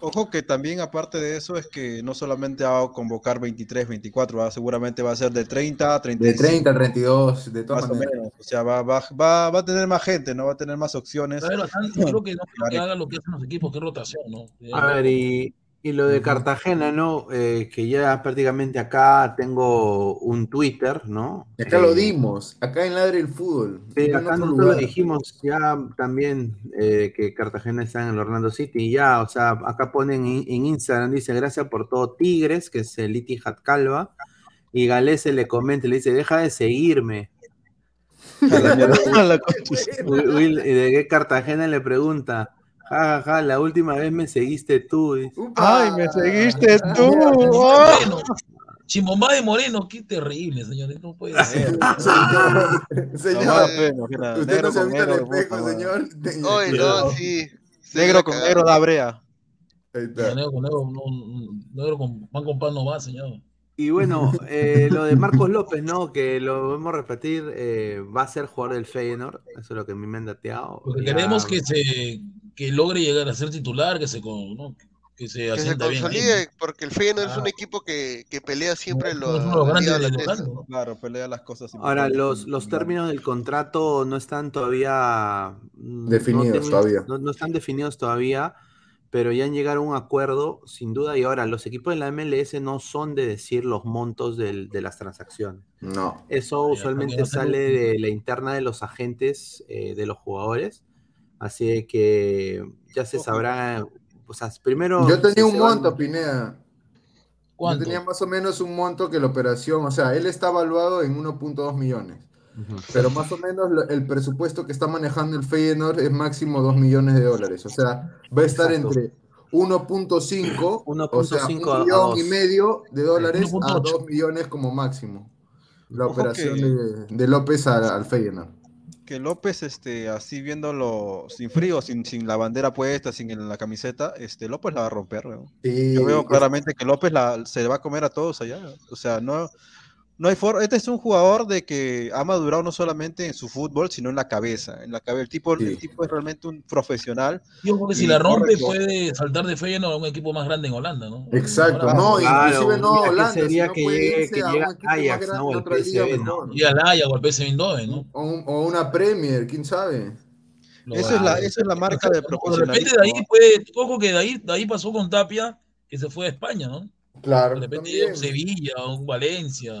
Ojo que también aparte de eso es que no solamente va a convocar 23, 24, ¿va? seguramente va a ser de 30 a De 35. 30 a 32, de todas Más o maneras. menos. O sea, va, va, va, va a tener más gente, ¿no? Va a tener más opciones. A ver, bastante, creo que no creo que haga lo que hacen los equipos, que es rotación, ¿no? A ver, y, y lo de Cartagena, ¿no? Eh, que ya prácticamente acá tengo un Twitter, ¿no? Y acá lo Eh, dimos, acá en Ladre el Fútbol. Sí, acá otro nosotros dijimos ya también eh, que Cartagena está en el Orlando City y ya, o sea, acá ponen en, en Instagram, dice gracias por todo Tigres, que es el Itihad Calva, y Galese le comenta, le dice, deja de seguirme. Y de qué Cartagena le pregunta, ja, ja, la última vez me seguiste tú. dice. Ay, me seguiste tú. Chimbomba ¡Oh! de Moreno, qué terrible, señores, no puede ser. Señor, No, señor, mira, usted no se ha visto negro, espejo, señor. Oye, no, sí. Negro con negro da brea. Ahí está. Negro con negro, no, negro con pan con pan no va, señor. Y bueno, eh, lo de Marcos López, ¿no? Que lo vamos a repetir, eh, va a ser jugador del Feyenoord, eso es lo que a mí me han dateado. Porque Ya- queremos que se que logre llegar a ser titular, que se con- ¿no? que se Que se bien. porque el Feyenoord es un Ah. equipo que, que pelea siempre No, los, es uno de los grandes de local, ¿no? Claro, pelea las cosas. Ahora, los, los términos del contrato no están todavía mm, no Definidos todavía. No, no están definidos todavía, pero ya han llegado a un acuerdo, sin duda. Y ahora, los equipos de la MLS no son de decir los montos del- de las transacciones. No. Eso usualmente sale de la interna de los agentes eh, de los jugadores. Así que ya se sabrá. O sea, primero. Yo si tenía un se van- monto, Pineda. Yo tenía más o menos un monto que la operación, o sea, él está evaluado en 1.2 millones. Ujú. Pero más o menos lo- el presupuesto que está manejando el Feyenoord es máximo 2 millones de dólares. O sea, va a estar Exacto. entre 1.5, o sea, 1.5 un a millón y medio de dólares a 1.8. 2 millones como máximo. La Ojo operación que- de, de López al, al Feyenoord. Que López, este, así viéndolo sin frío, sin, sin la bandera puesta, sin en la camiseta, este, López la va a romper. Sí, Yo veo claramente que López la, se va a comer a todos allá. O sea, no, no hay forma. Este es un jugador de que ha madurado no solamente en su fútbol, sino en la cabeza. En la cabeza. El tipo, Sí. el tipo es realmente un profesional. Yo creo que si la rompe correcto. puede saltar de Feyenoord a un equipo más grande en Holanda, ¿no? Exacto, no, Claro, inclusive no que Holanda, sería que. Y al Ajax o al PSV Eindhoven, ¿no? O, un- o una Premier, quién sabe. Esa es la, esa es la marca de De repente de ahí profesionalismo. puede, ojo que de ahí, de ahí pasó con Tapia, que se fue a España, ¿no? Claro, De repente también. un Sevilla, un Valencia.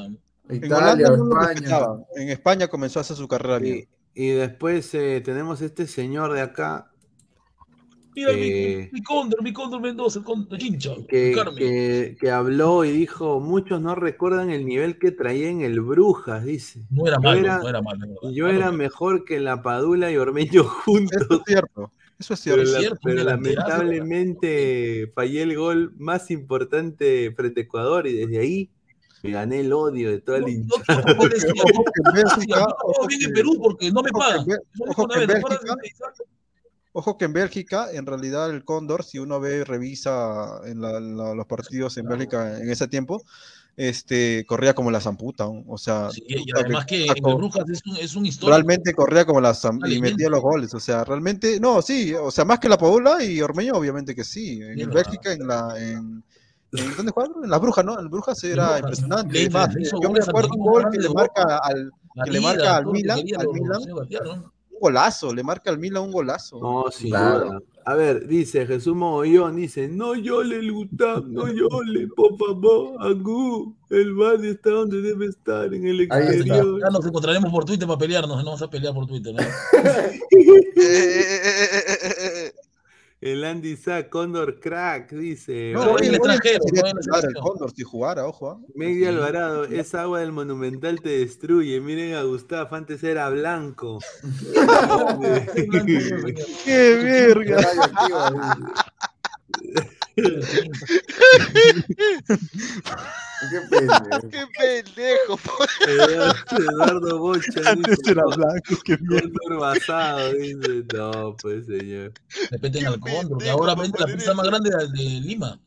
En Italia Holanda o no lo España. En España comenzó a hacer su carrera bien. Y, y después eh, tenemos este señor de acá, Mira, que- mi, mi cóndor, mi cóndor Mendoza, el cóndor hincha. que, Carmen. que- que habló y dijo, muchos no recuerdan el nivel que traía en el Brujas, dice. No era Yo malo, era- no era malo. verdad. Yo Malo era mejor que la Padula y Ormeño juntos. Eso es cierto. Eso es Pero, cierto. la- cierto, pero lamentablemente fallé el gol más importante frente a Ecuador y desde ahí me gané el odio de toda la hinchada. Que- que en Bélgica, ojo bien en que- Perú porque no me que pagan. ojo que en. Bélgica- Ojo que en Bélgica, en realidad el Cóndor, si uno ve, revisa en la- la- los partidos en Bélgica en ese tiempo, este, corría como la zamputa, ¿no? o sea, Sí, y además que puta, en Brujas es un, es un histórico. realmente corría como la zam- Una y metía los goles, o sea, realmente, no, sí, o sea, más que la Paula y Ormeño, obviamente que sí, en, Sí, en verdad. Bélgica, en la, en- ¿dónde jugaban? En la Bruja, ¿no? En la Bruja sí En era Brujas, impresionante, le- le yo me acuerdo un gol que le marca al, que le marca al Milan, al Milan, un golazo, le marca al Milan un golazo. No, Claro. duda. A ver, dice Jesús Mogollón, dice, no llole el Gután, no llole, por favor, Agú, el Badi está donde debe estar, en el Ahí está. exterior. Ya nos encontraremos por Twitter para pelearnos, no vamos a pelear por Twitter. ¿no? El Andy Sa, Condor Crack, dice. No, el extranjero, el. Cóndor si jugara, ojo. Megdi Alvarado, esa agua del Monumental te destruye. Miren a Gustav, antes era blanco. ¡Qué verga! Qué pendejo. ¡Qué pendejo! po. Eduardo Bocha. Antes dice, era blanco, qué mierda. Basado, dice. No, pues señor. Repiten al cóndor, que ahora vende la pizza más grande de, de Lima.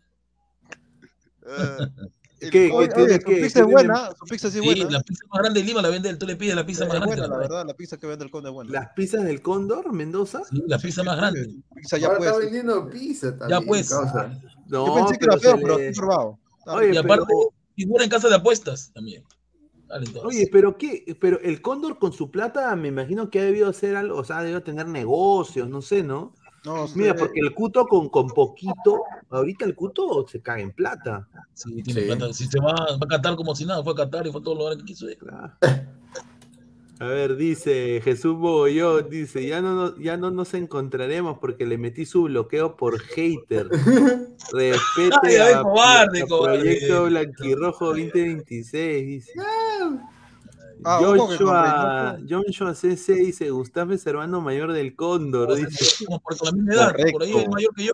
El ¿Qué? Cóndor- ¿Qué tiene Oye, su que- pizza qué es buena, su pizza sí es Sí, buena. la pizza más grande de Lima la vende, tú le pides la pizza Es más grande. la verdad, la pizza que vende el Conde es buena. ¿Las pizzas del Cóndor, Mendoza? Sí, la pizza más grande. Pizza ya Ahora pues. está vendiendo pizza también. pues. causa. No, Yo pensé que era feo, pero estoy probado. Oye, Y aparte, pero- figura en casa de apuestas también. Dale. Oye, pero qué, pero el Cóndor con su plata me imagino que ha debido hacer algo, o sea, ha debido tener negocios, no sé, ¿no? No, Mira, porque el Cuto con, con poquito, ahorita el Cuto se caga en plata. Sí, tiene Sí. plata. Si se va, va a Qatar como si nada, fue a Qatar y fue a todos los lugares que quiso ir. Claro. A ver, dice Jesús Bogoyó, dice, ya no, nos- ya no nos encontraremos porque le metí su bloqueo por hater. Respete Ay, a cobarde, a cobarde. Proyecto Blanquirrojo 2026, dice. Ah, Joshua, Joshua CC dice, Gustavo es hermano mayor del Cóndor, dice. como por la misma edad, por ahí es mayor que yo.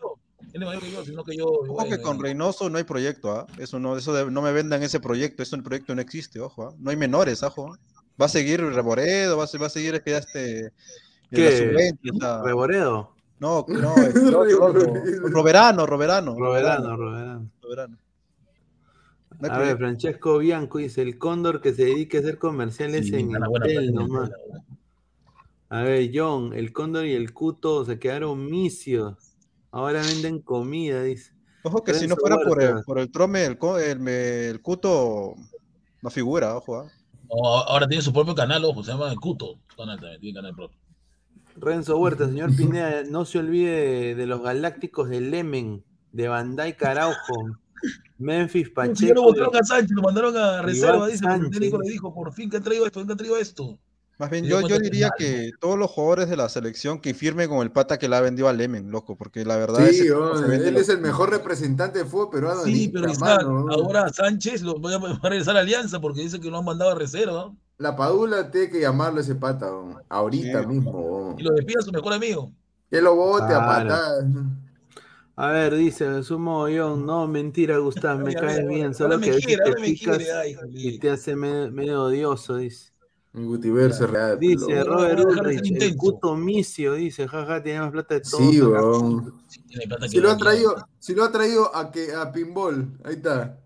Él es mayor que yo, sino que yo. Ojo que con eh, Reynoso no hay proyecto, ¿ah? Eso no, eso de- no me vendan ese proyecto, eso el proyecto no existe, ojo, ¿ah? No hay menores, ojo. Va a seguir Reboredo, va a, se- va a seguir que ya este la ¿Qué? sub-20, o sea, Reboredo. no, no, otro, otro, Roberano, Roberano, Roberano, Roberano. Roberano. A ver. Francesco Bianco dice, el Cóndor que se dedique a hacer comerciales sí, en Intel nomás. A ver, John, el Cóndor y el Cuto se quedaron misios. Ahora venden comida, dice. Ojo que si no fuera por el, por el trome, el, el, cuto no figura, ojo, ¿ah? No, ahora tiene su propio canal, ojo, se llama El Cuto. su Canal también, tiene canal propio. Renzo Huerta, señor Pineda, no se olvide de, de los galácticos de Lemen, de Bandai Caraujo, Memphis Si Pacheco. lo botaron a Sánchez, lo mandaron a reserva, dice, el técnico le dijo, por fin que han traído esto, que han traído esto. Más bien, yo, yo que diría que todos los jugadores de la selección que firmen con el pata que la ha vendido a Lemen, loco, porque la verdad Sí, ese tipo oh, él es el mejor representante de fútbol peruano. Sí, pero ahora Sánchez lo voy a va a regresar a Alianza porque dice que lo han mandado a reserva La Padula tiene que llamarlo a ese pata, ahorita Sí. mismo. y lo despide a su mejor amigo. Que lo bote a Claro. A ver, dice Sumo Mogollón, no, mentira, Gustavo, me caes bien, solo que te picas y te hace medio, medio odioso, dice. Gutiverso real. Dice Robert Ulrich, el puto micio, dice, jaja, tiene más plata de todos. Sí, weón. Si lo ha traído, si lo ha traído a que a Pinball, ahí está.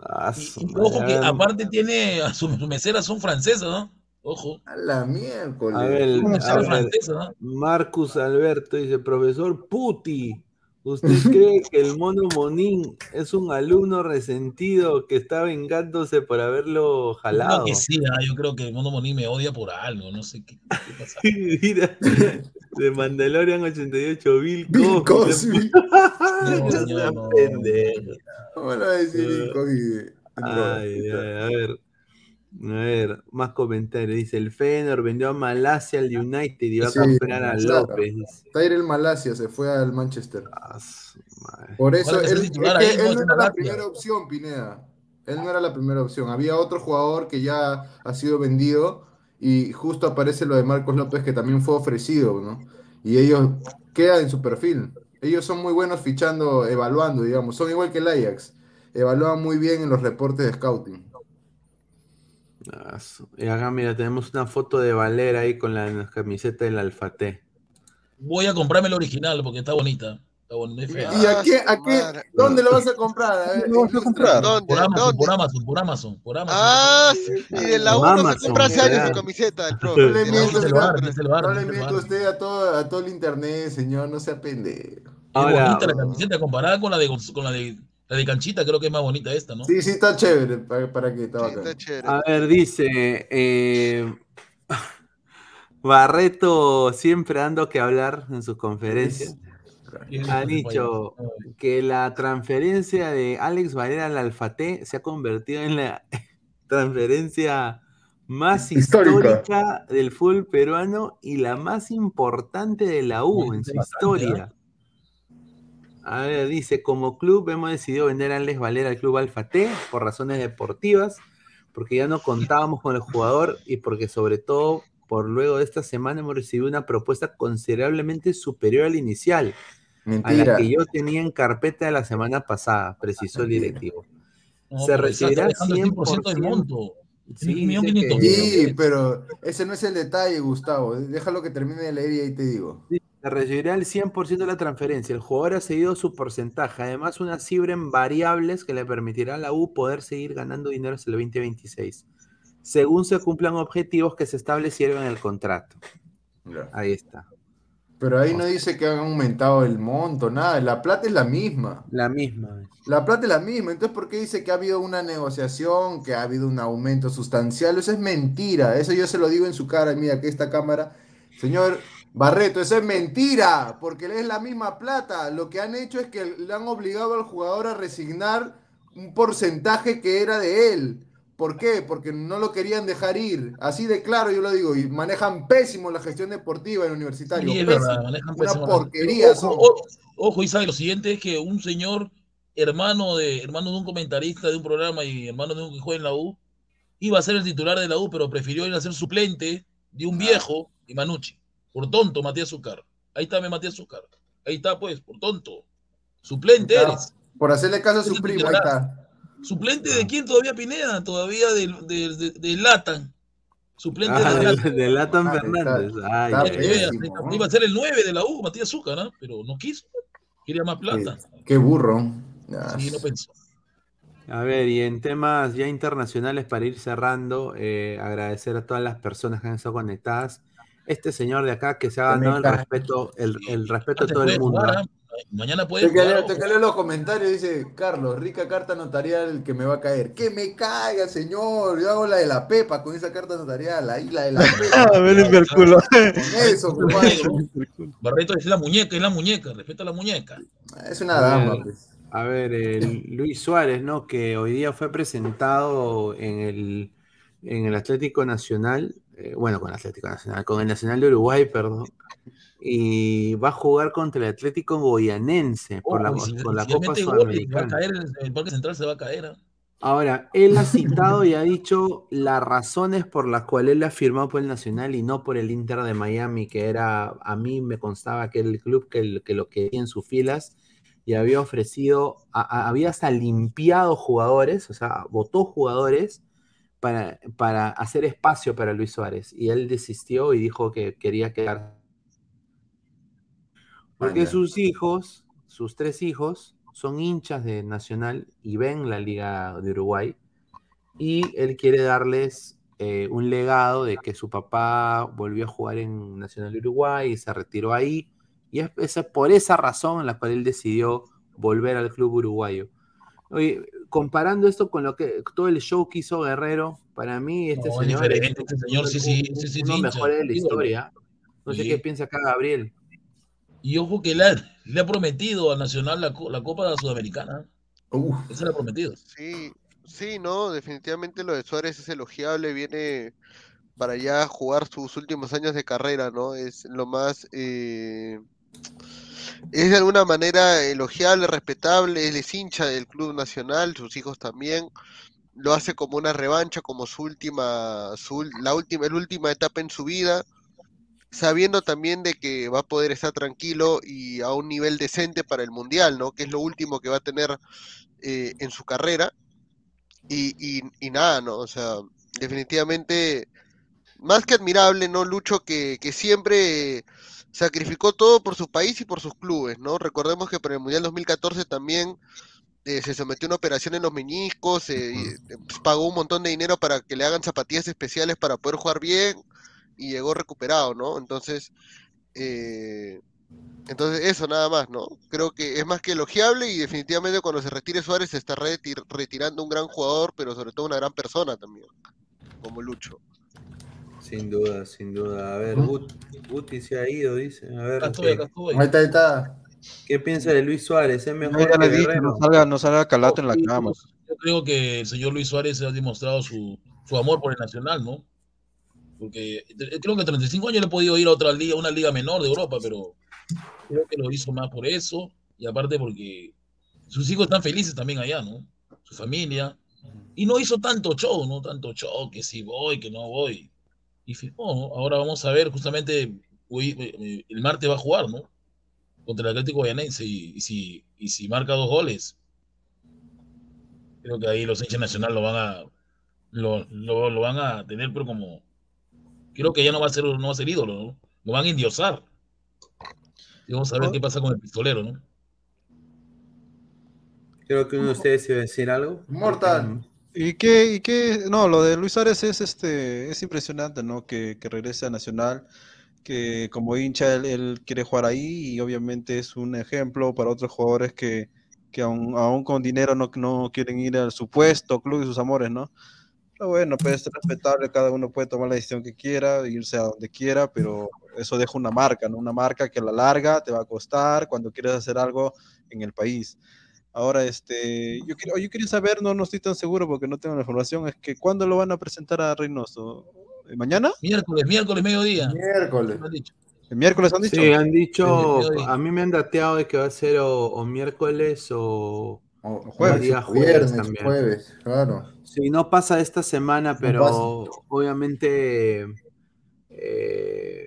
Ah, ojo que aparte tiene a sus meseras son francesas, ¿no? Ojo, A la miércoles. A ver, a ver, ¿no? Marcus Alberto dice, profesor Puti, ¿usted cree que el mono Monín es un alumno resentido que está vengándose por haberlo Yo creo jalado? que sí, ah, yo creo que el Mono Moní me odia por algo, no sé qué, qué pasa. Mira, de Mandalorian 88, Bill Bill Cosby. No, No no. pendejo. ¿Cómo lo va a decir Bill Cosby? Ay, ay, a ver. A ver, más comentarios. Dice, el Feyenoord vendió a Malasia al United y va Sí, a comprar a claro. López. Tyrell Malasia se fue al Manchester. Ah. Por eso él, es que él no era la primera opción, Pineda. Él no era la primera opción. Había otro jugador que ya ha sido vendido y justo aparece lo de Marcos López que también fue ofrecido, ¿no? Y ellos quedan en su perfil. Ellos son muy buenos fichando, evaluando, digamos. Son igual que el Ajax. Evalúan muy bien en los reportes de scouting. Y acá, mira, tenemos una foto de Valera ahí con la camiseta del Alfate. Voy a comprarme la original porque está bonita. Está bonita, es fea. ¿Y a qué, a qué, dónde lo vas a comprar? A ver, ¿Dónde lo vas a comprar? ¿Dónde? Por Amazon, ¿Dónde? por Amazon, por Amazon, por Amazon. Ah, sí, y de la Por 1 se compra hace años su camiseta, el profe. No le bar, no bar. usted a todo, a todo el internet, señor, no sea pendejo. Es Ahora, bonita la camiseta comparada con la de con la de la de canchita, creo que es más bonita esta, ¿no? Sí, sí, está chévere. ¿Para, para qué? Está Sí, está chévere. a ver, dice, eh, Barreto siempre dando que hablar en sus conferencias. Ha dicho que la transferencia de Alex Valera al Alfate se ha convertido en la transferencia más Histórica. histórica del fútbol peruano y la más importante de la U en su Bastante, historia. A ver, dice, como club hemos decidido vender a Alex Valera al club Alfate por razones deportivas, porque ya no contábamos con el jugador y porque sobre todo por luego de esta semana hemos recibido una propuesta considerablemente superior a la inicial a la que yo tenía en carpeta la semana pasada, precisó el directivo. No, Se recibirá está dejando el 100% del 100%. monto. Sí, millón que-. Sí, pero ese no es el detalle, Gustavo. Déjalo que termine de leer y ahí te digo. Se recibirá el 100% de la transferencia. El jugador ha seguido su porcentaje. Además, una cifra en variables que le permitirá a la U poder seguir ganando dinero hasta el 2026, según se cumplan objetivos que se establecieron en el contrato. Ahí está. Pero ahí no dice que han aumentado el monto, nada. La plata es la misma. La misma. La plata es la misma. Entonces, ¿por qué dice que ha habido una negociación, que ha habido un aumento sustancial? Eso es mentira. Eso yo se lo digo en su cara. Mira, que esta cámara. Señor Barreto, eso es mentira. Porque es la misma plata. Lo que han hecho es que le han obligado al jugador a resignar un porcentaje que era de él. ¿Por qué? Porque no lo querían dejar ir. Así de claro yo lo digo. Y manejan pésimo la gestión deportiva en universitario. Sí, es Pésimo. verdad, manejan Una pésimo porquería. Ojo, ojo, ojo, Isabel, lo siguiente es que un señor, hermano de, hermano de un comentarista de un programa y hermano de un que juega en la U, iba a ser el titular de la U, pero prefirió ir a ser suplente de un viejo y Manucci. Por tonto, Matías Zúcar. Ahí está, me Matías Zúcar. Ahí está, pues, por tonto. Suplente eres. Por hacerle caso a su primo, ahí está. ¿Suplente de quién todavía Pineda? Todavía del de, de, de Latan. Suplente Ah, de Latan. Ah, Fernández. Iba a ser el 9 de la U, Matías Zúcar, ¿no? Pero no quiso. Quería más plata. Qué burro. Sí, no pensó. A ver, y en temas ya internacionales para ir cerrando, eh, agradecer a todas las personas que han estado conectadas. Este señor de acá que se ha ganado el respeto, el, el respeto de todo el mundo. jugar. ¿ah? Mañana puede Te leo, te los comentarios, dice Carlos, rica carta notarial que me va a caer. Que me caiga, señor. Yo hago la de la Pepa con esa carta notarial, ahí la de la Pepa. Ah, ven el culo. Con eso, compadre. Barreto es la muñeca, es la muñeca, respeta a la muñeca. Es una dama, pues. A ver, el Luis Suárez, ¿no? Que hoy día fue presentado en el, en el Atlético Nacional, eh, bueno, con el Atlético Nacional, con el Nacional de Uruguay, perdón, y va a jugar contra el Atlético Goyanense por la, si- por la si Copa va a Sudamericana. caer el Parque Central, se va a caer. ¿ah? Ahora, él ha citado y ha dicho las razones por las cuales él ha firmado por el Nacional y no por el Inter de Miami, que era, a mí me constaba que era el club que, que lo quería en sus filas y había ofrecido, a- a- había hasta limpiado jugadores, o sea, votó jugadores para, para hacer espacio para Luis Suárez. Y él desistió y dijo que quería quedar. Porque Anda. sus hijos, sus tres hijos, son hinchas de Nacional y ven la Liga de Uruguay. Y él quiere darles eh, un legado de que su papá volvió a jugar en Nacional de Uruguay y se retiró ahí. Y es, es por esa razón en la cual él decidió volver al club uruguayo. Oye, comparando esto con lo que todo el show que hizo Guerrero, para mí este No, es señor diferente, este señor sí, sí, sí, sí, uno es hincha, mejores de la historia. No sé Sí. qué piensa acá Gabriel. Y ojo que le ha, le ha prometido al Nacional la, la Copa Sudamericana. Uf, Eso le ha prometido. Sí, Sí, no, definitivamente lo de Suárez es elogiable, viene para ya jugar sus últimos años de carrera, ¿no? Es lo más, eh, es de alguna manera elogiable, respetable, él es hincha del club nacional, sus hijos también, lo hace como una revancha, como su última, su, la última, la última etapa en su vida, sabiendo también de que va a poder estar tranquilo y a un nivel decente para el mundial, ¿no? Que es lo último que va a tener eh, en su carrera. Y, y, y, nada, ¿no? O sea, definitivamente, más que admirable, ¿no? Lucho que, que, siempre sacrificó todo por su país y por sus clubes, ¿no? Recordemos que para el Mundial 2014 también eh, se sometió a una operación en los meniscos, eh, pues, pagó un montón de dinero para que le hagan zapatillas especiales para poder jugar bien y llegó recuperado, ¿no? Entonces, eh, entonces, eso nada más, ¿no? Creo que es más que elogiable y definitivamente cuando se retire Suárez se está retir retirando un gran jugador, pero sobre todo una gran persona también, como Lucho. Sin duda, sin duda. A ver, Guti se ha ido, dice. A ver, acá estoy, acá estoy. Ahí está, ahí está. ¿Qué piensa de Luis Suárez? ¿Es mejor no, que dije, no salga, no salga calato en la cama. Yo creo que el señor Luis Suárez ha demostrado su, su amor por el Nacional, ¿no? Porque creo que a 35 años le he podido ir a otra liga, una liga menor de Europa, pero creo que lo hizo más por eso y aparte porque sus hijos están felices también allá, ¿no? Su familia. Y no hizo tanto show, ¿no? Tanto show, que si voy, que no voy. Y firmó, Ahora vamos a ver, justamente hoy, el martes va a jugar, ¿no? Contra el Atlético Guayanense y, y, si, y si marca dos goles, creo que ahí los hinchas nacionales lo van a lo, lo, lo, van a tener pero como creo que ya no va a ser no va a ser ídolo, ¿no? Lo van a endiosar. Y vamos a ver qué pasa con el pistolero, ¿no? Creo que uno de ustedes iba a decir algo. Mortal. ¿Y qué, y qué? No, lo de Luis Suárez es este es impresionante, ¿no? Que, que regrese a Nacional, que como hincha él, él, quiere jugar ahí y obviamente es un ejemplo para otros jugadores que, que aún, aún con dinero no, no quieren ir al supuesto club de sus amores, ¿no? Pero bueno, pues es respetable, cada uno puede tomar la decisión que quiera, irse a donde quiera, pero eso deja una marca, ¿no? Una marca que a la larga te va a costar cuando quieres hacer algo en el país. Ahora, este, yo, quiero, yo quería saber, no, no estoy tan seguro porque no tengo la información, es que ¿cuándo lo van a presentar a Reynoso? ¿Mañana? Miércoles, miércoles, mediodía. Miércoles. ¿El miércoles han dicho? Sí, han dicho, a mí me han dateado de que va a ser o, o miércoles o, o jueves, día jueves viernes, también. jueves, claro. Sí, no pasa esta semana, pero no obviamente, eh,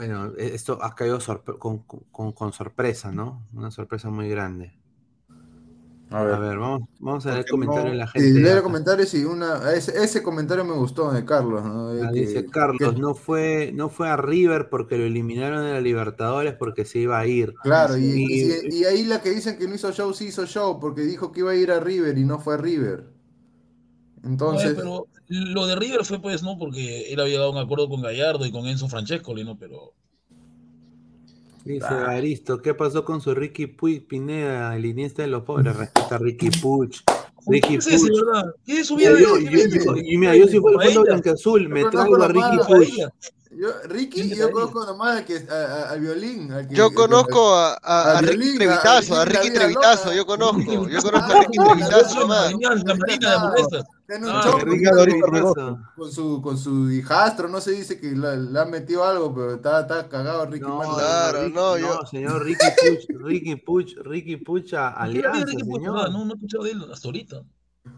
bueno, esto ha caído con, con, con, sorpresa, ¿no? Una sorpresa muy grande. A ver, a ver vamos, vamos a leer comentarios no, de la gente. Sí, leer comentarios y una, ese, ese, comentario me gustó de Carlos. ¿no? Ah, que, dice Carlos, que... no, fue, no fue a River porque lo eliminaron de la Libertadores porque se iba a ir. Claro, y, y, y, y, ahí la que dicen que no hizo show, sí hizo show porque dijo que iba a ir a River y no fue a River. Entonces. pero lo de River fue pues, ¿no? Porque él había dado un acuerdo con Gallardo y con Enzo Francesco, ¿no? Pero Dice ah. Aristo, ¿qué pasó con su Ricky Puig Pineda, el iniesta de los pobres? Respeta a Ricky Puig. Ricky ¿Qué es? ¿Qué es su vida? Yo, yo, yo, y mira, yo si fuera fondo blanca azul, me traigo a Ricky Puig. Yo, Ricky, yo conozco nomás que, a, a, violín. Al que, yo conozco a, a, a Ricky Trevitazo, a Ricky Trevitazo, yo conozco. Yo conozco a Ricky Trevitazo nomás. Con su, con su hijastro, no se dice que le han metido algo, pero está, está cagado Ricky. No, claro, Ricky, no, yo. señor Ricky Puch, Ricky Puch, Ricky Pucha, alianza, Ricky señor. No, no he escuchado de él hasta ahorita.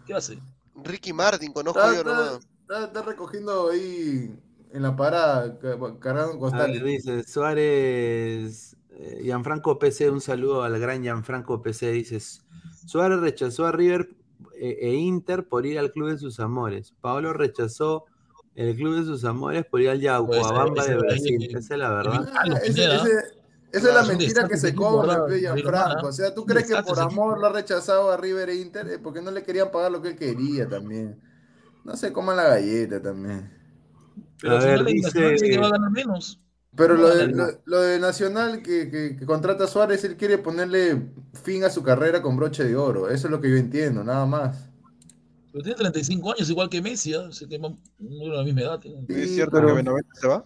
¿Qué hace? Ricky Martin, conozco está, yo nomás. Está, está recogiendo ahí en la parada, cargando costales. dice Suárez, eh, Gianfranco PC, un saludo al gran Gianfranco PC, dices, Suárez rechazó a River e, e, Inter por ir al club de sus amores. Paolo rechazó el club de sus amores por ir al Yacuabamba de Brasil. Esa es la verdad. Ah, ese, ese, esa es la mentira que se cobra, Gianfranco. O sea, ¿tú crees que por amor lo ha rechazado a River e Inter? Porque no le querían pagar lo que él quería también. No sé, cómo la galleta también. Pero a ver, dice... que va a ganar menos. Pero lo de, lo, lo de Nacional que, que, que, contrata a Suárez, él quiere ponerle fin a su carrera con broche de oro. Eso es lo que yo entiendo, nada más. Pero tiene 35 años, igual que Messi, ¿eh? Así que no tiene la misma edad. Sí, ¿Es cierto pero... que Benavente se va?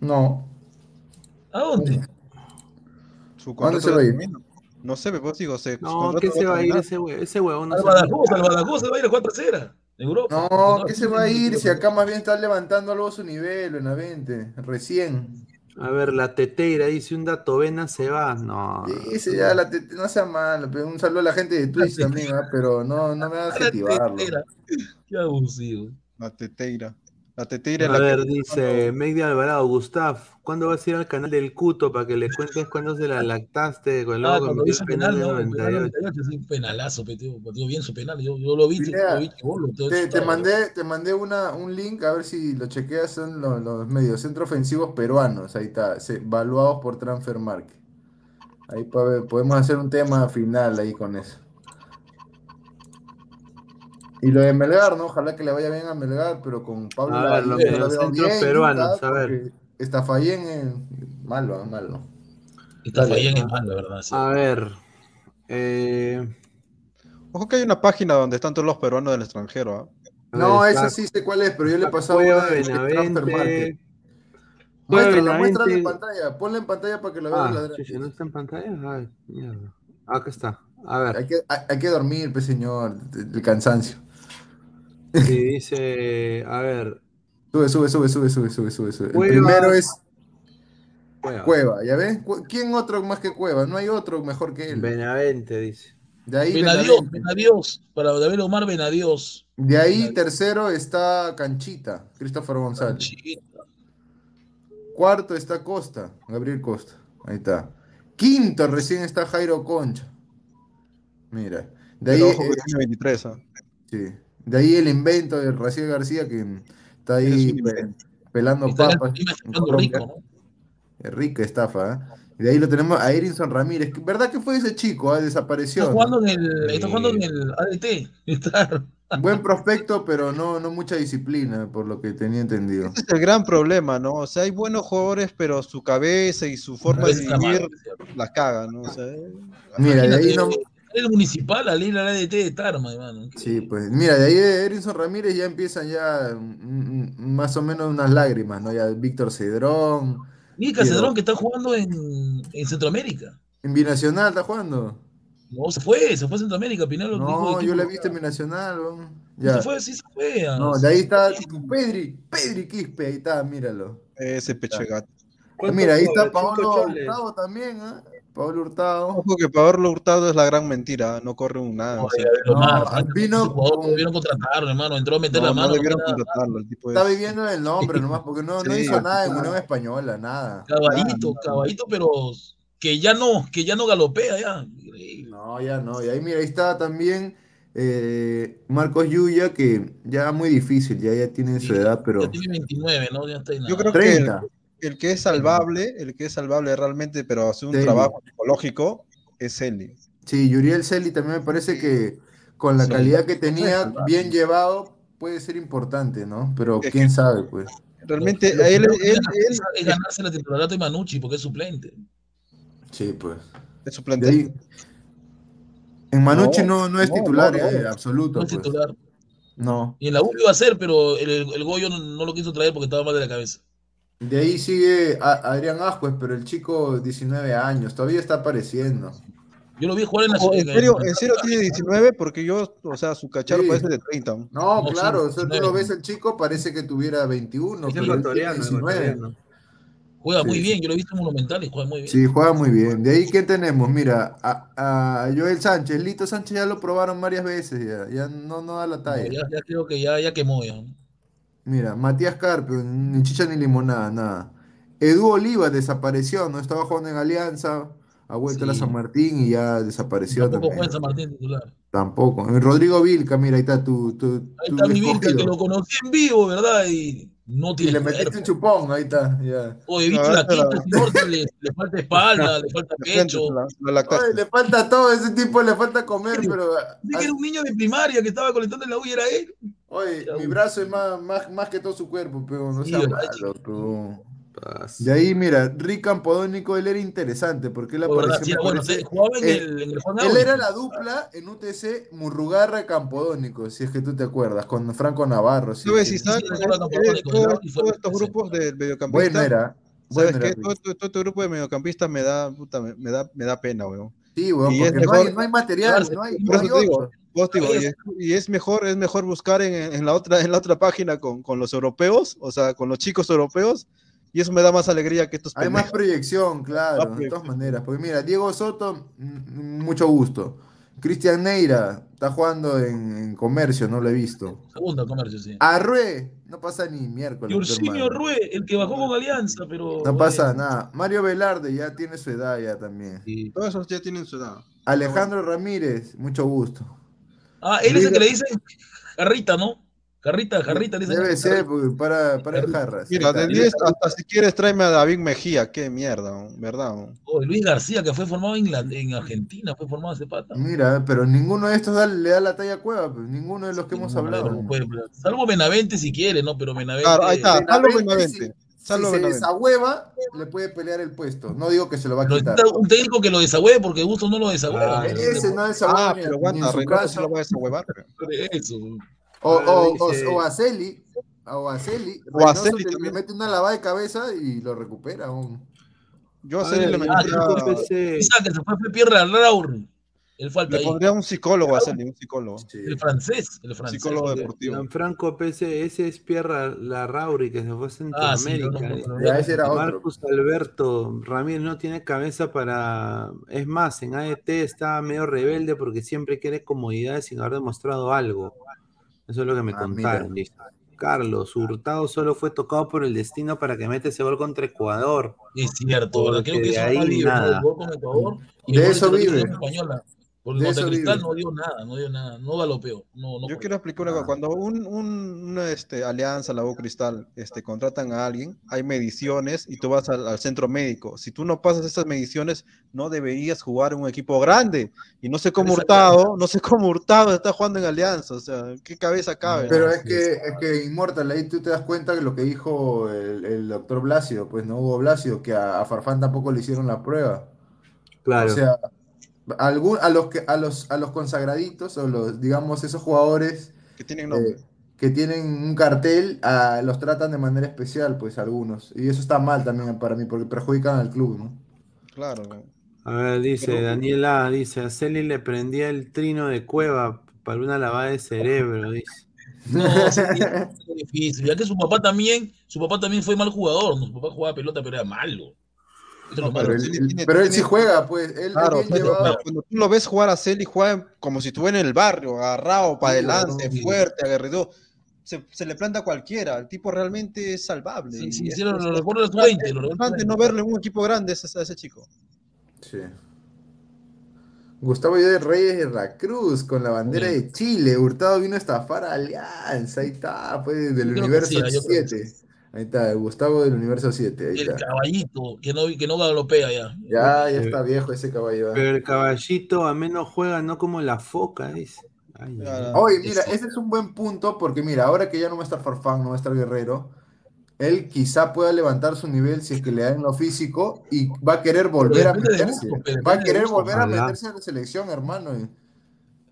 No. ¿A dónde? Su ¿Dónde se va a ir? No sé, pues digo, se. No, ¿qué se va a ir ese huevo? Ese huevo no Al se Badajoz, al Badajoz se va a ir a 4 0 Europa. No, ¿qué se va a ir si acá más bien está levantando algo su nivel, Benavente? Recién. A ver, la teteira dice un dato, Vena se va. No. Dice ya, la tete- no sea malo, pero un saludo a la gente de Twitch también, ¿ah? pero no, no me hagas activarlo. Qué abusivo. La teteira. La es A la ver, que- dice Meg de Alvarado, Gustav, ¿cuándo vas a ir al canal del Cuto para que le cuentes cuándo se la lactaste con Ah, cuando hizo penal, penal ¿no? El penal del 98? 98, sí, un penalazo, metió, metió bien su penal. Yo, yo lo vi, Pineda, lo vi todo Te, te mandé, te mandé una, un link a ver si lo chequeas, son los, los medios centro ofensivos peruanos, ahí está, se- evaluados por Transfer Market. Ahí podemos hacer un tema final ahí con eso. Y lo de Melgar, ¿no? Ojalá que le vaya bien a Melgar, pero con Pablo A ver, los Lavallée no lo mediocentros bien, peruanos, a ver. es malo, ah, malo. Está Dale. fallando en mal, la verdad. sí. A ver. eh, Ojo que hay una página donde están todos los peruanos del extranjero. ¿ah? a No, esa sí sé cuál es, pero yo le he pasado una de Transfer Market. Muéstrala, muéstrala en pantalla, ponla en pantalla para que la vean Ah, los chucha, ¿no está en pantalla? Ay, mierda. Acá está. A ver. Hay que, hay, hay que dormir, pues señor, el cansancio. Sí, dice, a ver, Sube, sube, sube, sube, sube, sube, sube, sube. El primero es Cueva. Cueva, ¿ya ves? ¿Quién otro más que Cueva? No hay otro mejor que él. Benavente, dice. De ahí, Benadios, Benavente. Benadios, para David Omar Benadios. De ahí tercero está Canchita, Christopher González. Cuarto está Costa, Gabriel Costa. Ahí está. Quinto recién está Jairo Concha. Mira. De ahí, Pero ojo que eh, tiene 23. sí. De ahí el invento de Raciel García que está ahí Es un pe- pelando Está papas. Rico, rica estafa, ¿eh? Y de ahí lo tenemos a Erinson Ramírez. ¿Verdad que fue ese chico? ah? Desapareció. Está ¿no? jugando en el, está jugando en el ADT. Está- Buen prospecto, pero no, no mucha disciplina, por lo que tenía entendido. Ese es el gran problema, ¿no? O sea, hay buenos jugadores, pero su cabeza y su forma de vivir las cagan, ¿no? O sea, Mira, de ahí no. El municipal, la ley la ADT de Tarma, hermano. Sí, pues. Mira, de ahí de Erinson Ramírez ya empiezan ya mm, mm, más o menos unas lágrimas, ¿no? Ya Víctor Cedrón. Mica Pero- Cedrón que está jugando en, en Centroamérica. En Binacional está jugando. No, se fue, se fue a Centroamérica, Pinelo. dijo No, yo la he visto en Binacional. ¿no? Se Ya. fue, sí se fue. a- No, de ahí está Pedri, Pedri Quispe, ahí está, míralo. ese pecho de gato. Mira, ahí está. Hurtado también, ¿ah? Pablo Hurtado. Ojo que Pablo Hurtado es la gran mentira, no corre un nada. o sea, No, Franco, vino con- debieron contratarlo, hermano. Entró a meter no, la no mano. no contratarlo, el tipo Está es- viviendo el nombre nomás, porque no, no Sí, hizo nada en. Unión Española, nada. Caballito, Nada. caballito, pero que ya no, que ya no galopea ya. No, ya no. Y ahí, mira, ahí está también eh, Marcos Yuya, que ya muy difícil, ya, ya tiene su edad, pero Ya tiene 29, ¿no? Ya está ahí Yo nada. creo que el, 30. el que es salvable, el que es salvable realmente, pero hace un Celi. trabajo psicológico, es Eli. Sí, Yuriel Celi también me parece que con la Sí. calidad que tenía, bien llevado, puede ser importante, ¿no? Pero Es quién que- sabe, pues. Realmente, a él, es ganarse la titularidad de Manucci porque es suplente. Sí, pues. es suplente. ahí- En Manucci No, no, no es no, titular, no, no. eh, absoluto, No es pues. titular. No. Y en la U iba a ser, pero el, el Goyo no, no lo quiso traer porque estaba mal de la cabeza. De ahí sigue a- Adrián Ascuez, pero el chico 19 años, todavía está apareciendo. Yo lo vi jugar en la en serio, en serio tiene 19 porque yo, o sea, su cacharro Sí. parece de 30. ¿no? No, No, claro, sí, o sea, tú 19. lo ves el chico, parece que tuviera 21, Es pero él tiene ecuatoriano, 19. ecuatoriano. Juega Sí, muy bien, yo lo he visto en Monumental y juega muy bien. Sí, juega muy bien. De ahí, ¿qué tenemos? Mira, a, a Joel Sánchez, Lito Sánchez ya lo probaron varias veces, ya, ya no, no da la No, talla. ya, ya creo que ya, ya quemó ya. Mira, Matías Carpio, ni chicha ni limonada, nada. Edu Oliva desapareció, no estaba jugando en Alianza, ha vuelto a la Sí. San Martín y ya desapareció Tampoco también. juega en San Martín titular. Tampoco. Rodrigo Vilca, mira, ahí está tu, tu, Ahí tu está mi Vilca, que lo conocí en vivo, ¿verdad? Y no Y tiene le metiste cuerpo. un chupón, ahí está. Oye, No, la quinta, la- le, le falta espalda, le falta pecho. la, la le falta todo, ese tipo le falta comer, pero... Que era un niño de primaria que estaba colectando en la U y era él. Oye, mi brazo es más, más, más que todo su cuerpo, pero no sea ¿verdad, malo, pero... Paz. De ahí, mira, Rick Campodónico, él era interesante, porque él apareció, sí, bueno, en eh, el, en el Juan Él era la dupla en UTC Murrugarra Campodónico, si es que tú te acuerdas, con Franco Navarro. Si sabes, sí, recuerdo eh, Campodónico, todos, estos grupos de mediocampistas, Bueno era. Bueno ¿sabes qué? Todo, todo- este grupo de mediocampistas me da, puta, me, me da, me da pena, weón. Sí, weón, porque no mejor- hay, no hay material, no hay, Por no eso hay te digo, y, es, y es mejor, es mejor buscar en, en la otra, en la otra página con, con los europeos, o sea, con los chicos europeos, y eso me da más alegría que estos Hay más proyección, claro, Más de proyección. todas maneras. Porque mira, Diego Soto, mm, mucho gusto. Cristian Neira, está jugando en, en comercio, no lo he visto. Segundo comercio, sí. Arrué, no pasa ni miércoles. Y Ursinio. Rue, el que bajó con Alianza, pero. No pasa nada. Mario Velarde ya tiene su edad ya también. Todos esos ya tienen su edad. Alejandro Ramírez, mucho gusto. Ah, él es el que le dicen Jarrita, ¿no? Jarrita, Jarrita, le dicen Debe ser porque para, para el jarras. Mira, de está. 10, hasta si quieres tráeme a David Mejía, qué mierda. ¿verdad? Oh, Luis García, que fue formado en, Argentina, fue formado ese pata. Mira, pero ninguno de estos da- le da la talla a Cueva, pues, ninguno de los que hemos hablado. No pero- salvo Benavente si quiere, ¿no? Pero Benavente. Claro, ahí está, salvo Benavente, Benavente. Si Salvo se Benavente. desahueva, le puede pelear el puesto. No digo que se lo va a quitar. un técnico que lo desagüe porque Gusto no lo desagüeva. Ah, ese no desahueva Ah, pero aguanta, en su Reynoso casa. sí lo va a desahuevar. Eso. O, Ah, o, o, o a Celi, o a Celi, O a Celi le- mete una lavada de cabeza y lo recupera. aún. Yo a A Celi le yo empecé- Esa que se fue fue Pierre Raur. Él falta le ahí. pondría un psicólogo a Celi, un psicólogo. El francés. El francés. Psicólogo deportivo. Gianfranco PC, ese es Pierre Larrauri que se fue a Ah, sí, Centroamérica. no, no, no, no. Ya, ese era otro. Marcus Alberto Ramírez no tiene cabeza para. Es más, en AET está medio rebelde porque siempre quiere comodidad sin haber demostrado algo. Eso es lo que me Ah, contaron. Carlos, Hurtado solo fue tocado por el destino para que mete ese gol contra Ecuador. Es cierto, Creo que de eso ahí nada. El gol con Ecuador y De eso vive. española. Porque eso Cristal no dio nada, no dio nada, no galopeó. No, no Yo quiero explicar una cosa. Cuando un, un- una este, alianza, la U Cristal, este, contratan a alguien, hay mediciones y tú vas al, al centro médico. Si tú no pasas esas mediciones, no deberías jugar en un equipo grande. Y no sé cómo Hurtado, no sé cómo Hurtado está jugando en alianza. O sea, ¿qué cabeza cabe? Pero es que, es que Inmortal, ahí tú te das cuenta que lo que dijo el, el doctor Blasio, pues no Hugo Blasio, que a, a Farfán tampoco le hicieron la prueba. Claro. O sea, algún, a los que a los a los consagraditos o los digamos esos jugadores Que tienen nombre. eh, que tienen un cartel ah, los tratan de manera especial, pues algunos. Y eso está mal también para mí porque perjudican al club, ¿no? Claro. A ver, dice Pero- Daniela, dice, a Celi le prendía el trino de cueva para una lavada de cerebro, dice. No, es difícil. Ya que su papá también, su papá también fue mal jugador, ¿no? Su papá jugaba pelota, pero era malo. Lo No. Pero él, él- tiene- pero él sí juega, pues. Él, Claro, pero- cuando tú lo ves jugar a Celi, juega como si estuviera en el barrio, agarrado para adelante, sí. fuerte, aguerrido. Se, se le planta a cualquiera. El tipo realmente es salvable. Sí, sí, es- sí, lo, lo los frustrante- 20, lo es frustrante no 20. verlo en un equipo grande a ese, a ese chico. Sí. Gustavo de Reyes de la Cruz con la bandera de Chile. Hurtado vino a estafar a Alianza. Ahí está, pues, del universo sí, yo creo que 7. Ahí está, Gustavo del universo 7. Ahí El está. caballito, que no, que no galopea ya. Ya, ya está viejo ese caballo. ¿eh? Pero el caballito a menos juega, no como la foca, dice. Ay. Oye, mira, Eso. ese es un buen punto porque mira, ahora que ya no va a estar Farfán, no va a estar Guerrero, él quizá pueda levantar su nivel si es que le da en lo físico y va a querer volver a meterse. gusto, Va a querer gusto, volver a meterse a la selección, hermano. y-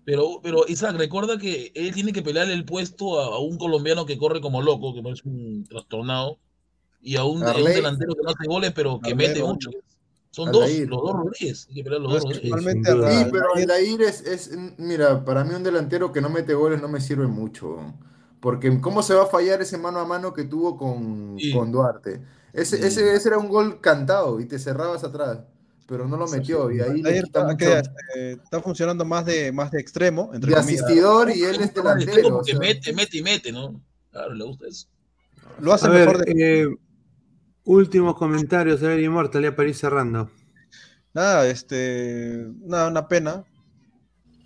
Pero, pero Isaac, recuerda que él tiene que pelearle el puesto a, a un colombiano que corre como loco, que no es un trastornado, y a un, a un delantero que no hace goles, pero que Arley, mete Arley. mucho. Son dos, los dos Rodríguez. Hay que pelear los No, dos Rodríguez. Sí, pero Aldair es, es, mira, para mí un delantero que no mete goles no me sirve mucho. Porque ¿cómo se va a fallar ese mano a mano que tuvo con, Sí. con Duarte? Ese, Sí. ese, ese era un gol cantado y te cerrabas atrás, pero no lo metió y ahí le Aldair quita está, eh, está funcionando más de, más de extremo, entre De comillas. asistidor y él es delantero. o Porque sea. mete, mete y mete, ¿no? Claro, le gusta eso. Lo hace A mejor ver, de eh, últimos comentarios, a ver, Inmortal, ya para ir cerrando. Nada, este, nada, una pena.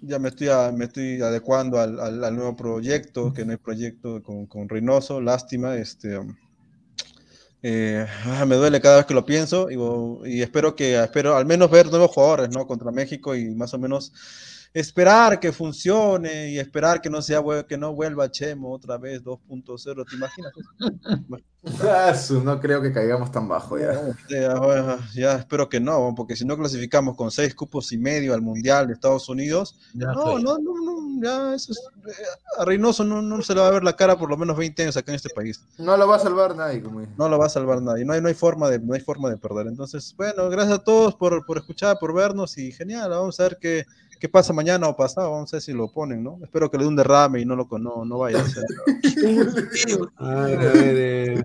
Ya me estoy, a- me estoy adecuando al, al- al nuevo proyecto, que no hay proyecto con, con Reynoso, lástima, este, um, eh, ah, me duele cada vez que lo pienso y, y espero que, espero al menos ver nuevos jugadores, ¿no? Contra México y más o menos esperar que funcione y esperar que no sea que no vuelva Chemo otra vez 2.0, ¿te imaginas? Ah, no creo que caigamos tan bajo ya. Ya, ya, espero que no, porque si no clasificamos con seis cupos y medio al Mundial de Estados Unidos, no, no, no, no, ya eso es, eh, a Reynoso no, no, se le va a ver la cara por lo menos 20 años acá en este país. No lo va a salvar nadie, como No lo va a salvar nadie, no hay, no hay forma de, no hay forma de perder. Entonces, bueno, gracias a todos por, por escuchar, por vernos y genial, vamos a ver qué qué pasa mañana o pasado, vamos a ver si lo ponen, ¿no? Espero que le dé un derrame y no lo no, no vaya a ver, a ver, eh,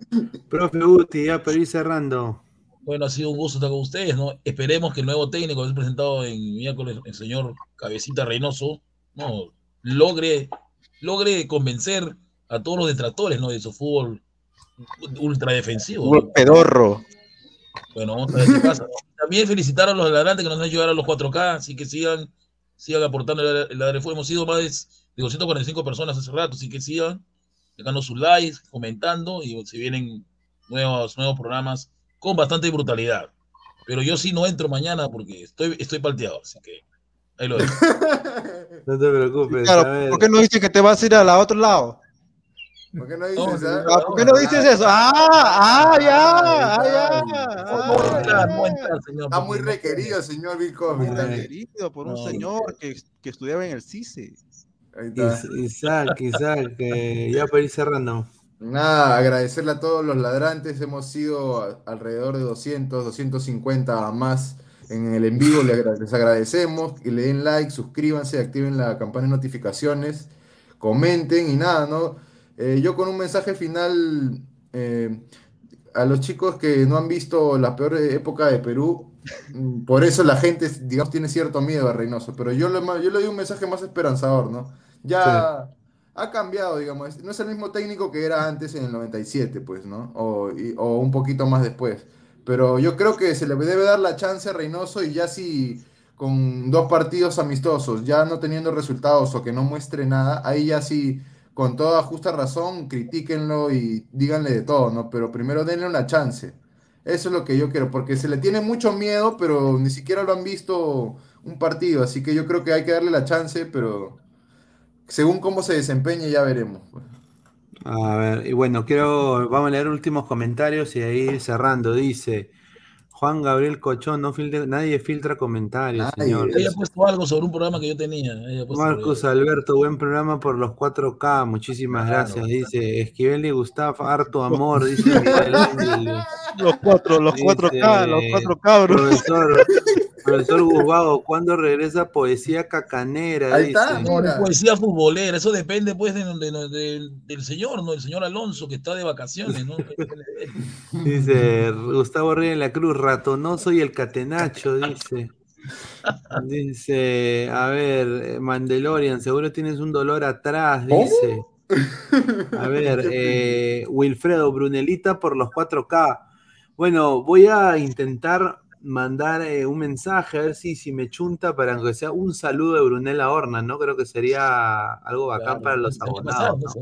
profe Uti, ya para ir cerrando. Bueno, ha sido un gusto estar con ustedes, ¿no? Esperemos que el nuevo técnico que se presentado en miércoles, el señor Cabecita Reynoso, ¿no? Logre, logre convencer a todos los detractores, ¿no? De su fútbol ultra defensivo. ¿no? Pedorro. Bueno, vamos a ver qué pasa. También felicitar a los adelantes que nos han ayudado a los 4K, así que sigan sigan aportando el la Hemos sido más de 245 personas hace rato, así que sigan dejando sus likes, comentando y se vienen nuevos, nuevos programas con bastante brutalidad. Pero yo sí no entro mañana porque estoy, estoy palteado, así que ahí lo dejo. no te preocupes. Claro, ¿por qué no dices que te vas a ir al otro lado? ¿Por qué no dices, ah? ah, ¿Por qué no dices eso? ¡Ah! ¡Ah, ya! ¡Ah, ya! Está muy requerido, señor Vico. Está requerido por un señor que, que, estudiaba en el CICE. Isaac, Isaac, ya para ir cerrando. Nada, agradecerle a todos los ladrantes. Hemos sido alrededor de 200, 250 más en el en vivo. Les agradecemos y le den like, suscríbanse, activen la campana de notificaciones, comenten y nada, ¿no? Eh, yo con un mensaje final eh, a los chicos que no han visto la peor época de Perú, mm, por eso la gente, digamos, tiene cierto miedo a Reynoso, pero yo le, yo le doy un mensaje más esperanzador, ¿no? Ya ha cambiado, digamos, no es el mismo técnico que era antes en el 97, pues, ¿no? O, o un poquito más después. Pero yo creo que se le debe dar la chance a Reynoso y ya si con dos partidos amistosos, ya no teniendo resultados o que no muestre nada, ahí ya sí con toda justa razón, critíquenlo y díganle de todo, ¿no? Pero primero denle una chance. Eso es lo que yo quiero, porque se le tiene mucho miedo, pero ni siquiera lo han visto un partido, así que yo creo que hay que darle la chance, pero según cómo se desempeñe ya veremos. A ver, y bueno, quiero, vamos a leer últimos comentarios y ahí cerrando, dice... Juan Gabriel Cochón, no filtra, nadie filtra comentarios, señor. Ella ha puesto algo sobre un programa que yo tenía. Marcos Alberto, buen programa por los 4K, muchísimas gracias. Dice Esquivel y Gustavo, harto amor, dice Los cuatro, los 4K, los cuatro cabros. Profesor, profesor Guzbado, ¿cuándo regresa poesía cacanera? Ahí está, no, poesía futbolera, eso depende pues del señor, ¿no? El señor Alonso que está de vacaciones, ¿no? dice Gustavo Reyes en la Cruz, ratonoso y el catenacho, dice. Dice, a ver, Mandalorian, seguro tienes un dolor atrás, dice. A ver, eh, Wilfredo, Brunelita por los 4K. Bueno, voy a intentar mandar eh, un mensaje, a ver si, si me chunta para que sea un saludo de Brunella Horna, ¿no? Creo que sería algo bacán para los abonados.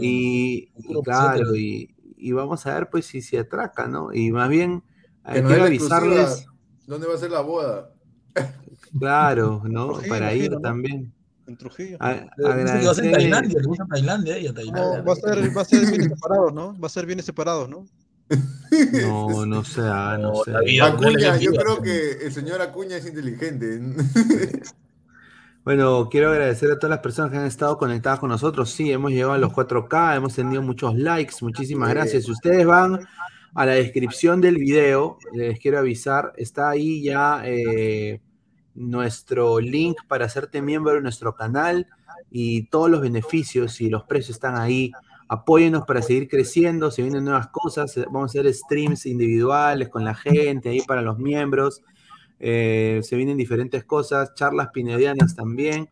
Y, claro, y, y, vamos a ver pues si se atraca, ¿no? Y más bien hay que avisarles. ¿Dónde va a ser la boda? Claro, ¿no? Para ir también. En Trujillo. A, va a ser Tailandia, le gusta Tailandia y a Tailandia. va, a ser, va a ser bien separados, ¿no? Va a ser bien separados, ¿no? No, no sé, ah, no, sé. Acuña, yo creo que el señor Acuña es inteligente. Bueno, quiero agradecer a todas las personas que han estado conectadas con nosotros. Sí, hemos llegado a los 4K, hemos tenido muchos likes. Muchísimas gracias. Si ustedes van a la descripción del video, les quiero avisar, está ahí ya eh, nuestro link para hacerte miembro de nuestro canal y todos los beneficios y los precios están ahí. Apóyenos para seguir creciendo, se vienen nuevas cosas, vamos a hacer streams individuales con la gente ahí para los miembros, eh, se vienen diferentes cosas, charlas pinedianas también,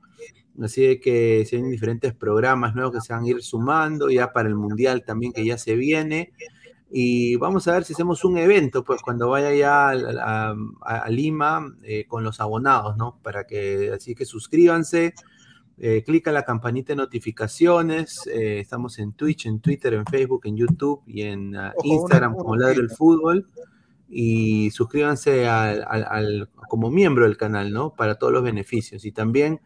así que se vienen diferentes programas nuevos que se van a ir sumando ya para el mundial también que ya se viene. Y vamos a ver si hacemos un evento, pues cuando vaya ya a, Lima eh, con los abonados, ¿no? Para que, así que suscríbanse, eh, clica la campanita de notificaciones. Eh, estamos en Twitch, en Twitter, en Facebook, en YouTube y en uh, Instagram como Ladro del Fútbol. Y suscríbanse al, como miembro del canal, ¿no? Para todos los beneficios. Y también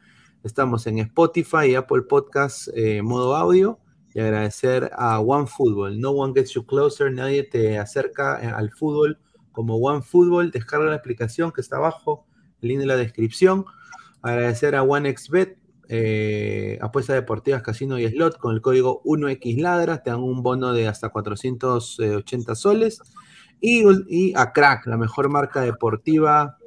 Estamos en Spotify y Apple Podcast eh, modo audio. Y agradecer a OneFootball. No one gets you closer. Nadie te acerca eh, al fútbol como OneFootball. Descarga la aplicación que está abajo, el link en la descripción. Agradecer a OneXBet, eh, apuestas deportivas, casino y slot con el código 1XLadra. Te dan un bono de hasta 480 soles. Y, y a Crack, la mejor marca deportiva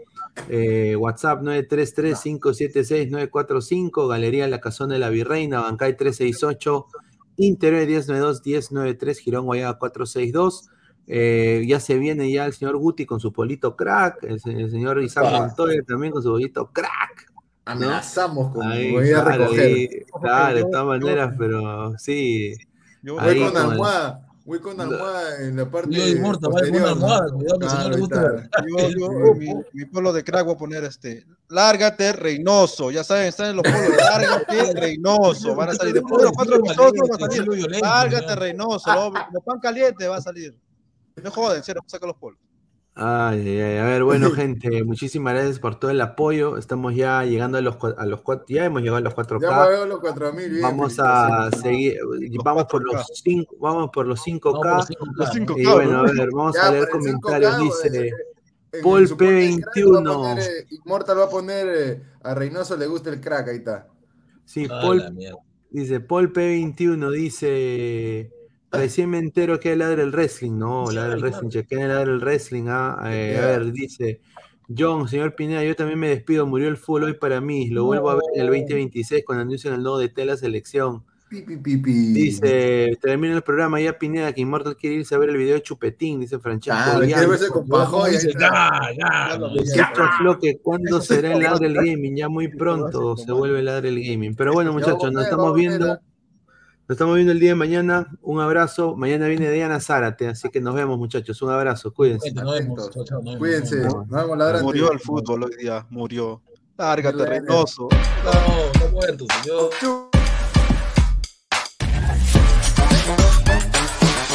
eh, WhatsApp 933-576-945, Galería La Cazón de la Virreina, Bancay 368, Interior 1092-1093, Girón Guayaga 462. Eh, ya se viene ya el señor Guti con su polito crack, el, el señor Isaac. Montoya también con su polito crack. ¿No? Amenazamos con Ahí, voy a claro, recoger. ahí, claro, de todas maneras, pero sí. Voy ahí con almohada, voy con almohada en la parte Yo inmortal, vaya con almohada, cuidado que Claro, le gusta-. Yo, yo, mi, mi polo de crack voy a poner este. Lárgate, Reynoso. Ya saben, están en los polos. Lárgate, Reynoso. Van a salir después de los cuatro episodios. Va a salir. Lárgate, Reynoso. Lo, lo pan caliente va a salir. No joden, en serio, saca los polos. Ay, ay, ay. A ver, bueno, gente, muchísimas gracias por todo el apoyo. Estamos ya llegando a los, a los cuatro, ya hemos llegado a los 4K. Ya me veo los 4000 bien. Vamos a seguir, vamos por los 5, vamos por los 5K. Vamos por los 5K. Y bueno, a ver, vamos Ya, a leer para el 5K, comentarios. Dice En Paul el soporte de crack va a P21. poner, eh, Immortal va a poner eh, a Reynoso le gusta el crack, ahí está. Sí, Paul, dice Paul P21, dice recién me entero que ladra el wrestling, no, ladra el wrestling, chequen ladra el wrestling, ah, eh, a ver, dice John, señor Pineda, yo también me despido, murió el fútbol hoy para mí, lo vuelvo a ver en el 2026 cuando anuncien el nuevo de la selección. Pi, pi, pi, pi. Dice, termina el programa ya Pineda, que Immortal quiere irse a ver el video de Chupetín, dice Francesco. Ah, Floque, ¿cuándo será el Ladre el Gaming? Ya muy pronto se vuelve el Ladre el Gaming. Pero bueno, muchachos, nos estamos viendo. Nos estamos viendo el día de mañana. Un abrazo. Mañana viene Diana Zárate, así que nos vemos, muchachos. Un abrazo, cuídense. Cuídense, nos vemos. Murió el fútbol hoy día. Murió. Lárgate. Reynoso. No, está muerto, señor.